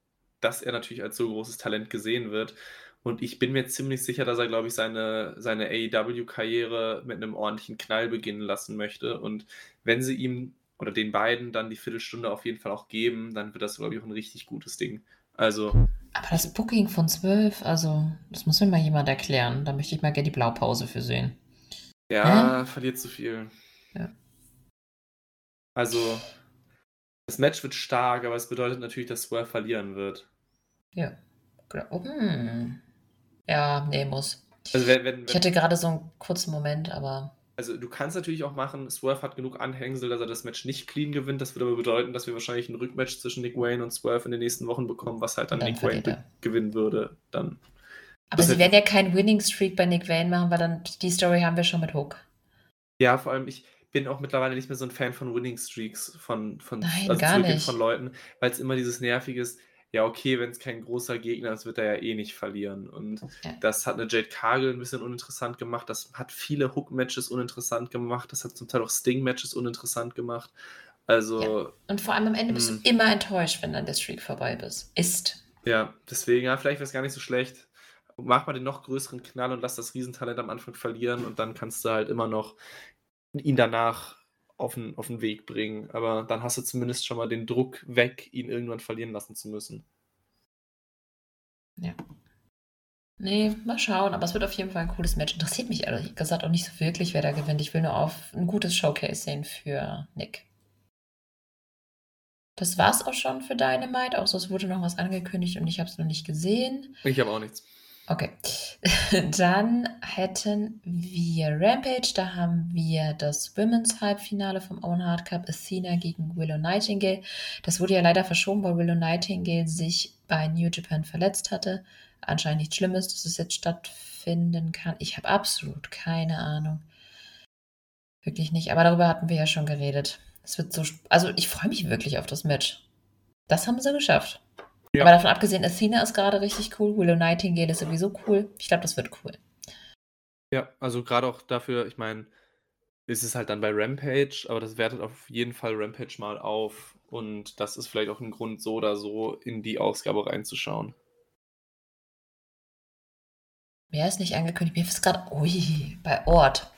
dass er natürlich als so großes Talent gesehen wird. Und ich bin mir ziemlich sicher, dass er, glaube ich, seine, seine AEW-Karriere mit einem ordentlichen Knall beginnen lassen möchte. Und wenn sie ihm oder den beiden dann die Viertelstunde auf jeden Fall auch geben, dann wird das, glaube ich, auch ein richtig gutes Ding. Also. Aber das Booking von 12, also, das muss mir mal jemand erklären. Da möchte ich mal gerne die Blaupause für sehen. Ja, Hä? verliert zu viel. Ja. Also, das Match wird stark, aber es bedeutet natürlich, dass Swerve verlieren wird. Ja. Oh, hm. Ja, nee, muss. Also wenn, wenn, ich hatte gerade so einen kurzen Moment, aber. also du kannst natürlich auch machen, Swerve hat genug Anhängsel, dass er das Match nicht clean gewinnt. Das würde aber bedeuten, dass wir wahrscheinlich ein Rückmatch zwischen Nick Wayne und Swerve in den nächsten Wochen bekommen, was halt dann, dann Nick Wayne gewinnen würde. Dann aber sie werden ja keinen Winning Streak bei Nick Wayne machen, weil dann die Story haben wir schon mit Hook. Ja, vor allem, ich bin auch mittlerweile nicht mehr so ein Fan von Winning Streaks von, von, Nein, also gar nicht. von Leuten, weil es immer dieses Nervige ist, ja, okay, wenn es kein großer Gegner ist, wird er ja eh nicht verlieren. Und ja. das hat eine Jade Cargill ein bisschen uninteressant gemacht. Das hat viele Hook-Matches uninteressant gemacht. Das hat zum Teil auch Sting-Matches uninteressant gemacht. Also. Ja. Und vor allem am Ende bist du hm. immer enttäuscht, wenn dann der Streak vorbei ist. Ja, deswegen, ja, vielleicht wäre es gar nicht so schlecht. Mach mal den noch größeren Knall und lass das Riesentalent am Anfang verlieren und dann kannst du halt immer noch ihn danach auf den, auf den Weg bringen. Aber dann hast du zumindest schon mal den Druck weg, ihn irgendwann verlieren lassen zu müssen. Ja. Nee, mal schauen. Aber es wird auf jeden Fall ein cooles Match. Interessiert mich ehrlich gesagt auch nicht so wirklich, wer da gewinnt. Ich will nur auf ein gutes Showcase sehen für Nick. Das war's auch schon für Dynamite, außer es wurde noch was angekündigt und ich habe es noch nicht gesehen. Ich habe auch nichts. Okay. [LAUGHS] Dann hätten wir Rampage. Da haben wir das Women's Halbfinale vom Own Hard Cup Athena gegen Willow Nightingale. Das wurde ja leider verschoben, weil Willow Nightingale sich bei New Japan verletzt hatte. Anscheinend nichts Schlimmes, dass es jetzt stattfinden kann. Ich habe absolut keine Ahnung. Wirklich nicht. Aber darüber hatten wir ja schon geredet. Es wird so. Also ich freue mich wirklich auf das Match. Das haben sie geschafft. Ja. Aber davon abgesehen, Athena ist gerade richtig cool. Willow Nightingale ist sowieso cool. Ich glaube, das wird cool. Ja, also gerade auch dafür, ich meine, ist es halt dann bei Rampage, aber das wertet auf jeden Fall Rampage mal auf. Und das ist vielleicht auch ein Grund, so oder so in die Ausgabe reinzuschauen. Wer ist nicht angekündigt? Mir ist gerade, ui, bei Ort.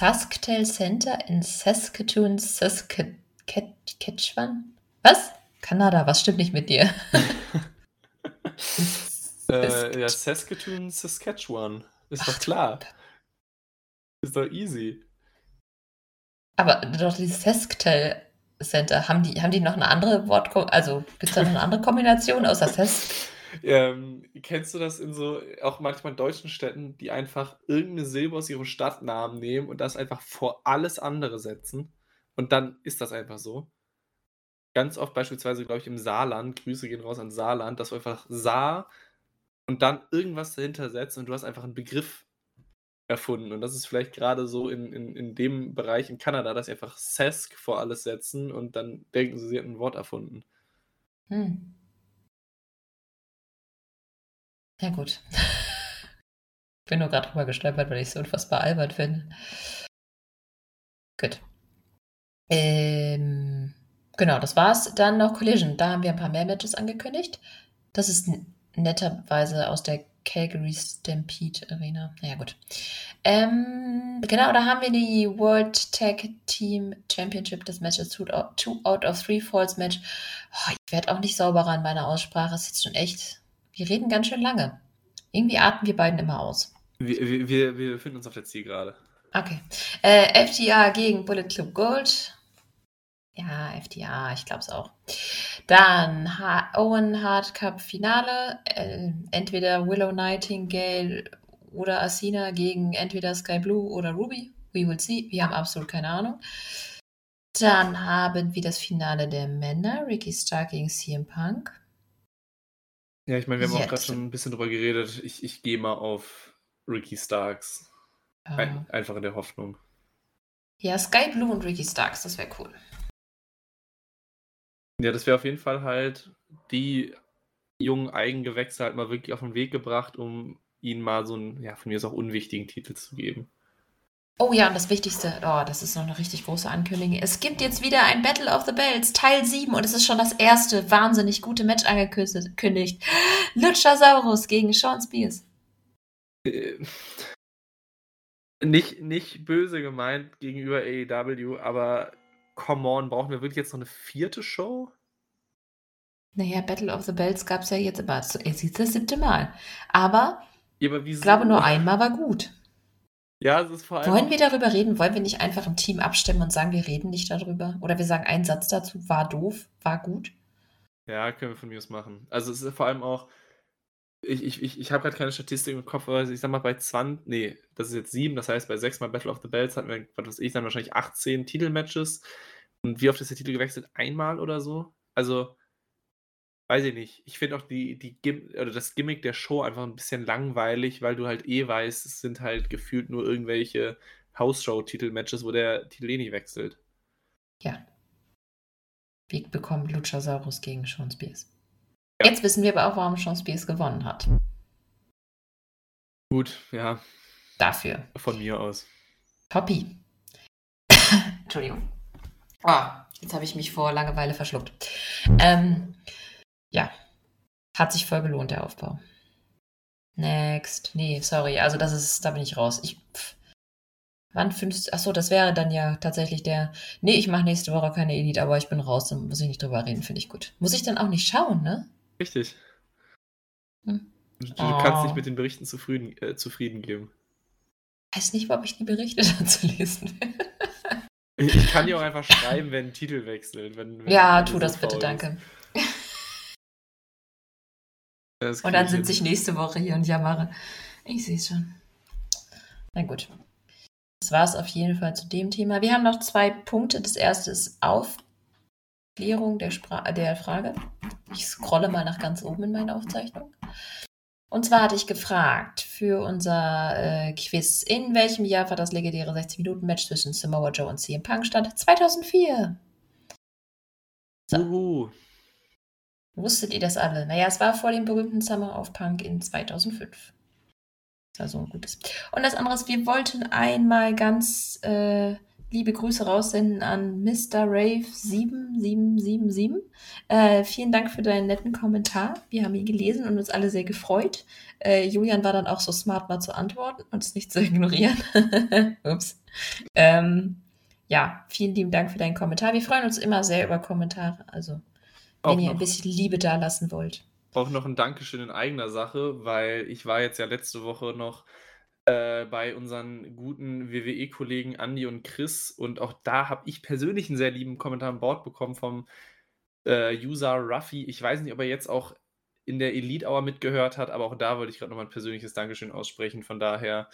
Sasktel Center in Saskatoon, Saskatchewan? Was? Kanada, was stimmt nicht mit dir? [LAUGHS] äh, ja, Saskatoon, Saskatchewan. Ist Ach, doch klar. Ist doch easy. Aber doch dieses Sasktel Center, haben die, haben die noch eine andere Wort, also gibt es da noch eine andere Kombination außer Sask? [LAUGHS] Ähm, kennst du das in so, auch manchmal in deutschen Städten, die einfach irgendeine Silbe aus ihrem Stadtnamen nehmen und das einfach vor alles andere setzen? Und dann ist das einfach so ganz oft beispielsweise, glaube ich, im Saarland, Grüße gehen raus an Saarland, dass du einfach Saar und dann irgendwas dahinter setzt und du hast einfach einen Begriff erfunden. Und das ist vielleicht gerade so in, in, in dem Bereich in Kanada, dass sie einfach Sesk vor alles setzen und dann denken sie, sie hätten ein Wort erfunden. Hm. Ja, gut. Ich [LAUGHS] bin nur gerade drüber gestolpert, weil ich es so unfassbar albert finde. Gut. Ähm. Genau, das war's. Dann noch Collision. Da haben wir ein paar mehr Matches angekündigt. Das ist netterweise aus der Calgary Stampede Arena. Naja, gut. Ähm, genau, da haben wir die World Tag Team Championship, das Match ist 2 out of 3 Falls Match. Oh, ich werde auch nicht sauberer an meiner Aussprache. Es ist jetzt schon echt. Wir reden ganz schön lange. Irgendwie atmen wir beiden immer aus. Wir, wir, wir befinden uns auf der Zielgerade. Okay. Äh, FTA gegen Bullet Club Gold. Ja, FDA, ich glaube es auch. Dann ha Owen Hard Cup Finale. Äh, entweder Willow Nightingale oder Asina gegen entweder Sky Blue oder Ruby. We will see. Wir haben absolut keine Ahnung. Dann haben wir das Finale der Männer. Ricky Stark gegen CM Punk. Ja, ich meine, wir haben Jetzt. auch gerade schon ein bisschen drüber geredet. Ich, ich gehe mal auf Ricky Starks. Ein, einfach in der Hoffnung. Ja, Sky Blue und Ricky Starks, das wäre cool. Ja, das wäre auf jeden Fall halt die jungen Eigengewächse halt mal wirklich auf den Weg gebracht, um ihnen mal so einen, ja, von mir ist auch unwichtigen Titel zu geben. Oh ja, und das Wichtigste, oh, das ist noch eine richtig große Ankündigung. Es gibt jetzt wieder ein Battle of the Bells, Teil 7, und es ist schon das erste wahnsinnig gute Match angekündigt. [GASPS] Luchasaurus gegen Sean Spears. Äh, [LAUGHS] nicht, nicht böse gemeint gegenüber AEW, aber come on, brauchen wir wirklich jetzt noch eine vierte Show? Naja, Battle of the Bells gab es ja jetzt immer. Es ist das siebte Mal. Aber, ja, aber ich glaube, nur einmal war gut. Ja, es ist vor allem. Wollen wir darüber reden? Wollen wir nicht einfach im Team abstimmen und sagen, wir reden nicht darüber? Oder wir sagen einen Satz dazu, war doof, war gut? Ja, können wir von mir aus machen. Also es ist vor allem auch, ich, ich, ich, habe gerade keine Statistik im Kopf, aber ich sag mal, bei 20, nee, das ist jetzt 7, das heißt, bei 6 Mal Battle of the Bells hatten wir, was weiß ich, dann wahrscheinlich 18 Titelmatches. Und wie oft ist der Titel gewechselt? Einmal oder so? Also, weiß ich nicht. Ich finde auch die, die oder das Gimmick der Show einfach ein bisschen langweilig, weil du halt eh weißt, es sind halt gefühlt nur irgendwelche House-Show-Titelmatches, wo der Titel eh nicht wechselt. Ja. Wie bekommt Luchasaurus gegen Sean Spears? Ja. Jetzt wissen wir aber auch, warum Sean Spears gewonnen hat. Gut, ja. Dafür. Von mir aus. Poppy. [LAUGHS] Entschuldigung. Oh, jetzt habe ich mich vor Langeweile verschluckt. Ähm, ja. Hat sich voll gelohnt, der Aufbau. Next. Nee, sorry. Also das ist, da bin ich raus. Ich. Pff. Wann fünfst. Achso, das wäre dann ja tatsächlich der. Nee, ich mache nächste Woche keine Elite, aber ich bin raus, dann muss ich nicht drüber reden, finde ich gut. Muss ich dann auch nicht schauen, ne? Richtig. Hm. Du, du oh. kannst dich mit den Berichten zufrieden, äh, zufrieden geben. Ich weiß nicht, ob ich die Berichte [LAUGHS] dazu lesen will. ich kann dir auch einfach schreiben, wenn Titel wechseln. Wenn, wenn ja, tu das bitte, danke. [LAUGHS] und dann sitze ich nächste Woche hier und jammere. Ich sehe es schon. Na gut. Das war es auf jeden Fall zu dem Thema. Wir haben noch zwei Punkte. Das erste ist Aufklärung der, Spra der Frage. Ich scrolle mal nach ganz oben in meiner Aufzeichnung. Und zwar hatte ich gefragt für unser äh, Quiz, in welchem Jahr war das legendäre 60-Minuten-Match zwischen Samoa Joe und CM Punk statt? 2004. So. Uhu. Wusstet ihr das alle? Naja, es war vor dem berühmten Summer of Punk in 2005. Das war so ein gutes. Und das andere ist, wir wollten einmal ganz äh, liebe Grüße raussenden an Mr. Rave7777. Äh, vielen Dank für deinen netten Kommentar. Wir haben ihn gelesen und uns alle sehr gefreut. Äh, Julian war dann auch so smart, mal zu antworten und es nicht zu ignorieren. [LAUGHS] Ups. Ähm, ja, vielen lieben Dank für deinen Kommentar. Wir freuen uns immer sehr über Kommentare. Also, wenn auch ihr ein bisschen Liebe da lassen wollt. Auch noch ein Dankeschön in eigener Sache, weil ich war jetzt ja letzte Woche noch äh, bei unseren guten WWE-Kollegen Andy und Chris. Und auch da habe ich persönlich einen sehr lieben Kommentar an Bord bekommen vom äh, User Ruffy. Ich weiß nicht, ob er jetzt auch in der Elite Hour mitgehört hat, aber auch da wollte ich gerade nochmal ein persönliches Dankeschön aussprechen. Von daher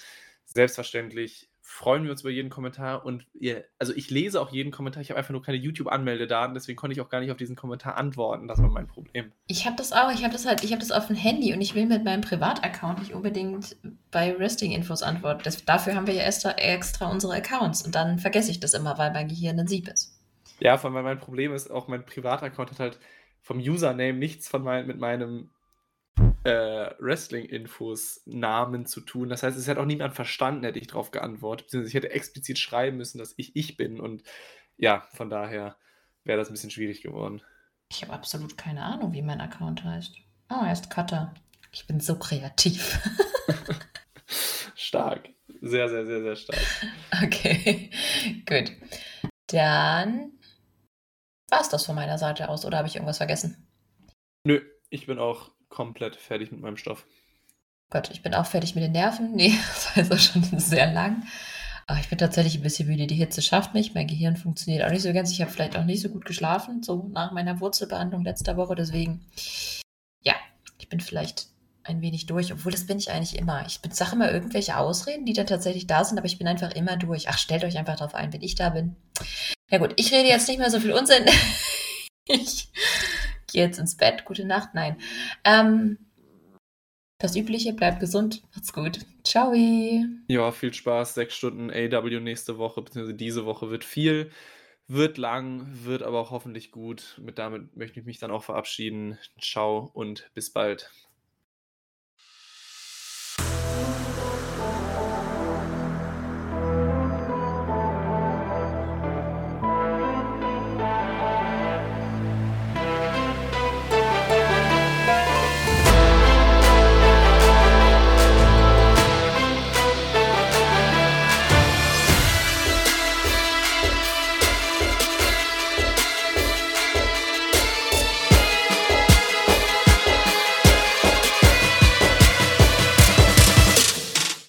selbstverständlich freuen wir uns über jeden Kommentar und ihr, also ich lese auch jeden Kommentar. Ich habe einfach nur keine YouTube-Anmeldedaten, deswegen konnte ich auch gar nicht auf diesen Kommentar antworten. Das war mein Problem. Ich habe das auch. Ich habe das halt, ich habe das auf dem Handy und ich will mit meinem Privataccount nicht unbedingt bei Wrestling-Infos antworten. Das, dafür haben wir ja extra, extra unsere Accounts und dann vergesse ich das immer, weil mein Gehirn ein Sieb ist. Ja, vor allem mein Problem ist auch, mein Privataccount hat halt vom Username nichts von mein, mit meinem äh, Wrestling-Infos Namen zu tun. Das heißt, es hätte auch niemand verstanden, hätte ich darauf geantwortet. Beziehungsweise ich hätte explizit schreiben müssen, dass ich ich bin. Und ja, von daher wäre das ein bisschen schwierig geworden. Ich habe absolut keine Ahnung, wie mein Account heißt. Oh, er ist Cutter. Ich bin so kreativ. [LAUGHS] stark. Sehr, sehr, sehr, sehr stark. Okay, gut. Dann war es das von meiner Seite aus oder habe ich irgendwas vergessen? Nö, ich bin auch komplett fertig mit meinem Stoff. Gott, ich bin auch fertig mit den Nerven. Nee, [LAUGHS] das war auch schon sehr lang. Aber ich bin tatsächlich ein bisschen müde. Die Hitze schafft mich. Mein Gehirn funktioniert auch nicht so ganz. Ich habe vielleicht auch nicht so gut geschlafen, so nach meiner Wurzelbehandlung letzter Woche. Deswegen, ja, ich bin vielleicht ein wenig durch, obwohl das bin ich eigentlich immer. Ich sage immer irgendwelche Ausreden, die dann tatsächlich da sind, aber ich bin einfach immer durch. Ach, stellt euch einfach darauf ein, wenn ich da bin. Ja gut, ich rede jetzt nicht mehr so viel Unsinn. [LAUGHS] ich gehe jetzt ins Bett, gute Nacht, nein. Ähm, das Übliche, bleibt gesund, macht's gut. Ciao. Ja, viel Spaß. Sechs Stunden AW nächste Woche, beziehungsweise diese Woche wird viel, wird lang, wird aber auch hoffentlich gut. Mit damit möchte ich mich dann auch verabschieden. Ciao und bis bald.